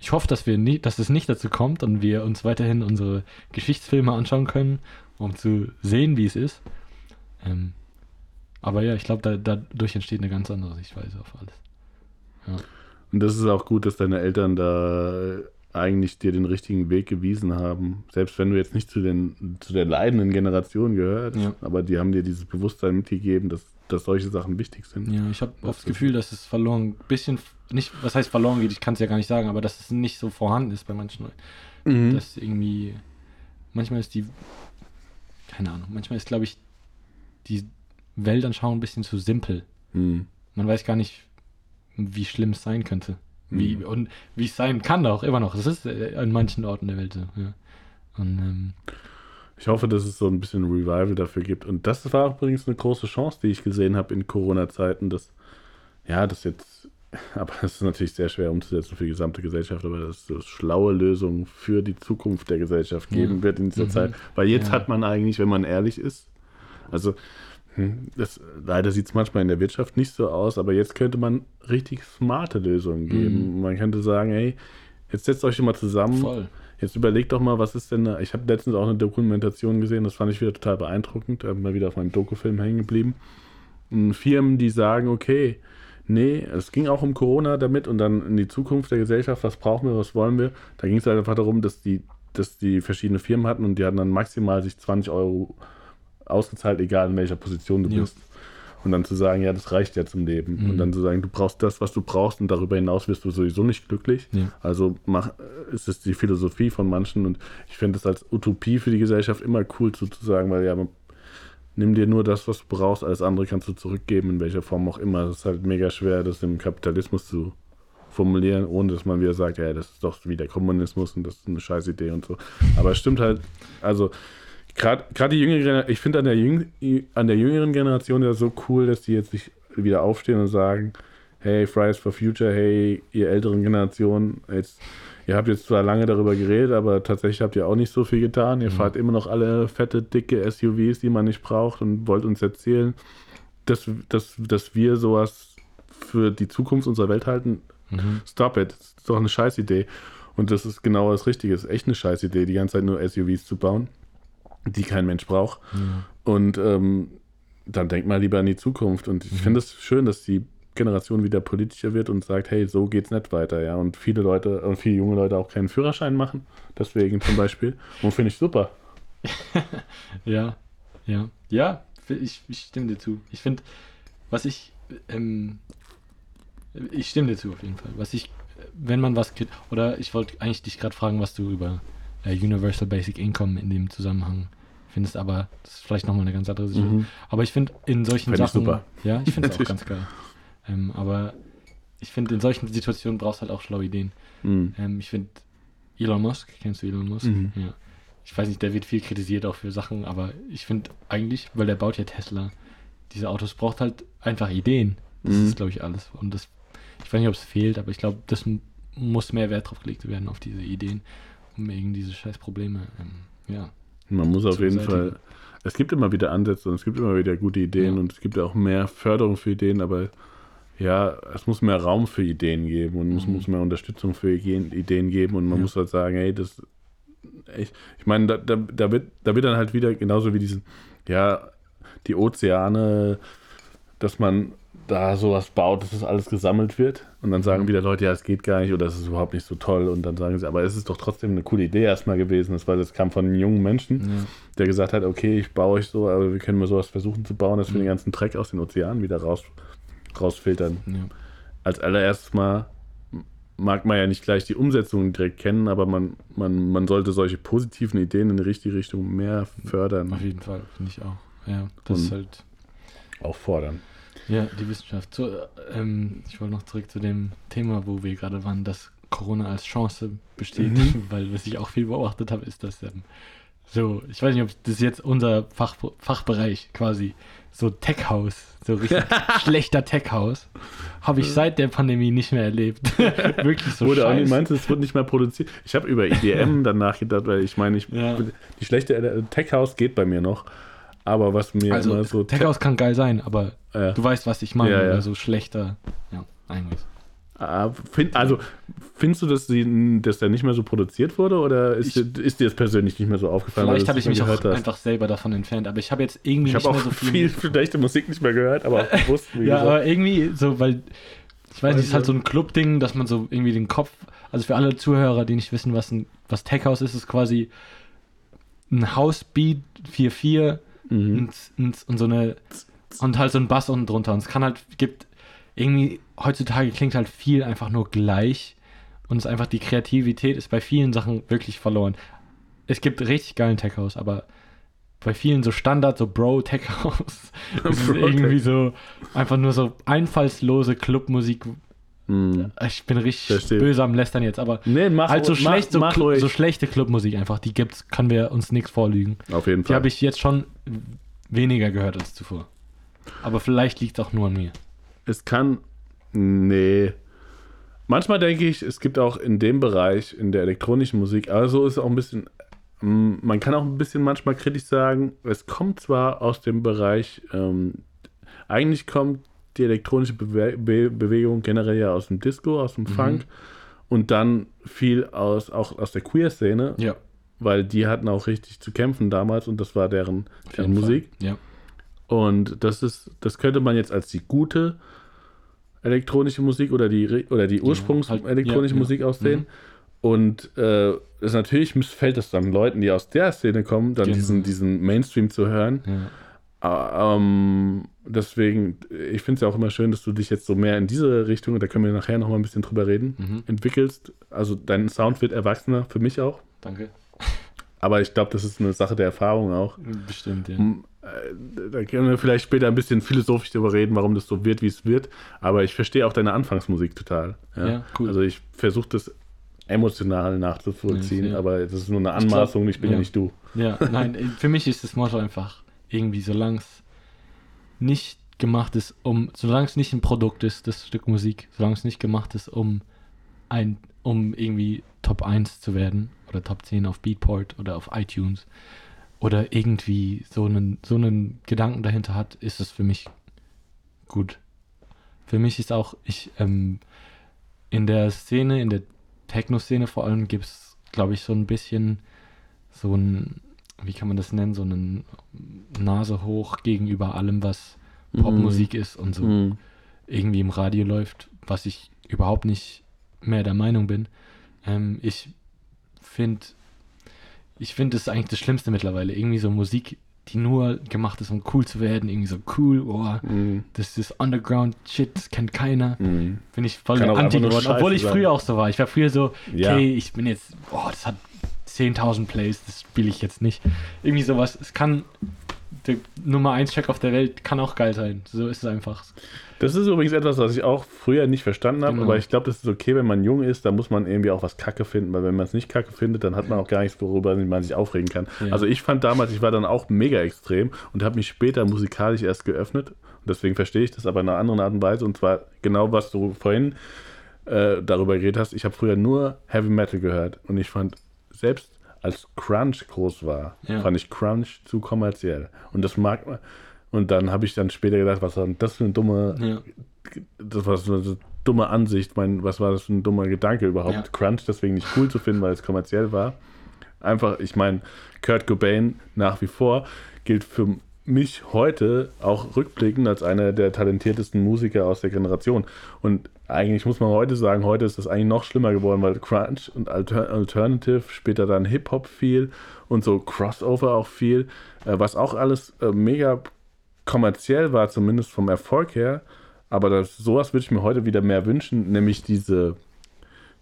Ich hoffe, dass wir nie, dass es nicht dazu kommt und wir uns weiterhin unsere Geschichtsfilme anschauen können, um zu sehen, wie es ist. Ähm, aber ja, ich glaube, da, dadurch entsteht eine ganz andere Sichtweise auf alles. Und das ist auch gut, dass deine Eltern da eigentlich dir den richtigen Weg gewiesen haben. Selbst wenn du jetzt nicht zu, den, zu der leidenden Generation gehört, Ja. aber die haben dir dieses Bewusstsein mitgegeben, dass, dass solche Sachen wichtig sind. Ja, ich habe oft das Gefühl, dass es verloren, bisschen, nicht, was heißt verloren geht, ich kann es ja gar nicht sagen, aber dass es nicht so vorhanden ist bei manchen Leuten. Mhm. dass irgendwie manchmal ist die keine Ahnung, manchmal ist glaube ich die Weltanschauung ein bisschen zu simpel. Mhm. Man weiß gar nicht, wie schlimm es sein könnte. Wie, Mhm. Und wie es sein kann auch immer noch. Das ist äh, an manchen Orten der Welt so. Ja. Und ähm, Ich hoffe, dass es so ein bisschen Revival dafür gibt. Und das war übrigens eine große Chance, die ich gesehen habe in Corona-Zeiten, dass, ja, das jetzt, [LAUGHS] aber das ist natürlich sehr schwer umzusetzen für die gesamte Gesellschaft, aber dass es schlaue Lösungen für die Zukunft der Gesellschaft geben Ja. wird in dieser Mhm. Zeit. Weil jetzt Ja. hat man eigentlich, wenn man ehrlich ist, also das, leider sieht es manchmal in der Wirtschaft nicht so aus, aber jetzt könnte man richtig smarte Lösungen geben. Mhm. Man könnte sagen, hey, Jetzt setzt euch mal zusammen. Voll. Jetzt überlegt doch mal, was ist denn, ich habe letztens auch eine Dokumentation gesehen, das fand ich wieder total beeindruckend, da bin mal wieder auf meinem Dokufilm hängen geblieben. Firmen, die sagen, okay, nee, es ging auch um Corona damit und dann in die Zukunft der Gesellschaft, was brauchen wir, was wollen wir. Da ging es halt einfach darum, dass die, dass die verschiedene Firmen hatten und die hatten dann maximal sich 20 Euro ausgezahlt, egal in welcher Position du ja. bist. Und dann zu sagen, ja, das reicht ja zum Leben. Mhm. Und dann zu sagen, du brauchst das, was du brauchst und darüber hinaus wirst du sowieso nicht glücklich. Ja. Also mach, ist es die Philosophie von manchen und ich finde es als Utopie für die Gesellschaft immer cool zu, zu sagen, weil ja, nimm dir nur das, was du brauchst, alles andere kannst du zurückgeben, in welcher Form auch immer. Es ist halt mega schwer, das im Kapitalismus zu formulieren, ohne dass man wieder sagt, ja, das ist doch wie der Kommunismus und das ist eine scheiß Idee und so. Aber es stimmt halt, also gerade die jüngere ich finde an, der an der jüngeren Generation ja so cool, dass die jetzt sich wieder aufstehen und sagen, hey, Fridays for Future, hey, ihr älteren Generationen, jetzt Ihr habt jetzt zwar lange darüber geredet, aber tatsächlich habt ihr auch nicht so viel getan. Ihr mhm. fahrt immer noch alle fette, dicke SUVs, die man nicht braucht und wollt uns erzählen, dass, dass, dass wir sowas für die Zukunft unserer Welt halten. Mhm. Stop it. Das ist doch eine Scheißidee. Und das ist genau das Richtige. Es ist echt eine Scheißidee, die ganze Zeit nur SUVs zu bauen, die kein Mensch braucht. Mhm. Und ähm, dann denkt mal lieber an die Zukunft. Und ich mhm. finde es schön, dass die Generation wieder politischer wird und sagt, hey, so geht's nicht weiter, ja. Und viele Leute und viele junge Leute auch keinen Führerschein machen, deswegen zum Beispiel. [LAUGHS] Und finde ich super. [LAUGHS] ja, ja. Ja, ich, ich stimme dir zu. Ich finde, was ich, ähm, ich stimme dir zu auf jeden Fall. Was ich, wenn man was, oder ich wollte eigentlich dich gerade fragen, was du über äh, Universal Basic Income in dem Zusammenhang findest, aber das ist vielleicht nochmal eine ganz andere Sicht. Mhm. Aber ich finde in solchen find Sachen, ich super. ja, ich finde es [LAUGHS] auch ganz geil. Ähm, aber ich finde, in solchen Situationen brauchst du halt auch schlaue Ideen. Mhm. Ähm, ich finde, Elon Musk, kennst du Elon Musk? Mhm. Ja. Ich weiß nicht, der wird viel kritisiert auch für Sachen, aber ich finde eigentlich, weil der baut ja Tesla, diese Autos braucht halt einfach Ideen. Das mhm. ist, glaube ich, alles. Und das, ich weiß nicht, ob es fehlt, aber ich glaube, das muss mehr Wert drauf gelegt werden, auf diese Ideen, um irgendwie diese scheiß Probleme, ähm, ja. Man muss auf jeden Fall, es gibt immer wieder Ansätze und es gibt immer wieder gute Ideen ja. und es gibt auch mehr Förderung für Ideen, aber ja, es muss mehr Raum für Ideen geben und es mhm. muss mehr Unterstützung für Ideen geben und man ja. muss halt sagen, hey, das, ich, ich meine, da, da, da, wird, da wird dann halt wieder genauso wie diesen, ja, die Ozeane, dass man da sowas baut, dass das alles gesammelt wird und dann sagen wieder Leute, ja, es geht gar nicht oder es ist überhaupt nicht so toll und dann sagen sie, aber es ist doch trotzdem eine coole Idee erstmal gewesen, das, war, das kam von einem jungen Menschen, ja. der gesagt hat, okay, ich baue euch so, aber wir können mal sowas versuchen zu bauen, dass wir mhm. den ganzen Dreck aus den Ozeanen wieder raus rausfiltern. Ja. Als allererstes mal mag man ja nicht gleich die Umsetzung direkt kennen, aber man, man, man sollte solche positiven Ideen in die richtige Richtung mehr fördern. Auf jeden Fall, finde ich auch. Ja, das Und ist halt. Auch fordern. Ja, die Wissenschaft. So, ähm, ich wollte noch zurück zu dem Thema, wo wir gerade waren, dass Corona als Chance besteht, mhm. [LAUGHS] weil was ich auch viel beobachtet habe, ist, dass ähm, so, ich weiß nicht, ob das jetzt unser Fach, Fachbereich quasi so Tech-House, so richtig [LAUGHS] schlechter Tech-House, habe ich seit der Pandemie nicht mehr erlebt. [LAUGHS] Wirklich so Wurde auch nicht, meinst du, es wurde nicht mehr produziert? Ich habe über IDM danach gedacht, weil ich meine, ich, ja. die schlechte äh, Tech-House geht bei mir noch. Aber was mir also, immer so. Tech-House kann geil sein, aber ja. du weißt, was ich meine. Ja, ja. So schlechter. Ja, eigentlich. Ah, find, also, findest du, dass, die, dass der nicht mehr so produziert wurde oder ist, ich, ist dir das persönlich nicht mehr so aufgefallen? Vielleicht habe ich mich auch hast? einfach selber davon entfernt, aber ich habe jetzt irgendwie ich nicht mehr so viel. viel schlechte Musik nicht mehr gehört, aber auch bewusst. [LAUGHS] ja, gesagt. aber irgendwie so, weil ich weiß nicht, es ist halt so ein Club-Ding, dass man so irgendwie den Kopf, also für alle Zuhörer, die nicht wissen, was ein was Tech House ist, ist quasi ein Housebeat 4-4 mhm. und, und, und so eine und halt so ein Bass unten drunter. Und es kann halt, gibt irgendwie heutzutage klingt halt viel einfach nur gleich und es ist einfach die Kreativität ist bei vielen Sachen wirklich verloren. Es gibt richtig geilen Tech House, aber bei vielen so Standard, so Bro Tech House, [LAUGHS] ist irgendwie so einfach nur so einfallslose Clubmusik. Mm. Ich bin richtig Verstehe. böse am Lästern jetzt, aber nee, mach, halt so, mach, schlecht, so, mach so schlechte Clubmusik einfach, die gibt's, kann wir uns nichts vorlügen. Auf jeden Fall. Die habe ich jetzt schon weniger gehört als zuvor. Aber vielleicht liegt es auch nur an mir es kann. Nee. Manchmal denke ich, es gibt auch in dem Bereich, in der elektronischen Musik, also ist es auch ein bisschen. Mm, man kann auch ein bisschen manchmal kritisch sagen, es kommt zwar aus dem Bereich, ähm, eigentlich kommt die elektronische Bewe Be Bewegung generell ja aus dem Disco, aus dem mhm. Funk. Und dann viel aus, auch aus der Queer-Szene. Ja. Weil die hatten auch richtig zu kämpfen damals und das war deren, deren Musik. Ja. Und das ist, das könnte man jetzt als die gute elektronische Musik oder die, oder die Ursprungs halt, elektronische ja, Musik aussehen. Mhm. Und äh, ist natürlich missfällt es dann Leuten, die aus der Szene kommen, dann genau. diesen, diesen Mainstream zu hören. Ja. Ähm, deswegen, ich finde es ja auch immer schön, dass du dich jetzt so mehr in diese Richtung, da können wir nachher noch mal ein bisschen drüber reden, mhm. entwickelst. Also dein Sound wird erwachsener, für mich auch. Danke. Aber ich glaube, das ist eine Sache der Erfahrung auch. Bestimmt, ja. Äh, da können wir vielleicht später ein bisschen philosophisch darüber reden, warum das so wird, wie es wird. Aber ich verstehe auch deine Anfangsmusik total. Ja, ja cool. Also ich versuche das emotional nachzuvollziehen, ja, aber das ist nur eine Anmaßung, ich, glaub, ich bin ja. ja. nicht du. Ja, nein, für mich ist das Motto einfach irgendwie, solange es nicht gemacht ist, um, solange es nicht ein Produkt ist, das Stück Musik, solange es nicht gemacht ist, um ein, um irgendwie Top 1 zu werden oder Top 10 auf Beatport oder auf iTunes oder irgendwie so einen, so einen Gedanken dahinter hat, ist es für mich gut. Für mich ist auch, ich, ähm, in der Szene, in der Techno-Szene vor allem gibt es, glaube ich, so ein bisschen so ein, wie kann man das nennen, so eine Nase hoch gegenüber allem, was mhm. Popmusik mm. ist und so mm. irgendwie im Radio läuft, was ich überhaupt nicht mehr der Meinung bin. Ähm, ich finde, ich finde, ist eigentlich das Schlimmste mittlerweile. Irgendwie so Musik, die nur gemacht ist, um cool zu werden, irgendwie so cool, oh, mm. das ist Underground-Shit, das kennt keiner. Mm. Bin ich voll Anti geworden, obwohl ich früher auch so war. Ich war früher so, ja. okay, ich bin jetzt, oh, das hat 10.000 Plays, das spiele ich jetzt nicht. Irgendwie sowas, es kann, der Nummer 1 Check auf der Welt kann auch geil sein. So ist es einfach. Das ist übrigens etwas, was ich auch früher nicht verstanden habe, genau. aber ich glaube, das ist okay, wenn man jung ist, da muss man irgendwie auch was Kacke finden, weil wenn man es nicht Kacke findet, dann hat man auch gar nichts, worüber man sich aufregen kann. Ja. Also ich fand damals, ich war dann auch mega extrem und habe mich später musikalisch erst geöffnet und deswegen verstehe ich das aber in einer anderen Art und Weise und zwar genau, was du vorhin äh, darüber geredet hast. Ich habe früher nur Heavy Metal gehört und ich fand selbst als Crunch groß war, ja. fand ich Crunch zu kommerziell und das mag man und dann habe ich dann später gedacht, was war das für eine dumme, ja. das war so eine dumme Ansicht, mein, was war das für ein dummer Gedanke überhaupt, ja. Crunch deswegen nicht cool zu finden, weil es kommerziell war. Einfach, ich meine, Kurt Cobain nach wie vor gilt für mich heute auch rückblickend als einer der talentiertesten Musiker aus der Generation. Und eigentlich muss man heute sagen, heute ist das eigentlich noch schlimmer geworden, weil Crunch und Alter Alternative, später dann Hip-Hop viel und so Crossover auch viel, äh, was auch alles äh, mega kommerziell war, zumindest vom Erfolg her. Aber das, sowas würde ich mir heute wieder mehr wünschen, nämlich diese,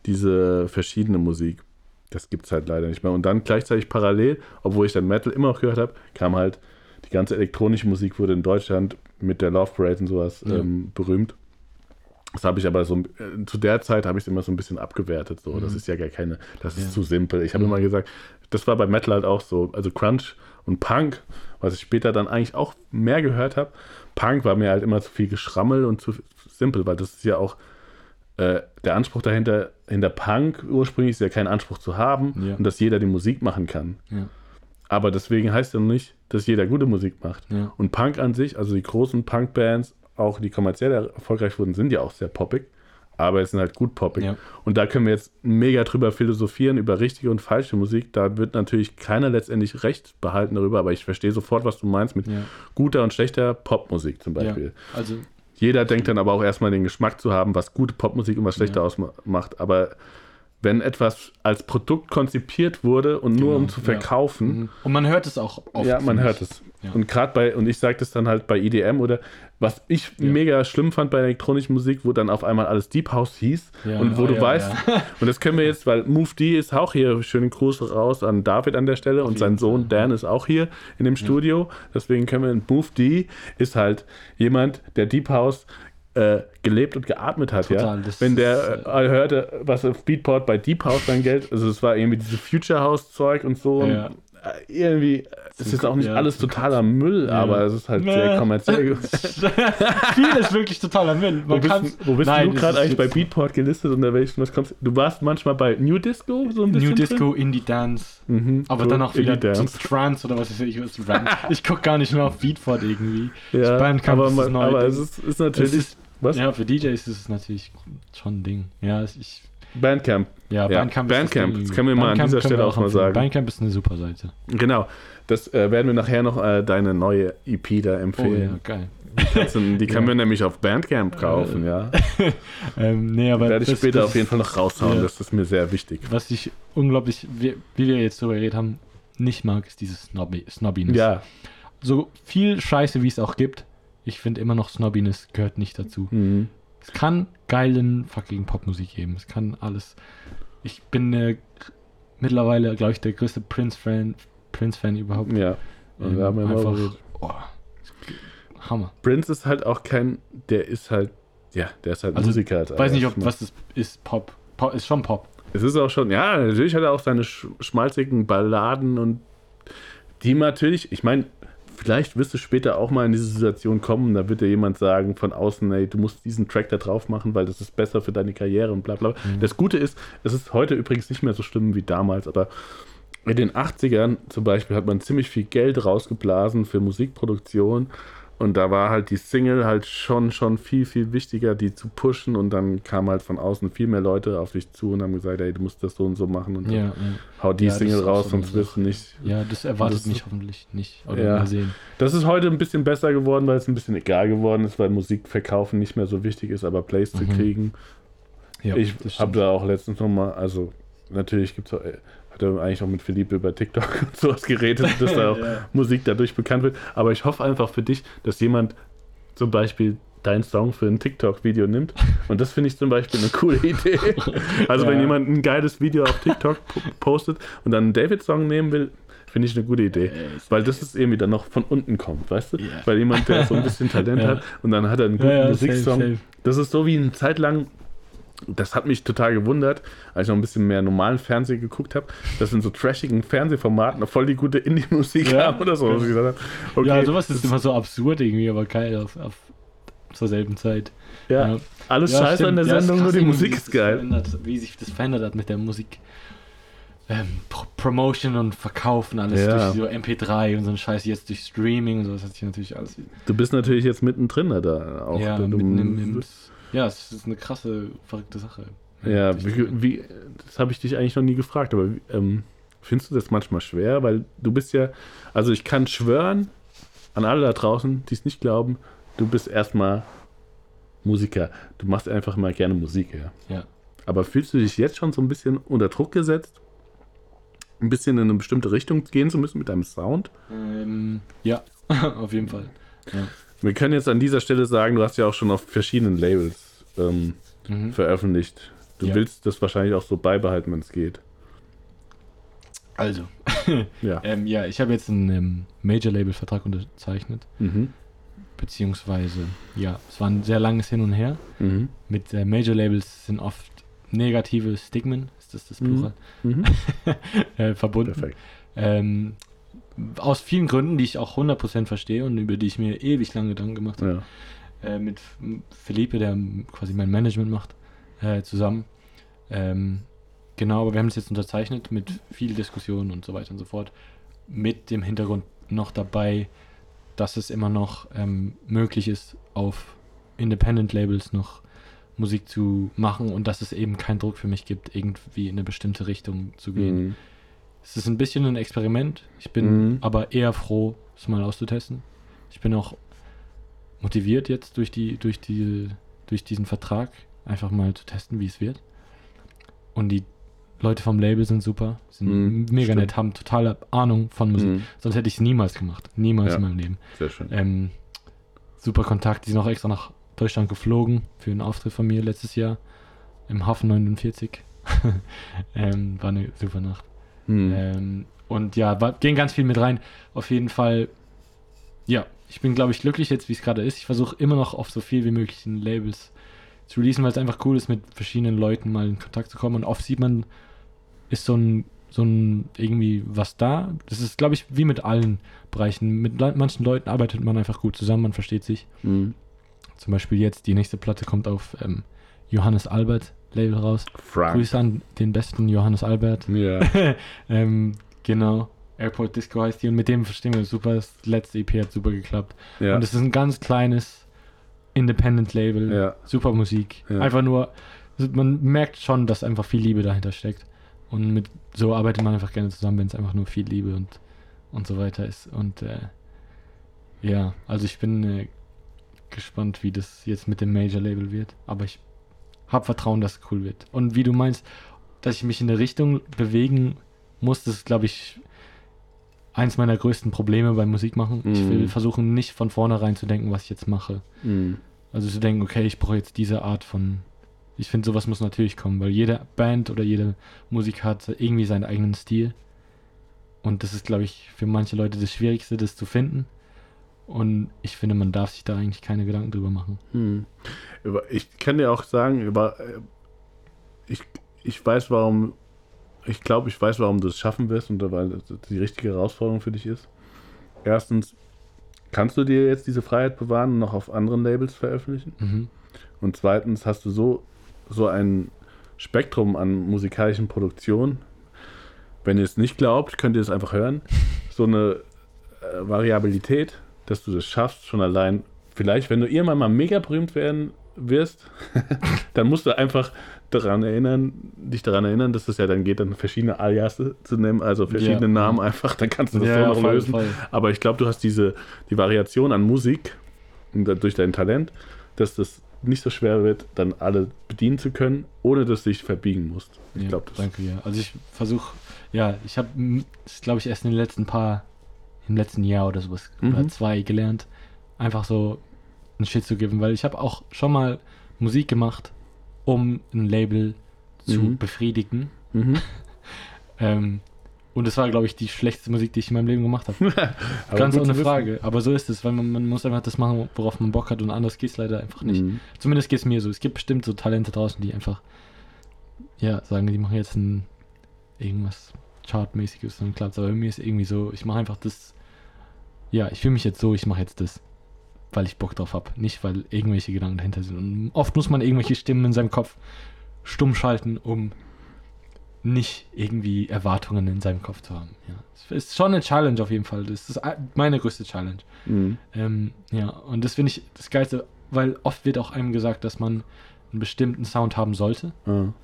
diese verschiedene Musik. Das gibt es halt leider nicht mehr. Und dann gleichzeitig parallel, obwohl ich dann Metal immer noch gehört habe, kam halt die ganze elektronische Musik wurde in Deutschland mit der Love Parade und sowas ja. ähm, berühmt. Das habe ich aber so, äh, zu der Zeit habe ich es immer so ein bisschen abgewertet. So. Mhm. Das ist ja gar keine, das ist ja. zu simpel. Ich habe mhm. immer gesagt, das war bei Metal halt auch so. Also Crunch und Punk, was ich später dann eigentlich auch mehr gehört habe, Punk war mir halt immer zu viel Geschrammel und zu simpel, weil das ist ja auch äh, der Anspruch dahinter, hinter Punk ursprünglich ist ja kein Anspruch zu haben ja. und dass jeder die Musik machen kann. Ja. Aber deswegen heißt ja nicht, dass jeder gute Musik macht. Ja. Und Punk an sich, also die großen Punk-Bands, auch die kommerziell erfolgreich wurden, sind ja auch sehr poppig aber es sind halt gut poppig. Ja. Und da können wir jetzt mega drüber philosophieren, über richtige und falsche Musik. Da wird natürlich keiner letztendlich recht behalten darüber, aber ich verstehe sofort, was du meinst mit ja. guter und schlechter Popmusik zum Beispiel. Also Jeder denkt dann aber auch erstmal den Geschmack zu haben, was gute Popmusik und was schlechter ausmacht. Aber wenn etwas als Produkt konzipiert wurde und nur genau, um zu verkaufen. Ja. Mhm. Und man hört es auch oft. Ja, man hört es. Ja. Und gerade bei, und ich sage das dann halt bei EDM oder was ich ja. mega schlimm fand bei elektronischer Musik, wo dann auf einmal alles Deep House hieß und wo oh, du weißt, [LAUGHS] und das können wir jetzt, weil Move D ist auch hier, schönen Gruß raus an David an der Stelle auf und sein Sohn Dan ist auch hier in dem Studio, deswegen können wir, Move D ist halt jemand, der Deep House äh, gelebt und geatmet hat, Total, ja. Wenn der äh, hörte, was auf Beatport bei Deep House dann Geld, also es war irgendwie dieses Future House Zeug und so. Ja. Und, äh, irgendwie, es ist auch nicht ja, alles totaler Müll, ja. aber es ist halt sehr kommerziell. [LAUGHS] Viel ist wirklich totaler Müll. Man wo bist, wo bist Nein, du gerade eigentlich bei Beatport gelistet und welchen was kommst du? warst manchmal bei New Disco so ein bisschen. New Disco, drin? Indie Dance. Mhm, aber so dann auch wieder zum Trance oder was weiß ich. Was ich gucke gar nicht mehr auf Beatport irgendwie. Ja, aber, man, aber es ist, ist natürlich. Es ist, was? Ja, für DJs ist es natürlich schon ein Ding. Ja, ich Bandcamp. Ja, Ja, Bandcamp, Bandcamp, ist das können wir mal an dieser Stelle auch mal empfehlen. sagen. Bandcamp ist eine super Seite. Genau. Das äh, werden wir nachher noch äh, deine neue EP da Oh ja, empfehlen. geil. Die können wir nämlich auf Bandcamp kaufen, ja. [LAUGHS] Ähm, nee, aber Werde ich das- später das- auf jeden Fall noch raushauen. ja. Das ist mir sehr wichtig. Was ich unglaublich, wie, wie wir jetzt drüber geredet haben, nicht mag, ist dieses Snobby, Snobbiness. Ja. So viel Scheiße, wie es auch gibt, ich finde immer noch Snobbiness gehört nicht dazu. Mhm. Es kann geilen fucking Popmusik geben. Es kann alles. Ich bin äh, mittlerweile, glaube ich, der größte Prince-Fan Prince -Fan überhaupt. Ja. Ähm, haben wir mal einfach, oh, Hammer. Prince ist halt auch kein, der ist halt, ja, der ist halt Also, Musiker. Halt, Ich weiß nicht, ob was das ist. Pop. Pop ist schon Pop. Es ist auch schon, ja, natürlich hat er auch seine sch schmalzigen Balladen und die natürlich, ich meine, vielleicht wirst du später auch mal in diese Situation kommen, da wird dir jemand sagen von außen, ey, du musst diesen Track da drauf machen, weil das ist besser für deine Karriere und bla bla. Mhm. Das Gute ist, es ist heute übrigens nicht mehr so schlimm wie damals, aber in den 80ern zum Beispiel hat man ziemlich viel Geld rausgeblasen für Musikproduktion und da war halt die Single halt schon, schon viel, viel wichtiger, die zu pushen und dann kamen halt von außen viel mehr Leute auf dich zu und haben gesagt, ey, du musst das so und so machen und dann Ja, ja. hau die Ja, Single raus, so sonst wirst du nicht. ja, das erwartet Das- mich hoffentlich nicht. Oder Ja. sehen. Das ist heute ein bisschen besser geworden, weil es ein bisschen egal geworden ist, weil Musikverkaufen nicht mehr so wichtig ist, aber Plays zu Mhm. kriegen. Ja, ich habe da auch letztens nochmal, also natürlich gibt es hat er eigentlich auch mit Philippe über TikTok [LAUGHS] und sowas geredet, dass da [LAUGHS] auch Ja. Musik dadurch bekannt wird. Aber ich hoffe einfach für dich, dass jemand zum Beispiel deinen Song für ein TikTok-Video nimmt. Und das finde ich zum Beispiel eine coole Idee. [LAUGHS] Also wenn Ja. jemand ein geiles Video auf TikTok po- postet und dann einen David-Song nehmen will, finde ich eine gute Idee. Weil das ist irgendwie dann noch von unten kommt, weißt du? Ja. Weil jemand, der so ein bisschen Talent Ja. hat und dann hat er einen guten Ja, ja, Musiksong. safe, safe. Das ist so wie eine Zeit lang, das hat mich total gewundert, als ich noch ein bisschen mehr normalen Fernsehen geguckt habe, dass in so trashigen Fernsehformaten voll die gute Indie-Musik Ja. haben oder so. was ich gesagt habe, okay, ja, sowas ist immer so absurd irgendwie, aber geil auf, auf zur selben Zeit. ja, alles Ja, scheiße stimmt. an der Ja, Sendung, nur krass die Musik ist geil. Wie sich das verändert hat mit der Musik. Ähm, Pro Promotion und Verkaufen, alles Ja. durch so MP3 und so ein Scheiß, jetzt durch Streaming und so, das hat sich natürlich alles. Du bist natürlich jetzt mittendrin da auch. ja, du, mitten im, im, ja, es ist eine krasse, verrückte Sache. Ja, wie, wie, das habe ich dich eigentlich noch nie gefragt, aber ähm, findest du das manchmal schwer? Weil du bist ja, also ich kann schwören an alle da draußen, die es nicht glauben, du bist erstmal Musiker. Du machst einfach mal gerne Musik, ja. Ja. Aber fühlst du dich jetzt schon so ein bisschen unter Druck gesetzt? Ein bisschen in eine bestimmte Richtung gehen zu müssen mit deinem Sound? Ähm, ja, [LAUGHS] auf jeden Fall. Wir können jetzt an dieser Stelle sagen, du hast ja auch schon auf verschiedenen Labels ähm, Mhm. veröffentlicht. Du Ja. willst das wahrscheinlich auch so beibehalten, wenn es geht. Also, [LAUGHS] Ja. ähm, ja, ich habe jetzt einen ähm, Major-Label-Vertrag unterzeichnet. Mhm. Beziehungsweise, ja, es war ein sehr langes Hin und Her. Mhm. Mit äh, Major-Labels sind oft negative Stigmen, ist das das Mhm. Plural, Mhm. [LAUGHS] äh, verbunden. Perfekt. Ähm, aus vielen Gründen, die ich auch 100% verstehe und über die ich mir ewig lange Gedanken gemacht habe. Ja. Äh, mit Felipe, der quasi mein Management macht, äh, zusammen. Ähm, genau, aber wir haben es jetzt unterzeichnet mit viel Diskussion und so weiter und so fort. Mit dem Hintergrund noch dabei, dass es immer noch ähm, möglich ist, auf Independent Labels noch Musik zu machen und dass es eben keinen Druck für mich gibt, irgendwie in eine bestimmte Richtung zu gehen. Mhm. Es ist ein bisschen ein Experiment. Ich bin Mhm. aber eher froh, es mal auszutesten. Ich bin auch motiviert jetzt durch die, durch die, durch diesen Vertrag, einfach mal zu testen, wie es wird. Und die Leute vom Label sind super, sind Mhm, mega stimmt. nett, haben totale Ahnung von Musik. Mhm. Sonst hätte ich es niemals gemacht. Niemals Ja. in meinem Leben. Sehr schön. Ähm, super Kontakt. Die sind auch extra nach Deutschland geflogen für einen Auftritt von mir letztes Jahr im Hafen 49. [LAUGHS] ähm, war eine super Nacht. Mhm. Ähm, und ja, war, gehen ganz viel mit rein. Auf jeden Fall, ja, ich bin, glaube ich, glücklich jetzt, wie es gerade ist. Ich versuche immer noch auf so viel wie möglich in Labels zu releasen, weil es einfach cool ist, mit verschiedenen Leuten mal in Kontakt zu kommen. Und oft sieht man, ist so ein, so ein irgendwie was da. Das ist, glaube ich, wie mit allen Bereichen. Mit manchen Leuten arbeitet man einfach gut zusammen, man versteht sich. Mhm. Zum Beispiel jetzt, die nächste Platte kommt auf ähm, Johannes Albert Label raus. Frank. Grüße an den besten Johannes Albert. Ja. [LAUGHS] ähm, genau. Airport Disco heißt die und mit dem verstehen wir super. Das letzte EP hat super geklappt. ja. Und es ist ein ganz kleines Independent Label. ja. Super Musik. Ja. Einfach nur man merkt schon, dass einfach viel Liebe dahinter steckt. Und mit so arbeitet man einfach gerne zusammen, wenn es einfach nur viel Liebe und, und so weiter ist. Und äh, ja, also ich bin äh, gespannt, wie das jetzt mit dem Major-Label wird. Aber ich habe Vertrauen, dass es cool wird. Und wie du meinst, dass ich mich in eine Richtung bewegen muss, das ist, glaube ich, eins meiner größten Probleme beim Musikmachen. Mm. Ich will mhm. versuchen, nicht von vornherein zu denken, was ich jetzt mache. Mm. Also zu denken, okay, ich brauche jetzt diese Art von. Ich finde, sowas muss natürlich kommen, weil jede Band oder jede Musik hat irgendwie seinen eigenen Stil. Und das ist, glaube ich, für manche Leute das Schwierigste, das zu finden. Und ich finde, man darf sich da eigentlich keine Gedanken drüber machen. Hm. Ich kann dir auch sagen, über, äh, ich, ich weiß, warum, ich glaube, ich weiß, warum du es schaffen wirst und weil das die richtige Herausforderung für dich ist. Erstens, kannst du dir jetzt diese Freiheit bewahren und noch auf anderen Labels veröffentlichen? Mhm. Und zweitens, hast du so, so ein Spektrum an musikalischen Produktionen. Wenn ihr es nicht glaubt, könnt ihr es einfach hören. So eine äh, Variabilität, dass du das schaffst, schon allein. Vielleicht, wenn du irgendwann mal mega berühmt werden wirst, [LAUGHS] dann musst du einfach daran erinnern, dich daran erinnern, dass es ja dann geht, dann verschiedene Alias zu nehmen, also verschiedene ja. Namen einfach, dann kannst du das ja, so noch lösen. Voll. Aber ich glaube, du hast diese, die Variation an Musik durch dein Talent, dass das nicht so schwer wird, dann alle bedienen zu können, ohne dass du dich verbiegen musst. Ich ja, glaube das. Danke, ja. Also ich versuche, ja, ich habe, glaube ich, erst in den letzten paar, im letzten Jahr oder sowas, mhm. oder zwei gelernt, einfach so einen Shit zu geben, weil ich habe auch schon mal Musik gemacht, um ein Label zu mhm. befriedigen. Mhm. [LAUGHS] ähm, und das war, glaube ich, die schlechteste Musik, die ich in meinem Leben gemacht habe. [LAUGHS] Ganz ohne Frage. Aber so ist es, weil man, man, muss einfach das machen, worauf man Bock hat und anders geht es leider einfach nicht. Mhm. Zumindest geht es mir so. Es gibt bestimmt so Talente draußen, die einfach, ja, sagen, die machen jetzt ein irgendwas Chartmäßiges und klappt. Aber bei mir ist irgendwie so, ich mache einfach das, ja, ich fühle mich jetzt so, ich mache jetzt das weil ich Bock drauf habe, nicht weil irgendwelche Gedanken dahinter sind. Und oft muss man irgendwelche Stimmen in seinem Kopf stumm schalten, um nicht irgendwie Erwartungen in seinem Kopf zu haben. Ja, es ist schon eine Challenge auf jeden Fall. Das ist meine größte Challenge. Mhm. Ähm, ja, und das finde ich das Geilste, weil oft wird auch einem gesagt, dass man einen bestimmten Sound haben sollte. Mhm.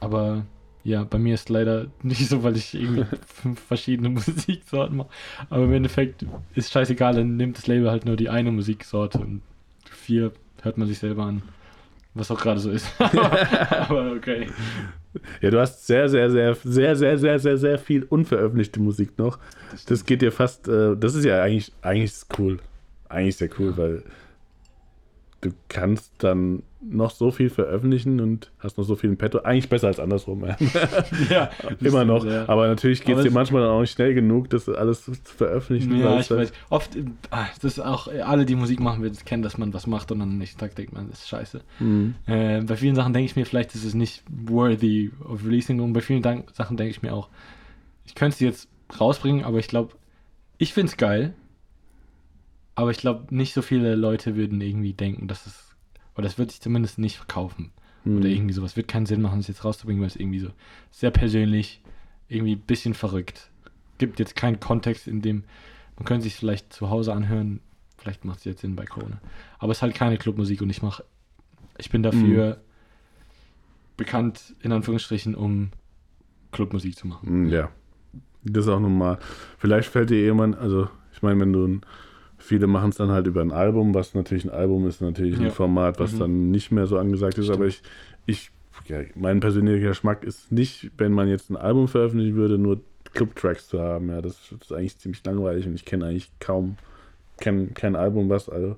Aber ja, bei mir ist leider [LAUGHS] nicht so, weil ich irgendwie fünf verschiedene [LAUGHS] Musiksorten mache. Aber im Endeffekt ist scheißegal, dann nimmt das Label halt nur die eine Musiksorte und vier hört man sich selber an. Was auch gerade so ist. [LAUGHS] aber okay. Ja, du hast sehr, sehr, sehr, sehr, sehr, sehr, sehr, sehr viel unveröffentlichte Musik noch. Das, das geht dir fast, äh, das ist ja eigentlich, eigentlich cool. Eigentlich sehr cool, ja. weil du kannst dann noch so viel veröffentlichen und hast noch so viel im Petto. Eigentlich besser als andersrum. [LAUGHS] ja, immer noch. Ja. Aber natürlich geht es dir manchmal dann auch nicht schnell genug, das alles zu veröffentlichen. Ja, ich weiß. Oft, ah, das ist auch, alle, die Musik machen, werden kennen, dass man was macht und dann am nächsten Tag denkt man, das ist scheiße. Mhm. Äh, bei vielen Sachen denke ich mir, vielleicht ist es nicht worthy of releasing und bei vielen Dank Sachen denke ich mir auch, ich könnte sie jetzt rausbringen, aber ich glaube, ich finde es geil. Aber ich glaube, nicht so viele Leute würden irgendwie denken, dass es oder das wird sich zumindest nicht verkaufen. Mhm. Oder irgendwie sowas. Wird keinen Sinn machen, es jetzt rauszubringen, weil es irgendwie so sehr persönlich, irgendwie ein bisschen verrückt. Gibt jetzt keinen Kontext, in dem man könnte sich vielleicht zu Hause anhören. Vielleicht macht es jetzt Sinn bei Corona. Aber es ist halt keine Clubmusik und ich mache, ich bin dafür mhm. bekannt, in Anführungsstrichen, um Clubmusik zu machen. Mhm, ja. Das ist auch nochmal. Vielleicht fällt dir jemand, also ich meine, wenn du ein Viele machen es dann halt über ein Album, was natürlich ein Album ist, natürlich ja. ein Format, was mhm. dann nicht mehr so angesagt ist. Stimmt. Aber ich, ich ja, mein persönlicher Geschmack ist nicht, wenn man jetzt ein Album veröffentlichen würde, nur Club-Tracks zu haben. Ja, das ist eigentlich ziemlich langweilig und ich kenne eigentlich kaum kenn, kein Album, was also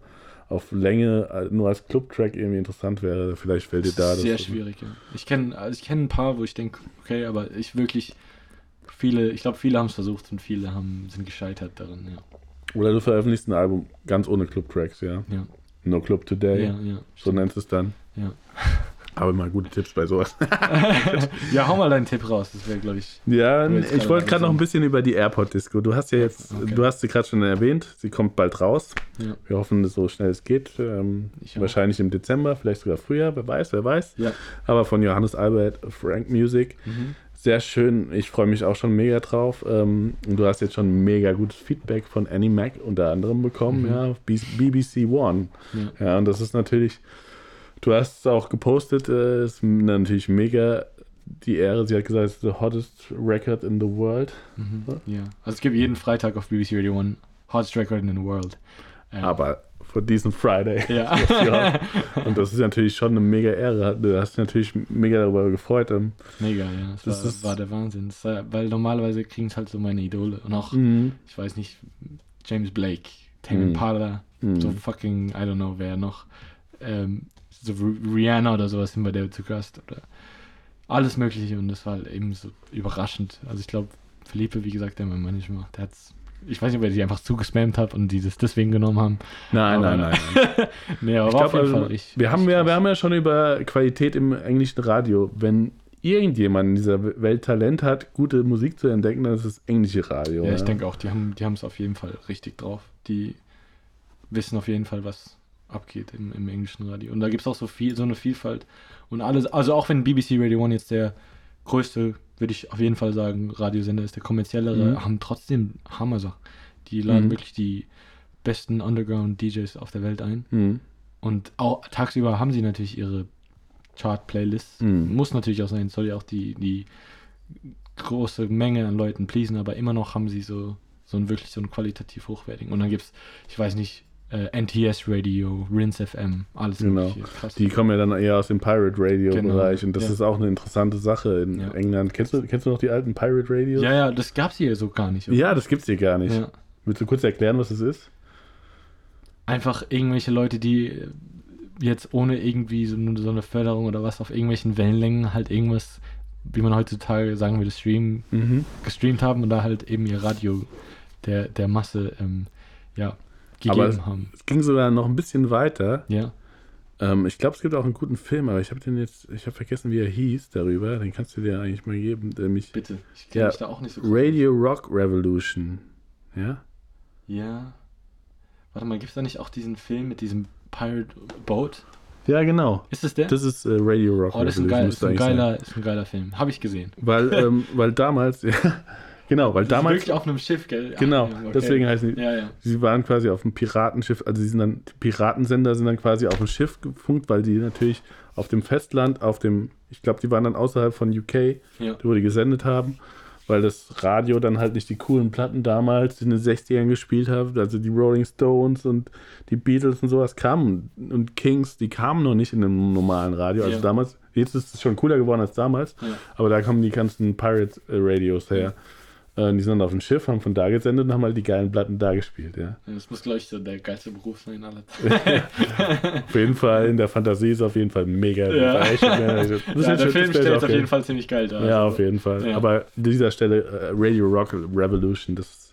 auf Länge äh, nur als Club-Track irgendwie interessant wäre. Vielleicht fällt dir da das. Sehr schwierig, ja. Ich kenne also ich kenn ein paar, wo ich denke, okay, aber ich wirklich viele, ich glaube, viele haben es versucht und viele haben, sind gescheitert darin, ja. Oder du veröffentlichst ein Album ganz ohne Club-Tracks, ja? Ja. No Club Today. Ja, ja. So nennst du es dann. Ja. [LAUGHS] Aber mal gute Tipps bei sowas. [LAUGHS] ja, hau mal deinen Tipp raus. Das wäre, glaube ich. Ja, ich wollte gerade noch ein bisschen über die Airport Disco. Du hast ja jetzt, okay. du hast sie gerade schon erwähnt. Sie kommt bald raus. Ja. Wir hoffen, so schnell es geht. Ähm, wahrscheinlich im Dezember, vielleicht sogar früher. Wer weiß, wer weiß. Ja. Aber von Johannes Albert, Frank Music. Mhm sehr schön. Ich freue mich auch schon mega drauf. Ähm, du hast jetzt schon mega gutes Feedback von Annie Mac unter anderem bekommen, mhm. ja, BBC One. Ja. ja, und das ist natürlich Du hast es auch gepostet, äh, ist natürlich mega die Ehre. Sie hat gesagt, es ist the hottest record in the world. Mhm. Ja, also es gibt jeden Freitag auf BBC Radio One hottest record in the world. Ähm. Aber für diesen Friday. Ja. [LAUGHS] Und das ist natürlich schon eine mega Ehre. Du hast dich natürlich mega darüber gefreut. Ähm. Mega, ja. Das, das war, ist, war, der Wahnsinn. War, weil normalerweise kriegen es halt so meine Idole. Und auch, mhm. ich weiß nicht, James Blake, Tame mhm. Impala, mhm. so fucking, I don't know, wer noch. Ähm, so Rihanna oder sowas sind bei der zu Gast. Oder alles Mögliche. Und das war halt eben so überraschend. Also ich glaube, Felipe, wie gesagt, der mein Manager, der hat's ich weiß nicht, ob er die einfach zugespammt hat und die das deswegen genommen haben. Nein, aber, nein, nein. [LAUGHS] nee, aber ich glaub, also, ich, wir, haben ja, wir haben ja schon über Qualität im englischen Radio. Wenn irgendjemand in dieser Welt Talent hat, gute Musik zu entdecken, dann ist es englische Radio. Ja, ja. ich denke auch, die haben die es auf jeden Fall richtig drauf. Die wissen auf jeden Fall, was abgeht im, im englischen Radio. Und da gibt es auch so viel, so eine Vielfalt. Und alles, also auch wenn BBC Radio One jetzt der größte würde ich auf jeden Fall sagen, Radiosender ist der kommerziellere, mhm. haben trotzdem Hammer-Sachen. Die laden mhm. wirklich die besten Underground-DJs auf der Welt ein. Mhm. Und auch tagsüber haben sie natürlich ihre Chart-Playlists. Mhm. Muss natürlich auch sein, soll ja auch die, die große Menge an Leuten pleasen, aber immer noch haben sie so, so einen wirklich so einen qualitativ hochwertigen. Und dann gibt es, ich weiß nicht, äh, NTS Radio, Rinse FM, alles genau. Die kommen ja dann eher aus dem Pirate Radio genau. Bereich und das ja. ist auch eine interessante Sache in ja. England. Kennst du, kennst du noch die alten Pirate Radios? Ja, ja, das gab es hier so gar nicht. Oder? Ja, das gibt es hier gar nicht. Ja. Willst du kurz erklären, was das ist? Einfach irgendwelche Leute, die jetzt ohne irgendwie so, so eine Förderung oder was auf irgendwelchen Wellenlängen halt irgendwas, wie man heutzutage sagen würde, streamen, mhm. gestreamt haben und da halt eben ihr Radio der, der Masse ähm, ja, gegeben aber haben. Es ging sogar noch ein bisschen weiter. Ja. Ähm, ich glaube, es gibt auch einen guten Film, aber ich habe den jetzt, ich habe vergessen, wie er hieß darüber. Den kannst du dir eigentlich mal geben. Mich, Bitte, ich kenne ja, mich da auch nicht so gut. Radio Rock Revolution. Ja? Ja. Warte mal, gibt es da nicht auch diesen Film mit diesem Pirate Boat? Ja, genau. Ist das der? Das ist äh, Radio Rock oh, das. Ist ein, geil, ist, ein geiler, ist ein geiler Film. Habe ich gesehen. Weil, [LAUGHS] ähm, weil damals, [LAUGHS] ja, Genau, weil damals. Wirklich auf einem Schiff, gell? Genau, okay. deswegen heißen sie. Ja, ja. Sie waren quasi auf einem Piratenschiff, also sie sind dann, die Piratensender sind dann quasi auf dem Schiff gefunkt, weil die natürlich auf dem Festland, auf dem, ich glaube, die waren dann außerhalb von UK, ja. wo die gesendet haben, weil das Radio dann halt nicht die coolen Platten damals in den 60ern gespielt hat, also die Rolling Stones und die Beatles und sowas kamen und Kings, die kamen noch nicht in einem normalen Radio, also ja. damals, jetzt ist es schon cooler geworden als damals, ja. aber da kommen die ganzen Pirate Radios her. Äh, die sind dann auf dem Schiff, haben von da gesendet und haben halt die geilen Platten da gespielt, ja. Das muss, glaube ich, so der geilste Beruf sein, alle. [LAUGHS] auf jeden Fall, in der Fantasie ist auf jeden Fall mega. Ja. Das ja, der Film stellt auf jeden Fall ziemlich geil dar. Ja, also. auf jeden Fall. Ja. Aber an dieser Stelle uh, Radio Rock Revolution, das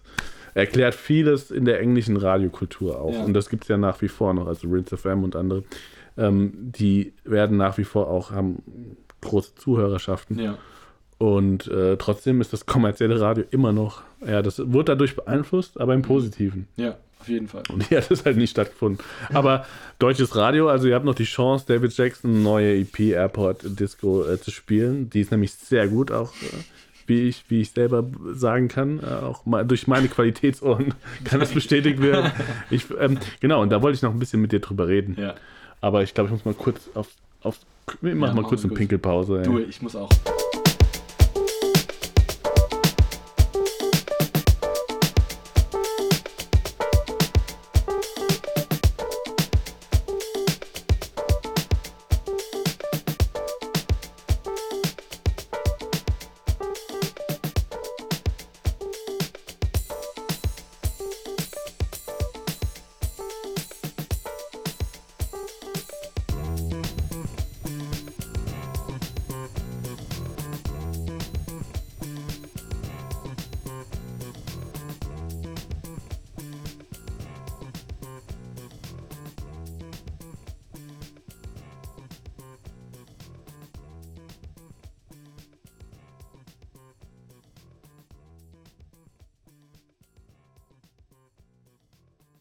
erklärt vieles in der englischen Radiokultur auch. Ja. Und das gibt es ja nach wie vor noch, also Rinse FM und andere. Ähm, die werden nach wie vor auch, haben große Zuhörerschaften. Ja. Und äh, trotzdem ist das kommerzielle Radio immer noch, ja, das wurde dadurch beeinflusst, aber im Positiven. Ja, auf jeden Fall. Und [LAUGHS] hier hat es halt nicht stattgefunden. Aber deutsches Radio, also ihr habt noch die Chance, David Jackson neue EP Airport Disco äh, zu spielen. Die ist nämlich sehr gut, auch äh, wie, ich, wie ich selber sagen kann. Äh, auch mal durch meine Qualitätsohren [LAUGHS] kann das bestätigt werden. Ich, ähm, genau, und da wollte ich noch ein bisschen mit dir drüber reden. Ja. Aber ich glaube, ich muss mal kurz auf, auf ich mach ja, mal kurz eine Pinkelpause. Du, ich muss auch.